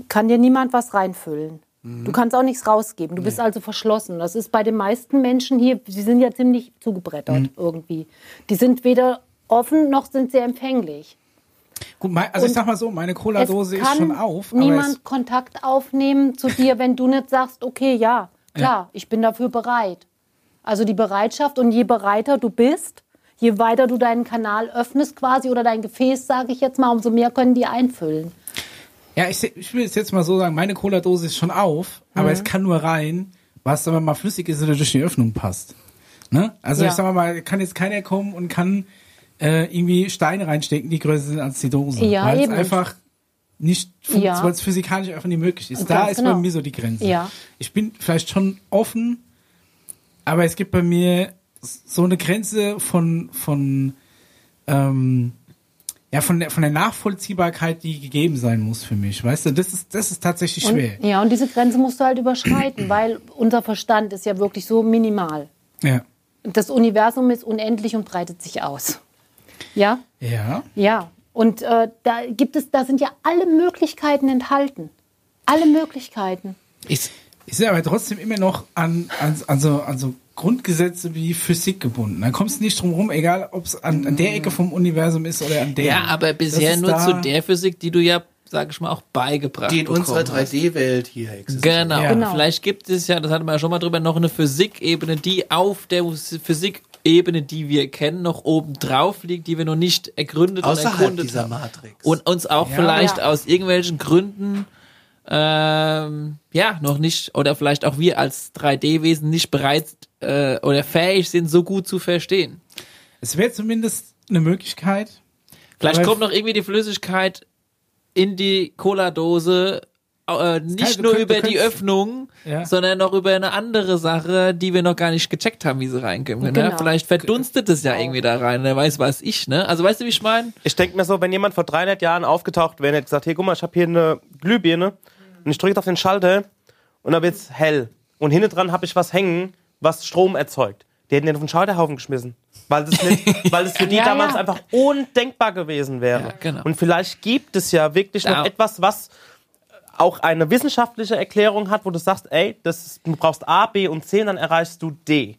kann dir niemand was reinfüllen. Du kannst auch nichts rausgeben. Du bist also verschlossen. Das ist bei den meisten Menschen hier, sie sind ja ziemlich zugebrettert irgendwie. Die sind weder offen noch sind sie empfänglich. Gut, mein, also ich Und sag mal so, meine Cola-Dose ist schon auf, niemand Kontakt aufnehmen zu dir, wenn du nicht sagst, okay, ja, klar, ich bin dafür bereit. Also die Bereitschaft und je bereiter du bist, je weiter du deinen Kanal öffnest quasi oder dein Gefäß, sage ich jetzt mal, umso mehr können die einfüllen. Ja, ich, ich will es jetzt mal so sagen, meine Cola-Dose ist schon auf, aber Mhm. es kann nur rein, was aber mal flüssig ist oder durch die Öffnung passt. Ne? Also Ja. ich sag mal, kann jetzt keiner kommen und kann äh, irgendwie Steine reinstecken, die größer sind als die Dose. Ja, weil es einfach nicht, Ja. weil es physikalisch einfach nicht möglich ist. Ganz Da ist genau. bei mir so die Grenze. Ja. Ich bin vielleicht schon offen, aber es gibt bei mir so eine Grenze von, von, ähm, ja, von der, von der Nachvollziehbarkeit, die gegeben sein muss für mich. Weißt du, das ist, das ist tatsächlich schwer. Und, ja, und diese Grenze musst du halt überschreiten, <clears throat> weil unser Verstand ist ja wirklich so minimal. Ja. Das Universum ist unendlich und breitet sich aus. Ja? Ja. Ja. Und äh, da gibt es, da sind ja alle Möglichkeiten enthalten. Alle Möglichkeiten. Ich, Ich sehe aber trotzdem immer noch an, an, an, so, an so Grundgesetze wie Physik gebunden. Da kommst du nicht drum rum, egal ob es an, an der Ecke vom Universum ist oder an der. ja, aber bisher nur zu der Physik, die du ja, sag ich mal, auch beigebracht Die in unserer bekommen hast. 3D-Welt hier existiert. Genau. Ja. Genau. Vielleicht gibt es ja, das hatten wir ja schon mal drüber, noch eine Physikebene, die auf der Physikebene, die wir kennen, noch oben drauf liegt, die wir noch nicht ergründet und Außerhalb erkundet dieser haben. Matrix. Und uns auch Ja. vielleicht Ja. aus irgendwelchen Gründen ähm, ja noch nicht oder vielleicht auch wir als 3D-Wesen nicht bereit äh, oder fähig sind, so gut zu verstehen. Es wäre zumindest eine Möglichkeit. Vielleicht kommt noch irgendwie die Flüssigkeit in die Cola-Dose, äh, nicht du nur könnt- über die Öffnung, Ja. sondern noch über eine andere Sache, die wir noch gar nicht gecheckt haben, wie sie reinkommen. Ne? Genau. Vielleicht verdunstet es ja irgendwie da rein, wer weiß was ich, ne? Also weißt du, wie ich meine? Ich denke mir so, wenn jemand vor 300 Jahren aufgetaucht wäre und hätte gesagt, hier, guck mal, ich habe hier eine Glühbirne und ich drücke jetzt auf den Schalter und dann wird's hell. Und hinten dran habe ich was hängen, was Strom erzeugt. Die hätten den auf den Scheiterhaufen geschmissen. Weil das, nicht, <laughs> weil das für die Ja, damals ja. einfach undenkbar gewesen wäre. Ja, genau. Und vielleicht gibt es ja wirklich Da- noch etwas, was auch eine wissenschaftliche Erklärung hat, wo du sagst, ey, das ist, du brauchst A, B und C und dann erreichst du D.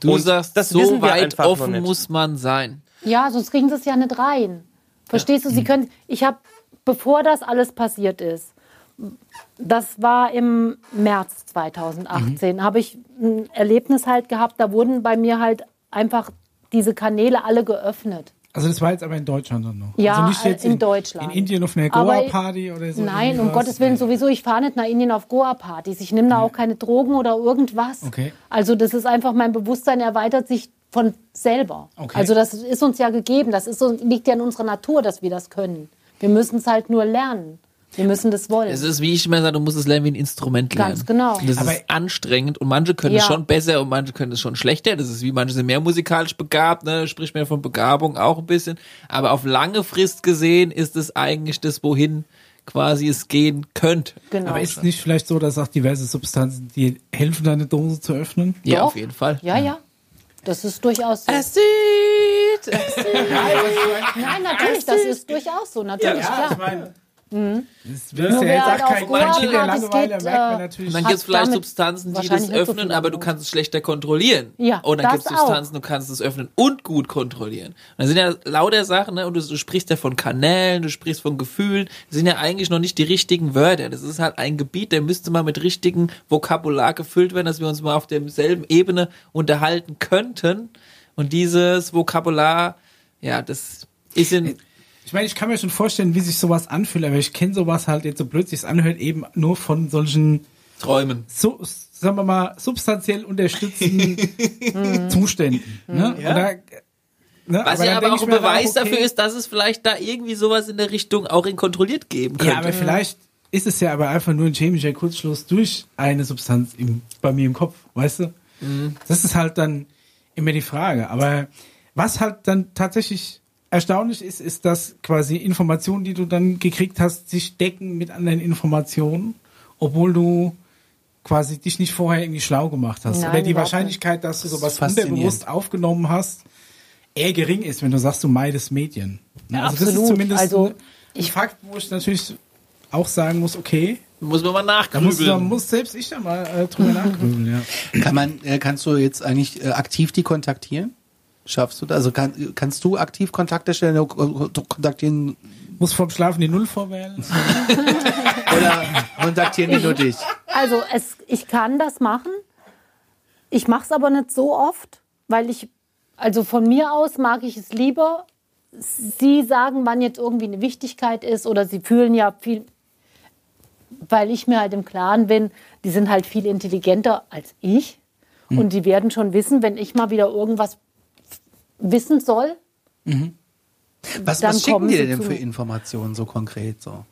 Du Und sagst, das so wissen wir weit offen muss man sein. Ja, sonst kriegen sie es ja nicht rein. Verstehst du? Sie können. Ich habe, bevor das alles passiert ist, das war im März 2018, habe ich ein Erlebnis halt gehabt. Da wurden bei mir halt einfach diese Kanäle alle geöffnet. Also das war jetzt aber in Deutschland dann noch. Ja, also nicht jetzt in Deutschland. In Indien auf einer Goa-Party oder so. Nein, um. Gottes Willen sowieso. Ich fahre nicht nach Indien auf Goa-Partys. Ich nehme da auch keine Drogen oder irgendwas. Okay. Also das ist einfach, mein Bewusstsein erweitert sich von selber. Okay. Also das ist uns ja gegeben. Das ist liegt ja in unserer Natur, dass wir das können. Wir müssen es halt nur lernen. Wir müssen das wollen. Es ist, wie ich immer sage, du musst es lernen wie ein Instrument lernen. Ganz genau. Und das Aber- ist anstrengend und manche können es Ja. schon besser und manche können es schon schlechter. Das ist wie manche sind mehr musikalisch begabt, ne? Spricht mir von Begabung auch ein bisschen. Aber auf lange Frist gesehen ist es eigentlich das, wohin quasi es gehen könnte. genau. Aber ist es nicht vielleicht so, dass auch diverse Substanzen, die helfen, deine Dose zu öffnen? Ja, Doch. auf jeden Fall. ja, ja. Das ist durchaus so. <laughs> sieht. Nein, natürlich, das ist durchaus so. Natürlich, klar. meine, Mhm. das will Nur ja wer jetzt halt auch kein Kind der Langeweile, geht, merkt man äh, natürlich. Und dann gibt es vielleicht Substanzen, die das so öffnen, viel aber du kannst es schlechter kontrollieren. Ja, und dann das gibt es auch. Substanzen, du kannst es öffnen und gut kontrollieren. Und dann sind ja lauter Sachen, ne? Und du, du sprichst ja von Kanälen, du sprichst von Gefühlen. Das sind ja eigentlich noch nicht die richtigen Wörter. Das ist halt ein Gebiet, der müsste mal mit richtigem Vokabular gefüllt werden, dass wir uns mal auf derselben Ebene unterhalten könnten. Und dieses Vokabular, ja, das ist in Ich meine, ich kann mir schon vorstellen, wie sich sowas anfühlt, aber ich kenne sowas halt jetzt so blöd sich anhört, eben nur von solchen, Träumen. so, sagen wir mal, substanziell unterstützenden <laughs> Zuständen. Ne? Ja. Oder, ne? Was dann ja aber auch ein Beweis okay, dafür ist, dass es vielleicht da irgendwie sowas in der Richtung auch in kontrolliert geben könnte. Ja, aber vielleicht ist es ja aber einfach nur ein chemischer Kurzschluss durch eine Substanz im, bei mir im Kopf, weißt du? Das ist halt dann immer die Frage. Aber was halt dann tatsächlich erstaunlich ist, ist, dass quasi Informationen, die du dann gekriegt hast, sich decken mit anderen Informationen, obwohl du quasi dich nicht vorher irgendwie schlau gemacht hast. Nein, Oder die Wahrscheinlichkeit, dass du sowas faszinierend. unterbewusst aufgenommen hast, eher gering ist, wenn du sagst, du meidest Medien. Ne? also das ist absolut. zumindest Also, ein, Fakt, wo ich natürlich auch sagen muss, okay, Muss man mal da muss, da nachgrübeln. muss selbst ich da mal äh, drüber <laughs> nachgrübeln, ja. Kann man, äh, kannst du jetzt eigentlich äh, aktiv die kontaktieren? Schaffst du das? Also kann, kannst du aktiv Kontakte stellen, äh, kontaktieren Muss vom Schlafen die Null vorwählen. <laughs> oder kontaktieren die nur dich? Also es, ich kann das machen. Ich mache es aber nicht so oft, weil ich, also von mir aus mag ich es lieber. Sie sagen, wann jetzt irgendwie eine Wichtigkeit ist oder sie fühlen ja viel, weil ich mir halt im Klaren bin, die sind halt viel intelligenter als ich und die werden schon wissen, wenn ich mal wieder irgendwas wissen soll. Was, Dann was schicken kommen die sie denn für. Informationen so konkret so?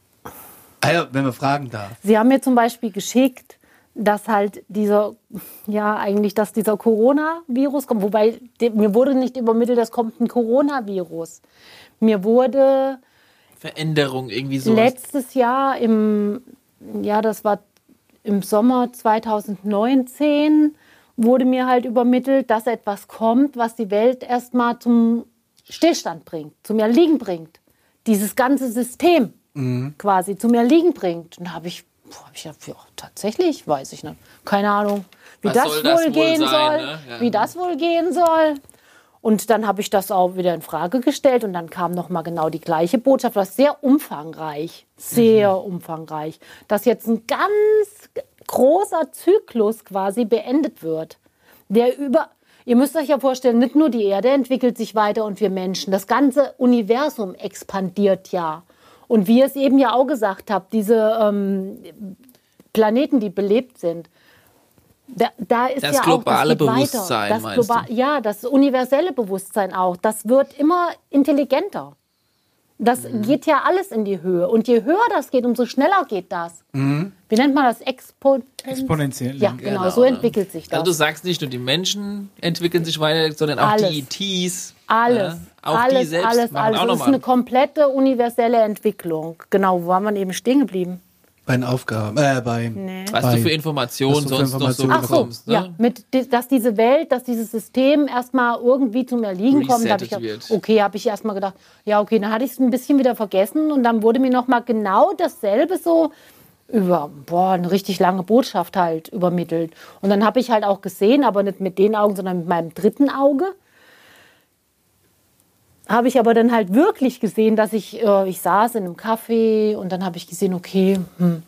Also, wenn man fragen darf. Sie haben mir zum Beispiel geschickt, dass halt dieser, ja, eigentlich, dass dieser Coronavirus kommt. Wobei, mir wurde nicht übermittelt, es kommt ein Coronavirus. Mir wurde Veränderung irgendwie so. letztes Jahr im, ja, das war im Sommer 2019, wurde mir halt übermittelt, dass etwas kommt, was die Welt erstmal zum Stillstand bringt, zum Erliegen bringt. Dieses ganze System quasi zum Erliegen bringt. Und da habe ich, hab ich gedacht, ja, tatsächlich, weiß ich nicht. Keine Ahnung, wie Was das wohl das wohl gehen sein, soll. ne? Ja. Wie das wohl gehen soll. Und dann habe ich das auch wieder in Frage gestellt und dann kam noch mal genau die gleiche Botschaft, was sehr umfangreich, sehr Mhm. umfangreich, dass jetzt ein ganz großer Zyklus quasi beendet wird, der über Ihr müsst euch ja vorstellen, nicht nur die Erde entwickelt sich weiter und wir Menschen, das ganze Universum expandiert ja. Und wie ihr es eben ja auch gesagt habt, diese ähm, Planeten, die belebt sind, da, da ist Das ja globale auch, das Bewusstsein. Das meinst globa du? Ja, das universelle Bewusstsein auch. Das wird immer intelligenter. Das Mhm. geht ja alles in die Höhe. Und je höher das geht, umso schneller geht das. Wie nennt man das? Expo Exponentiell. Ja, genau, so entwickelt sich das. Also du sagst nicht nur die Menschen entwickeln sich weiter, sondern auch Alles. die ETs. Alles, Ja, auch alles, die selbst alles, alles. auch Das ist eine komplette universelle Entwicklung. Genau, wo waren wir eben stehen geblieben? Bei den Aufgaben, äh, bei, was bei- du für Informationen du für sonst noch so Informationen Ach so, bekommst. Ne? ja, mit, dass diese Welt, dass dieses System erstmal irgendwie zum Erliegen kommt, habe ich Resettet ja- wird. okay, habe ich erstmal gedacht, ja okay, dann hatte ich es ein bisschen wieder vergessen und dann wurde mir noch mal genau dasselbe so über boah, eine richtig lange Botschaft halt übermittelt und dann habe ich halt auch gesehen, aber nicht mit den Augen, sondern mit meinem dritten Auge. Habe ich aber dann halt wirklich gesehen, dass ich, äh, ich saß in einem Café und dann habe ich gesehen, okay, hm,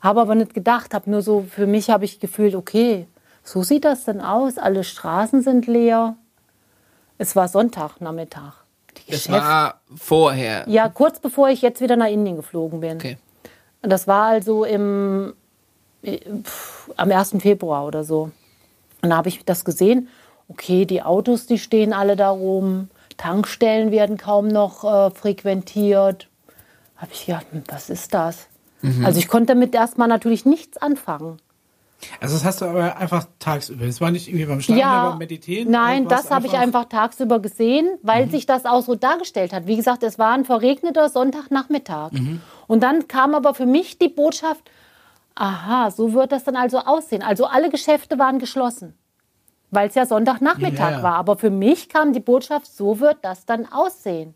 habe aber nicht gedacht, habe nur so, für mich habe ich gefühlt, okay, so sieht das dann aus. Alle Straßen sind leer. Es war Sonntagnachmittag. Die Das Geschäfte- war vorher. ja, kurz bevor ich jetzt wieder nach Indien geflogen bin. Okay. Und das war also im, äh, pf, am 1. Februar oder so. Und da habe ich das gesehen. Okay, die Autos, die stehen alle da rum. Tankstellen werden kaum noch äh, frequentiert. Habe ich gedacht, hm, was ist das? Also ich konnte damit erstmal natürlich nichts anfangen. Also das hast du aber einfach tagsüber. Es war nicht irgendwie beim Schlafen, aber beim Meditieren. Nein, das habe ich einfach tagsüber gesehen, weil sich das auch so dargestellt hat. Wie gesagt, es war ein verregneter Sonntagnachmittag. Und dann kam aber für mich die Botschaft, aha, so wird das dann also aussehen. Also alle Geschäfte waren geschlossen, weil es ja Sonntagnachmittag Ja. war. Aber für mich kam die Botschaft, so wird das dann aussehen.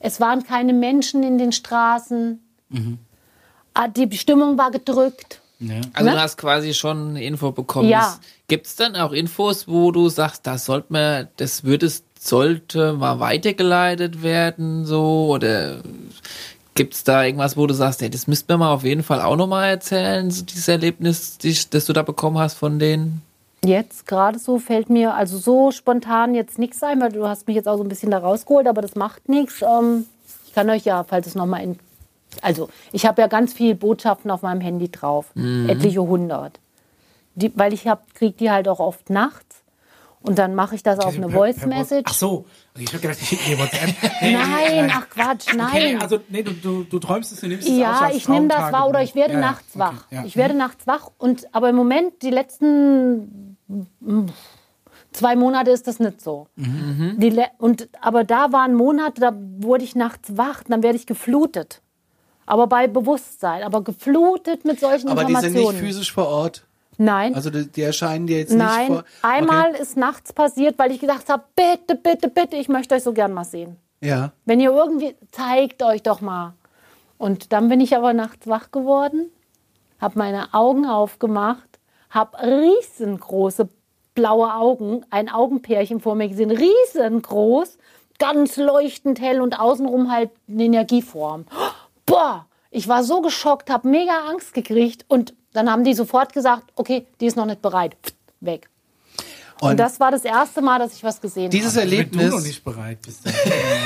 Es waren keine Menschen in den Straßen. Ah, Die Stimmung war gedrückt. Ja. Also Ne? du hast quasi schon eine Info bekommen. Ja. Gibt es dann auch Infos, wo du sagst, das sollte man, das würde es, sollte mal weitergeleitet werden, so, oder gibt es da irgendwas, wo du sagst, hey, das müsste mir mal auf jeden Fall auch nochmal erzählen, so dieses Erlebnis, die, das du da bekommen hast von denen? Jetzt gerade so fällt mir also so spontan jetzt nichts ein, weil du hast mich jetzt auch so ein bisschen da rausgeholt, aber das macht nichts. Ähm, ich kann euch ja, falls es nochmal in. Also, ich habe ja ganz viele Botschaften auf meinem Handy drauf, etliche hundert. Die, weil ich hab, krieg die halt auch oft nachts und dann mache ich das auf eine Per- Voice per Whats- Message. Ach so, ich habe gedacht, ich schicke dir WhatsApp. <laughs> Nein, ach Quatsch, nein. Okay, also nee, du, du, du träumst es, du nimmst es Ja, ich nehme das wahr oder ich werde Ja, nachts okay, wach. ja. Ich werde nachts wach und aber im Moment die letzten zwei Monate ist das nicht so. Mhm. Die und aber da waren Monate, da wurde ich nachts wach, dann werde ich geflutet. Aber bei Bewusstsein, aber geflutet mit solchen aber die sind Informationen. nicht physisch vor Ort. Nein. Also die, die erscheinen dir jetzt Nein, nicht vor. einmal ist nachts passiert, weil ich gedacht habe, bitte, bitte, bitte, ich möchte euch so gern mal sehen. Okay. Ja. Wenn ihr irgendwie, zeigt euch doch mal. Und dann bin ich aber nachts wach geworden, habe meine Augen aufgemacht, habe riesengroße blaue Augen, ein Augenpärchen vor mir gesehen, riesengroß, ganz leuchtend hell und außenrum halt eine Energieform. Boah, ich war so geschockt, habe mega Angst gekriegt und dann haben die sofort gesagt, okay, die ist noch nicht bereit. Weg. Und, Und das war das erste Mal, dass ich was gesehen dieses habe. Wenn du noch Erlebnis, nicht bereit bist.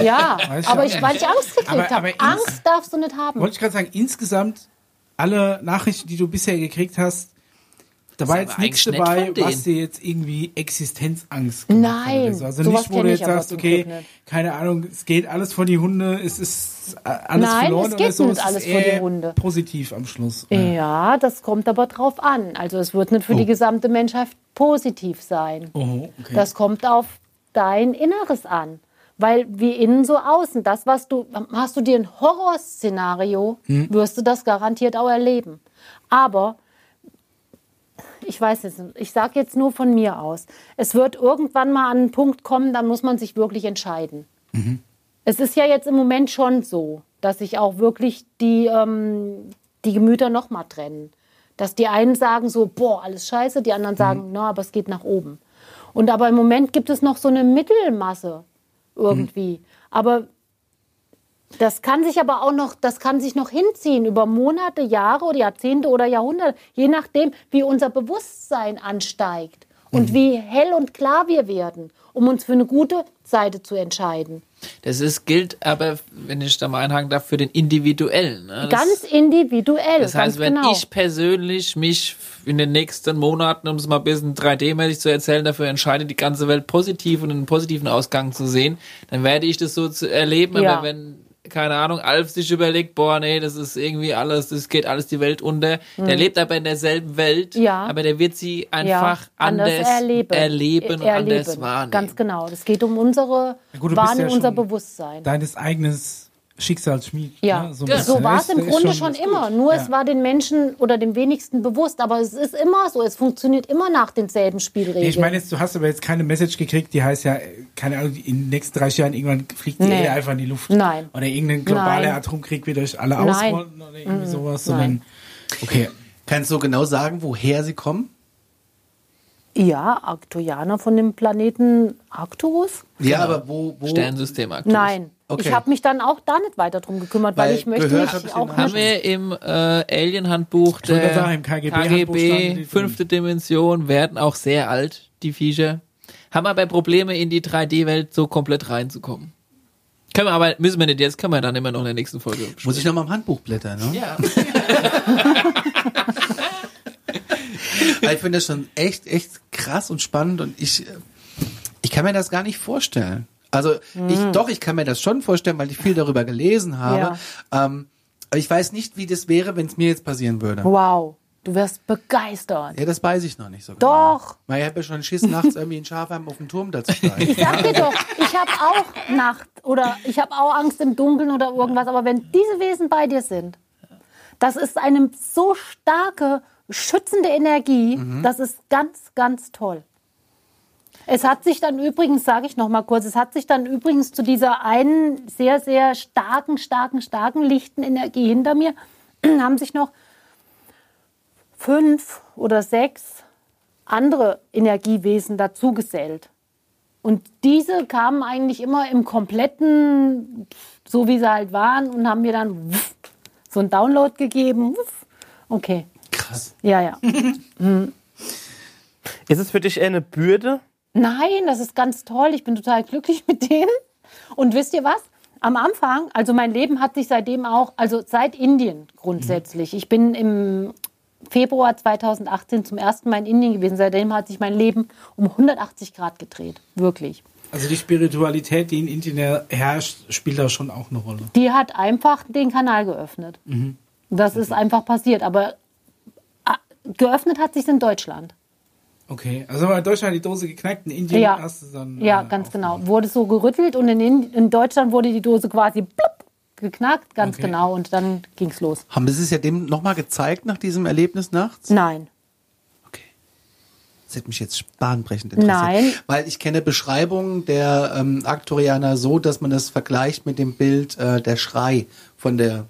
Ja, <laughs> Weiß ich aber ich, nicht. weil ich Angst gekriegt Aber- habe. Angst darfst du nicht haben. Wollte ich gerade sagen, insgesamt alle Nachrichten, die du bisher gekriegt hast, da war jetzt nichts dabei, was dir jetzt irgendwie Existenzangst gemacht hat Nein, oder so. Also sowas nicht, wo du ich jetzt aber sagst, okay, Glück keine Ahnung, es geht alles vor die Hunde, es ist alles Nein, verloren es oder geht so. nicht es alles vor die Hunde. Positiv am Schluss. Ja, das kommt aber drauf an. Also es wird nicht für die gesamte Menschheit positiv sein. Oh, okay. Das kommt auf dein Inneres an. Weil wie innen so außen, das, was du, hast du dir ein Horrorszenario, Hm. wirst du das garantiert auch erleben. Aber ich weiß es nicht, ich sage jetzt nur von mir aus. Es wird irgendwann mal an einen Punkt kommen, dann muss man sich wirklich entscheiden. Es ist ja jetzt im Moment schon so, dass sich auch wirklich die, ähm, die Gemüter noch mal trennen. Dass die einen sagen so, boah, alles scheiße, die anderen sagen, na, aber es geht nach oben. Und aber im Moment gibt es noch so eine Mittelmasse irgendwie. Aber das kann sich aber auch noch, das kann sich noch hinziehen über Monate, Jahre oder Jahrzehnte oder Jahrhunderte, je nachdem, wie unser Bewusstsein ansteigt und wie hell und klar wir werden, um uns für eine gute Seite zu entscheiden. Das ist, gilt aber, wenn ich da mal einhaken darf, für den Individuellen. Ne? Das, Ganz individuell, das heißt, wenn genau. ich persönlich mich in den nächsten Monaten, um es mal ein bisschen 3D-mäßig zu erzählen, dafür entscheide, die ganze Welt positiv und einen positiven Ausgang zu sehen, dann werde ich das so erleben. Ja. Aber wenn, keine Ahnung, Alf sich überlegt, boah, nee, das ist irgendwie alles, das geht alles die Welt unter. Der lebt aber in derselben Welt, Mhm. Ja. aber der wird sie einfach anders, erleben, erleben und erleben. anders wahrnehmen. Ganz genau. Es geht um unsere Ja gut, Wahrnehmung, ja unser Bewusstsein. Deines eigenes Schicksalsschmied. Ja, ne? so, Ja. so war es im Grunde schon, ist immer. Nur ja. es war den Menschen oder den wenigsten bewusst. Aber es ist immer so. Es funktioniert immer nach denselben Spielregeln. Nee, ich meine jetzt, du hast aber jetzt keine Message gekriegt, die heißt ja, keine Ahnung, in den nächsten 30 Jahren irgendwann fliegt die Nee. Erde einfach in die Luft. Nein. Oder irgendein globaler Nein. Atomkrieg wird euch alle ausrotten oder irgendwie sowas, sondern, Nein. okay. kannst du genau sagen, woher sie kommen? Ja, Arcturianer von dem Planeten Arcturus? Ja, aber wo, wo Sternsystem aktuell. Nein. Okay. Ich habe mich dann auch da nicht weiter drum gekümmert, weil, Weil ich möchte mich ich auch Haben wir im äh, Alien-Handbuch der sagen, die drin. fünfte Dimension, werden auch sehr alt, die Viecher. Haben aber Probleme, in die 3D-Welt so komplett reinzukommen. Können wir aber, müssen wir nicht jetzt, können wir dann immer noch in der nächsten Folge besprechen. muss ich noch mal im Handbuch blättern, ne? Ja. <laughs> <laughs> <laughs> Aber ich finde das schon echt, echt krass und spannend und ich, ich kann mir das gar nicht vorstellen. Also ich, doch, ich kann mir das schon vorstellen, weil ich viel darüber gelesen habe. Ähm, aber ich weiß nicht, wie das wäre, wenn es mir jetzt passieren würde. Wow, du wirst begeistert. Ja, das weiß ich noch nicht so genau. Doch. Weil ich habe ja schon Schiss, nachts irgendwie in Schafheim auf dem Turm da zu <laughs> steigen. Ich sag dir doch, ich habe auch Nacht oder ich habe auch Angst im Dunkeln oder irgendwas. Aber wenn diese Wesen bei dir sind, das ist eine so starke, schützende Energie, das ist ganz, ganz toll. Es hat sich dann übrigens, sage ich noch mal kurz, es hat sich dann übrigens zu dieser einen sehr, sehr starken, starken, starken, lichten Energie hinter mir, <clears throat> haben sich noch fünf oder sechs andere Energiewesen dazugesellt. Und diese kamen eigentlich immer im kompletten, so wie sie halt waren, und haben mir dann so einen Download gegeben. Okay. Krass. Ja, ja. <laughs> Ist es für dich eher eine Bürde? Nein, das ist ganz toll. Ich bin total glücklich <laughs> mit denen. Und wisst ihr was? Am Anfang, also mein Leben hat sich seitdem auch, also seit Indien grundsätzlich. Ich bin im Februar 2018 zum ersten Mal in Indien gewesen. Seitdem hat sich mein Leben um 180 Grad gedreht. Wirklich. Also die Spiritualität, die in Indien herrscht, spielt da schon auch eine Rolle. Die hat einfach den Kanal geöffnet. Das ist einfach passiert. Aber geöffnet hat sich in Deutschland. Okay, also in Deutschland die Dose geknackt, in Indien Ja, hast du dann... ja äh, ganz genau. Wurde so gerüttelt und in, Ind- in Deutschland wurde die Dose quasi plupp, geknackt, ganz Okay. genau. Und dann ging's los. Haben Sie es ja dem nochmal gezeigt nach diesem Erlebnis nachts? Nein. Okay. Das hätte mich jetzt bahnbrechend interessiert. Nein. Weil ich kenne Beschreibungen der ähm, Aktorianer so, dass man das vergleicht mit dem Bild äh, der Schrei von der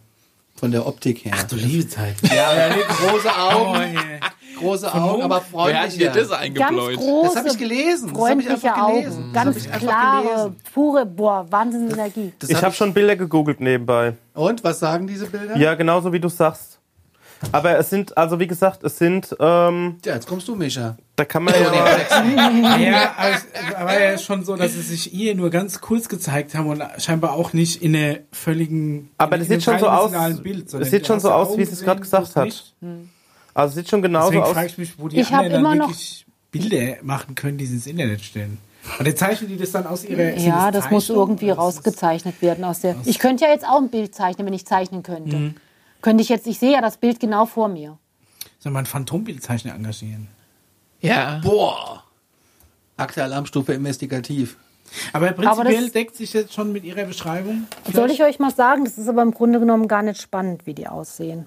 von der Optik her. Ach du liebe Zeit. ja, ja, nee, große Augen, Oh, große Augen, aber freundlich. das Ganz eingebläut? große, Das habe ich gelesen. Das habe ich einfach Augen. gelesen. Das Ganz ich klare, gelesen. pure, boah, Wahnsinn Energie. Das Ich hab habe schon Bilder gegoogelt nebenbei. Und was sagen diese Bilder? Ja, genauso wie du sagst. Aber es sind, also wie gesagt, es sind, ähm, Ja, jetzt kommst du, Micha. da kann man ja, <laughs> Ja, aber es war ja schon so, dass sie sich hier nur ganz kurz gezeigt haben und scheinbar auch nicht in einer völligen. Aber in das sieht schon so aus- Bild, es sieht schon so ja aus, wie sie es gerade gesagt hat. nicht. also es sieht schon genauso Deswegen aus. frage ich mich, wo die Ich hab anderen dann immer noch- wirklich Bilder machen können, die sie ins Internet stellen. Und dann zeichnen die das dann aus ihrer. Ja, das muss Zeichnungen irgendwie das- rausgezeichnet werden aus der. Ich könnte ja jetzt auch ein Bild zeichnen, wenn ich zeichnen könnte. Mhm. Könnte ich jetzt, ich sehe ja das Bild genau vor mir. Soll man einen Phantombildzeichner engagieren? Ja. Boah. Akte Alarmstufe investigativ. Aber prinzipiell das- deckt sich jetzt schon mit ihrer Beschreibung. Soll ich euch mal sagen, das ist aber im Grunde genommen gar nicht spannend, wie die aussehen.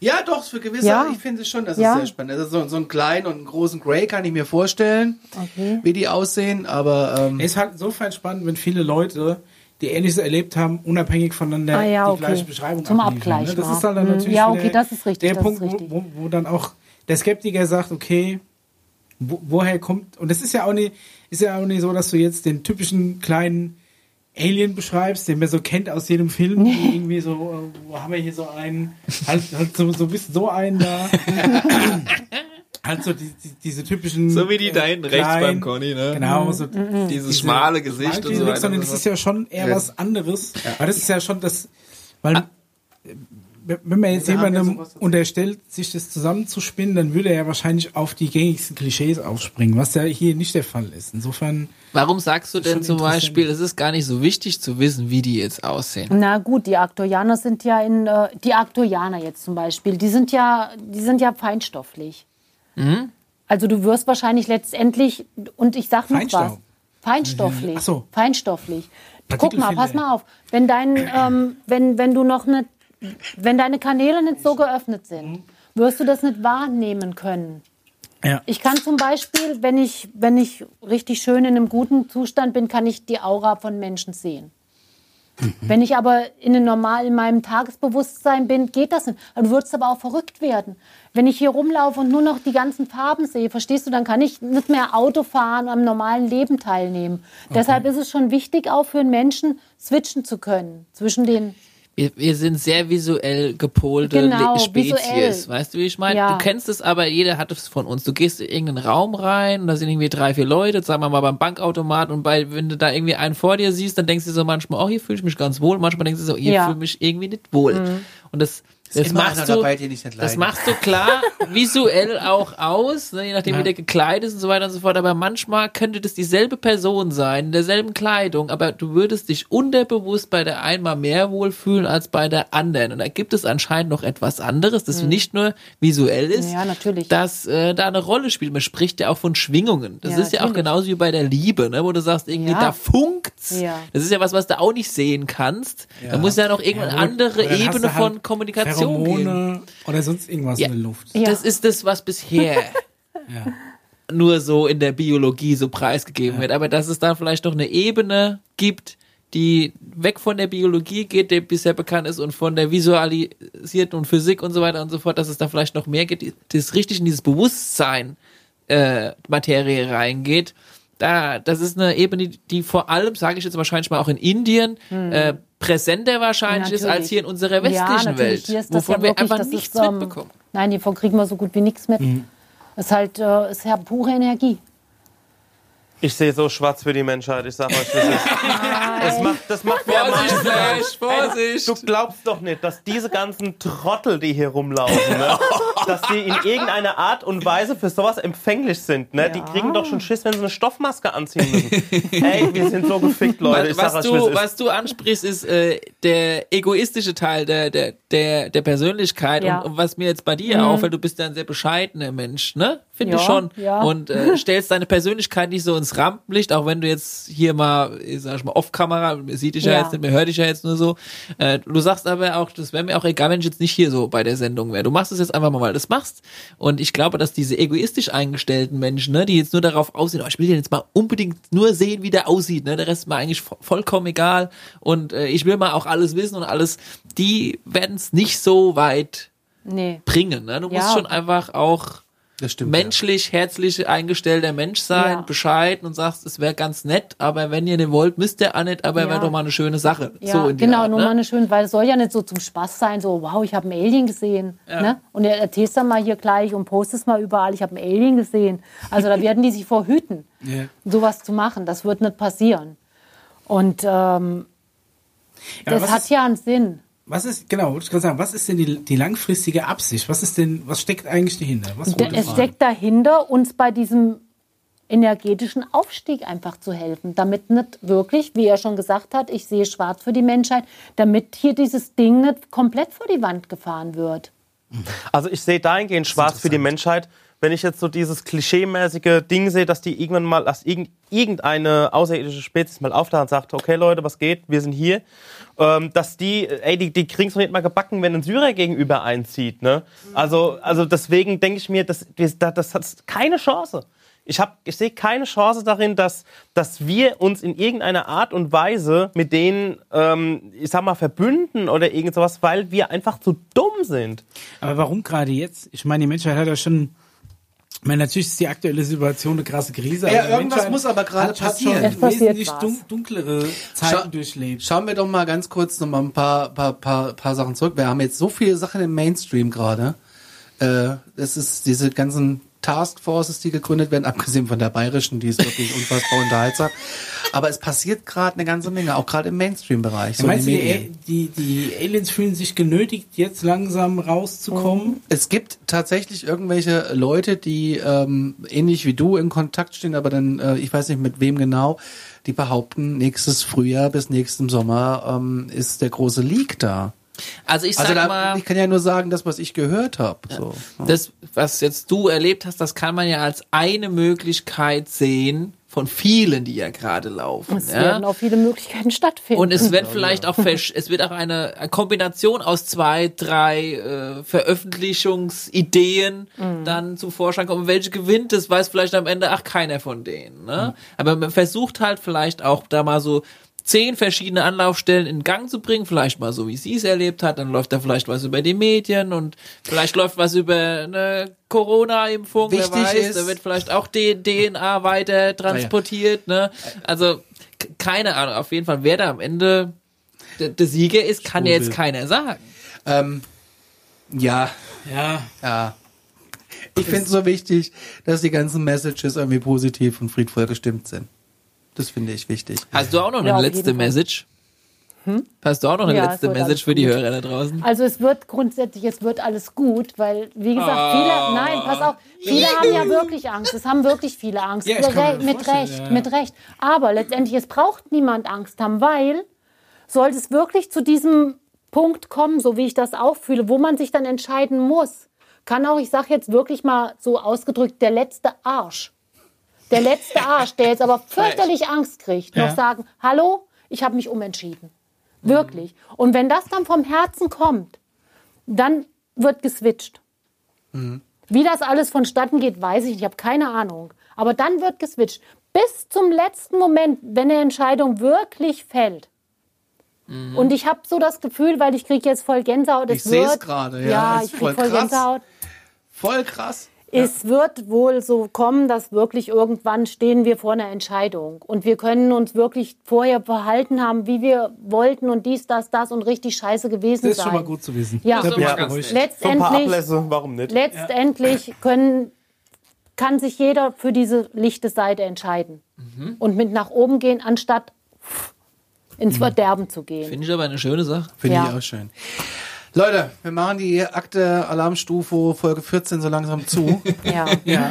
Ja, doch, für gewisse, Ja. ich finde es schon, das Ja. ist sehr spannend. Also so, so einen kleinen und einen großen Grey kann ich mir vorstellen, Okay. wie die aussehen, aber ähm, Es ist halt insofern spannend, wenn viele Leute, die Ähnliches erlebt haben, unabhängig voneinander Ah ja, die okay. gleiche Beschreibung Zum abliefern, Abgleich Ne? Das mal. ist halt dann Mhm. natürlich Ja, okay, das ist richtig, der Punkt. Wo, wo, dann auch der Skeptiker sagt, okay, wo, woher kommt, und das ist ja auch nicht, ist ja auch nicht so, dass du jetzt den typischen kleinen Alien beschreibst, den man so kennt aus jedem Film, <laughs> die irgendwie so, äh, wo haben wir hier so einen, halt, halt so, so so einen da. <laughs> halt so die, die, diese typischen. So wie die äh, da hinten rechts kleinen- beim Conny, ne? Genau, so Dieses diese schmale Gesicht und so weiter. sondern das ist ja schon eher was anderes. Weil das ist ja schon das, weil äh, wenn man jetzt ja jemandem unterstellt, sich das zusammenzuspinnen, dann würde er ja wahrscheinlich auf die gängigsten Klischees aufspringen, was ja hier nicht der Fall ist. Insofern, Warum sagst du denn zum. Beispiel, es ist gar nicht so wichtig zu wissen, wie die jetzt aussehen? Na gut, die Arktorianer sind ja in äh, die Arktorianer jetzt zum Beispiel, die sind ja, die sind ja feinstofflich. Mhm. Also du wirst wahrscheinlich letztendlich und ich sag noch Feinstaub. was. Feinstofflich. Ach so. Feinstofflich. Guck mal, pass mal auf. Wenn dein, ähm, wenn, wenn du noch nicht, wenn deine Kanäle nicht so geöffnet sind, wirst du das nicht wahrnehmen können. ja. Ich kann zum Beispiel, wenn ich, wenn ich richtig schön in einem guten Zustand bin, kann ich die Aura von Menschen sehen. Wenn ich aber in, einem normal, in meinem Tagesbewusstsein bin, geht das nicht. Dann würdest du aber auch verrückt werden. Wenn ich hier rumlaufe und nur noch die ganzen Farben sehe, verstehst du, dann kann ich nicht mehr Auto fahren und am normalen Leben teilnehmen. Deshalb ist es schon wichtig, auch für einen Menschen switchen zu können zwischen den Wir, wir sind sehr visuell gepolte Genau, Spezies. visuell. Weißt du, wie ich meine? Ja. Du kennst es aber, jeder hat es von uns. Du gehst in irgendeinen Raum rein und da sind irgendwie drei, vier Leute, sagen wir mal beim Bankautomat und bei, wenn du da irgendwie einen vor dir siehst, dann denkst du so manchmal, oh, hier fühle ich mich ganz wohl. Manchmal denkst du so, hier Ja. fühle ich mich irgendwie nicht wohl. Und das, das, immer machst du, das machst du klar visuell auch aus, ne, je nachdem wie der gekleidet ist und so weiter und so fort. Aber manchmal könnte das dieselbe Person sein, in derselben Kleidung, aber du würdest dich unterbewusst bei der einen mal mehr wohlfühlen als bei der anderen. Und da gibt es anscheinend noch etwas anderes, das nicht nur visuell ist, Mhm. Ja, natürlich. das äh, da eine Rolle spielt. Man spricht ja auch von Schwingungen. Das Ja, ist ja auch genauso wie bei der Liebe, ne, wo du sagst, irgendwie Ja. da funkt's. Ja. Das ist ja was, was du auch nicht sehen kannst. Da muss ja noch irgendeine Ja, andere Ebene halt von Kommunikation geben. Pheromone oder sonst irgendwas Ja. in der Luft. Ja. Das ist das, was bisher <laughs> nur so in der Biologie so preisgegeben wird. Aber dass es da vielleicht noch eine Ebene gibt, die weg von der Biologie geht, die bisher bekannt ist, und von der visualisierten und Physik und so weiter und so fort, dass es da vielleicht noch mehr geht, das richtig in dieses Bewusstsein äh, Materie reingeht. Da, das ist eine Ebene, die, vor allem, sage ich jetzt wahrscheinlich mal auch in Indien, äh, präsenter wahrscheinlich ist Natürlich. als hier in unserer Ja, westlichen natürlich. Welt, Hier ist das wovon ja wir wirklich, einfach das nichts ist, mitbekommen. Nein, hiervon kriegen wir so gut wie nichts mit. Es ist halt, äh, ist ja pure Energie. Ich sehe so schwarz für die Menschheit, ich sag euch, es ist. Es macht, das macht mir Vorsicht, Flash. Vorsicht! Du glaubst doch nicht, dass diese ganzen Trottel, die hier rumlaufen, ne, <laughs> dass die in irgendeiner Art und Weise für sowas empfänglich sind. Ne? Die kriegen doch schon Schiss, wenn sie eine Stoffmaske anziehen müssen. <laughs> Ey, wir sind so gefickt, Leute. Ich was, sag euch, du, ist. was du ansprichst, ist äh, der egoistische Teil der, der, der, der Persönlichkeit. Ja. Und, und was mir jetzt bei dir auffällt, du bist ja ein sehr bescheidener Mensch, ne? Finde ich Ja, schon. ja. Und äh, <laughs> stellst deine Persönlichkeit nicht so ins Rampenlicht, auch wenn du jetzt hier mal, ich sag ich mal, off-Kamera, sieht dich ja. Ja. jetzt nicht, man hört dich ja jetzt nur so. Äh, du sagst aber auch, das wäre mir auch egal, wenn ich jetzt nicht hier so bei der Sendung wäre. Du machst es jetzt einfach mal, weil du das machst. Und ich glaube, dass diese egoistisch eingestellten Menschen, ne, die jetzt nur darauf aussehen, oh, ich will den jetzt mal unbedingt nur sehen, wie der aussieht, ne, der Rest ist mir eigentlich vo vollkommen egal. Und äh, ich will mal auch alles wissen und alles, die werden es nicht so weit Nee. bringen. Ne? Du Ja. musst schon einfach auch stimmt, menschlich, herzlich eingestellter Mensch sein, Ja. Bescheid und sagst, es wäre ganz nett, aber wenn ihr den wollt, müsst ihr auch nicht, aber Ja. wäre doch mal eine schöne Sache. Ja, so in die genau, Art, nur ne? mal eine schöne, weil es soll ja nicht so zum Spaß sein, so, wow, ich habe einen Alien gesehen. Ne? Und er erzählst dann mal hier gleich und postest mal überall, ich habe einen Alien gesehen. Also da werden die sich vor hüten, <laughs> Ja. sowas zu machen. Das wird nicht passieren. Und ähm, Ja, das hat ja einen Sinn. Was ist, genau, wollte ich gerade sagen, was ist denn die, die langfristige Absicht? Was ist denn, was steckt eigentlich dahinter? Was wollte Es steckt dahinter, uns bei diesem energetischen Aufstieg einfach zu helfen, damit nicht wirklich, wie er schon gesagt hat, ich sehe schwarz für die Menschheit, damit hier dieses Ding nicht komplett vor die Wand gefahren wird. Also ich sehe dahingehend schwarz für die Menschheit, wenn ich jetzt so dieses klischeemäßige Ding sehe, dass die irgendwann mal, dass irgend- irgendeine außerirdische Spezies mal auftaucht und sagt, okay Leute, was geht, wir sind hier, ähm, dass die, ey, die, die kriegen's doch nicht mal gebacken, wenn ein Syrer gegenüber einzieht, ne? Also, also deswegen denke ich mir, das, das, das hat keine Chance. Ich, hab, ich sehe keine Chance darin, dass, dass wir uns in irgendeiner Art und Weise mit denen, ähm, ich sag mal, verbünden oder irgend sowas, weil wir einfach zu dumm sind. Aber warum gerade jetzt? Ich meine, die Menschheit hat ja schon, ich meine, natürlich ist die aktuelle Situation eine krasse Krise. Ja, aber die irgendwas muss aber gerade passieren. Es passiert wesentlich was. dun dunklere Zeiten durchlebt. Schauen wir doch mal ganz kurz noch mal ein paar, paar, paar, paar Sachen zurück. Wir haben jetzt so viele Sachen im Mainstream gerade. Äh, es ist diese ganzen Taskforces, die gegründet werden, abgesehen von der bayerischen, die ist wirklich <laughs> unfassbar unterhaltsam. Aber es passiert gerade eine ganze Menge, auch gerade im Mainstream-Bereich. So in Meinst du, die, die, die Aliens fühlen sich genötigt, jetzt langsam rauszukommen? Es gibt tatsächlich irgendwelche Leute, die ähm, ähnlich wie du in Kontakt stehen, aber dann, äh, ich weiß nicht mit wem genau, die behaupten, nächstes Frühjahr bis nächsten Sommer ähm, ist der große Leak da. Also ich sag Also da, mal, ich kann ja nur sagen, das, was ich gehört habe. So. das, was jetzt du erlebt hast, das kann man ja als eine Möglichkeit sehen von vielen, die ja gerade laufen. Es ja? werden auch viele Möglichkeiten stattfinden. Und es wird vielleicht auch, es wird auch eine Kombination aus zwei, drei äh, Veröffentlichungsideen dann zum Vorschein kommen. Welche gewinnt, das weiß vielleicht am Ende, ach, keiner von denen. Ne? Aber man versucht halt vielleicht auch da mal so zehn verschiedene Anlaufstellen in Gang zu bringen, vielleicht mal so, wie sie es erlebt hat, dann läuft da vielleicht was über die Medien und vielleicht läuft was über eine Corona-Impfung, wer Wichtig weiß, ist- da wird vielleicht auch die DNA weiter transportiert, ne? Also, keine Ahnung, auf jeden Fall, wer da am Ende der, der Sieger ist, kann ja jetzt keiner sagen. Ähm, ja, Ja. ja. Ich finde es so wichtig, dass die ganzen Messages irgendwie positiv und friedvoll gestimmt sind. Das finde ich wichtig. Hast du auch noch eine Ja, letzte. Message? Hast du auch noch eine Ja, letzte Message für die gut. Hörer da draußen? Also es wird grundsätzlich, es wird alles gut, weil, wie gesagt, Ah. viele, nein, pass auf, viele haben ja wirklich Angst. Es haben wirklich viele Angst. Ja, mir mit Recht, ja. mit Recht. Aber letztendlich, es braucht niemand Angst haben, weil sollte es wirklich zu diesem Punkt kommen, so wie ich das auch fühle, wo man sich dann entscheiden muss, kann auch, ich sage jetzt wirklich mal so ausgedrückt, der letzte Arsch. Der letzte Arsch, der jetzt aber <laughs> fürchterlich Angst kriegt, Ja. noch sagen, hallo, ich habe mich umentschieden. Wirklich. Und wenn das dann vom Herzen kommt, dann wird geswitcht. Wie das alles vonstatten geht, weiß ich nicht. Ich habe keine Ahnung. Aber dann wird geswitcht. Bis zum letzten Moment, wenn eine Entscheidung wirklich fällt. Und ich habe so das Gefühl, weil ich kriege jetzt voll Gänsehaut. Ich es seh's wird- gerade, ja, Ja, ist ich kriege voll krass. Gänsehaut. Voll krass. Es wird wohl so kommen, dass wirklich irgendwann stehen wir vor einer Entscheidung. Und wir können uns wirklich vorher verhalten haben, wie wir wollten und dies, das, das und richtig scheiße gewesen Das ist sein. schon mal gut zu wissen. Ja. Da bin ich Ja. beruhigt. So ein paar Letztendlich, Ablässe, warum nicht? letztendlich können, kann sich jeder für diese lichte Seite entscheiden. Und mit nach oben gehen, anstatt ins Verderben zu gehen. Finde ich aber eine schöne Sache. Finde Ja. ich auch schön. Leute, wir machen die Akte Alarmstufe Folge 14 so langsam zu. <laughs> Ja. Ja,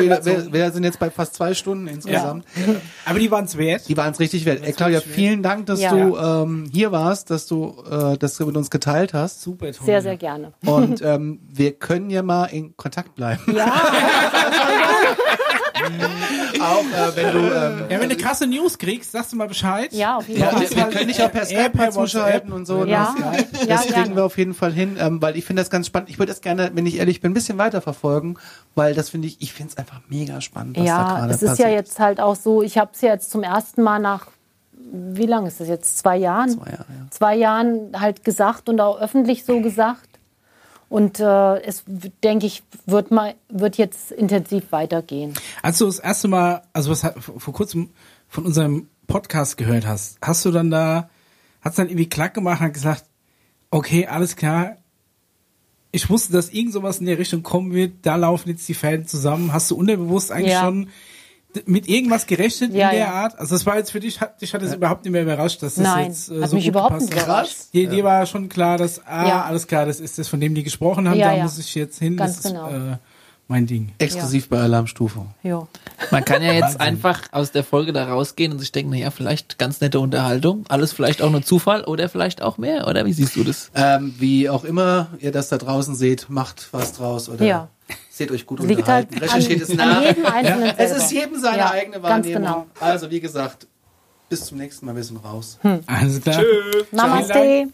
wieder, wir, wir sind jetzt bei fast zwei Stunden insgesamt. <laughs> aber die waren es wert. Die waren es richtig wert. Ey, Claudia, vielen Dank, dass Ja. du ähm, hier warst, dass du äh, das mit uns geteilt hast. Super toll. Sehr, sehr gerne. Und ähm, wir können ja mal in Kontakt bleiben. <laughs> <laughs> Auch äh, wenn du ähm, Ja, wenn du krasse News kriegst, sagst du mal Bescheid. Ja, auf jeden Ja, Fall. wir, wir können dich auch per Skype mal zuschalten und so. Ja, das ja, das kriegen gerne. wir auf jeden Fall hin, ähm, weil ich finde das ganz spannend. Ich würde das gerne, wenn ich ehrlich bin, ein bisschen weiter verfolgen, weil das finde ich, ich finde es einfach mega spannend, was da Ja, gerade es ist passiert. ja jetzt halt auch so, ich habe es ja jetzt zum ersten Mal nach, wie lange ist das jetzt? Zwei Jahren? Zwei Jahre, ja. Zwei Jahren halt gesagt und auch öffentlich so gesagt. Und äh, es, denke ich, wird, mal, wird jetzt intensiv weitergehen. Als du das erste Mal, also was hat- vor kurzem von unserem Podcast gehört hast, hast du dann da, hat's dann irgendwie klack gemacht und hat gesagt, okay, alles klar, ich wusste, dass irgend sowas in der Richtung kommen wird, da laufen jetzt die Fäden zusammen. Hast du unterbewusst eigentlich Ja. schon mit irgendwas gerechnet Ja, in der ja. Art? Also das war jetzt für dich, hat, dich hat es überhaupt nicht mehr überrascht, dass das Nein, jetzt äh, hat so mich gut überhaupt nicht überrascht. Dir, dir war schon klar, dass, ah, Ja. alles klar, das ist das, von dem die gesprochen haben, Ja, da ja. muss ich jetzt hin, Ganz das genau. ist äh, mein Ding. Exklusiv bei Alarmstufe. Ja. Man kann ja jetzt einfach aus der Folge da rausgehen und sich denken, naja, vielleicht ganz nette Unterhaltung, alles vielleicht auch nur Zufall oder vielleicht auch mehr, oder wie siehst du das? Ähm, wie auch immer ihr das da draußen seht, macht was draus oder Ja. Seht euch gut Es liegt halt unterhalten. an, Recherchiert es nach. Es ist jedem seine Ja, eigene Ganz Wahrnehmung. genau. Also wie gesagt, bis zum nächsten Mal, wir sind raus. Alles klar. Namaste.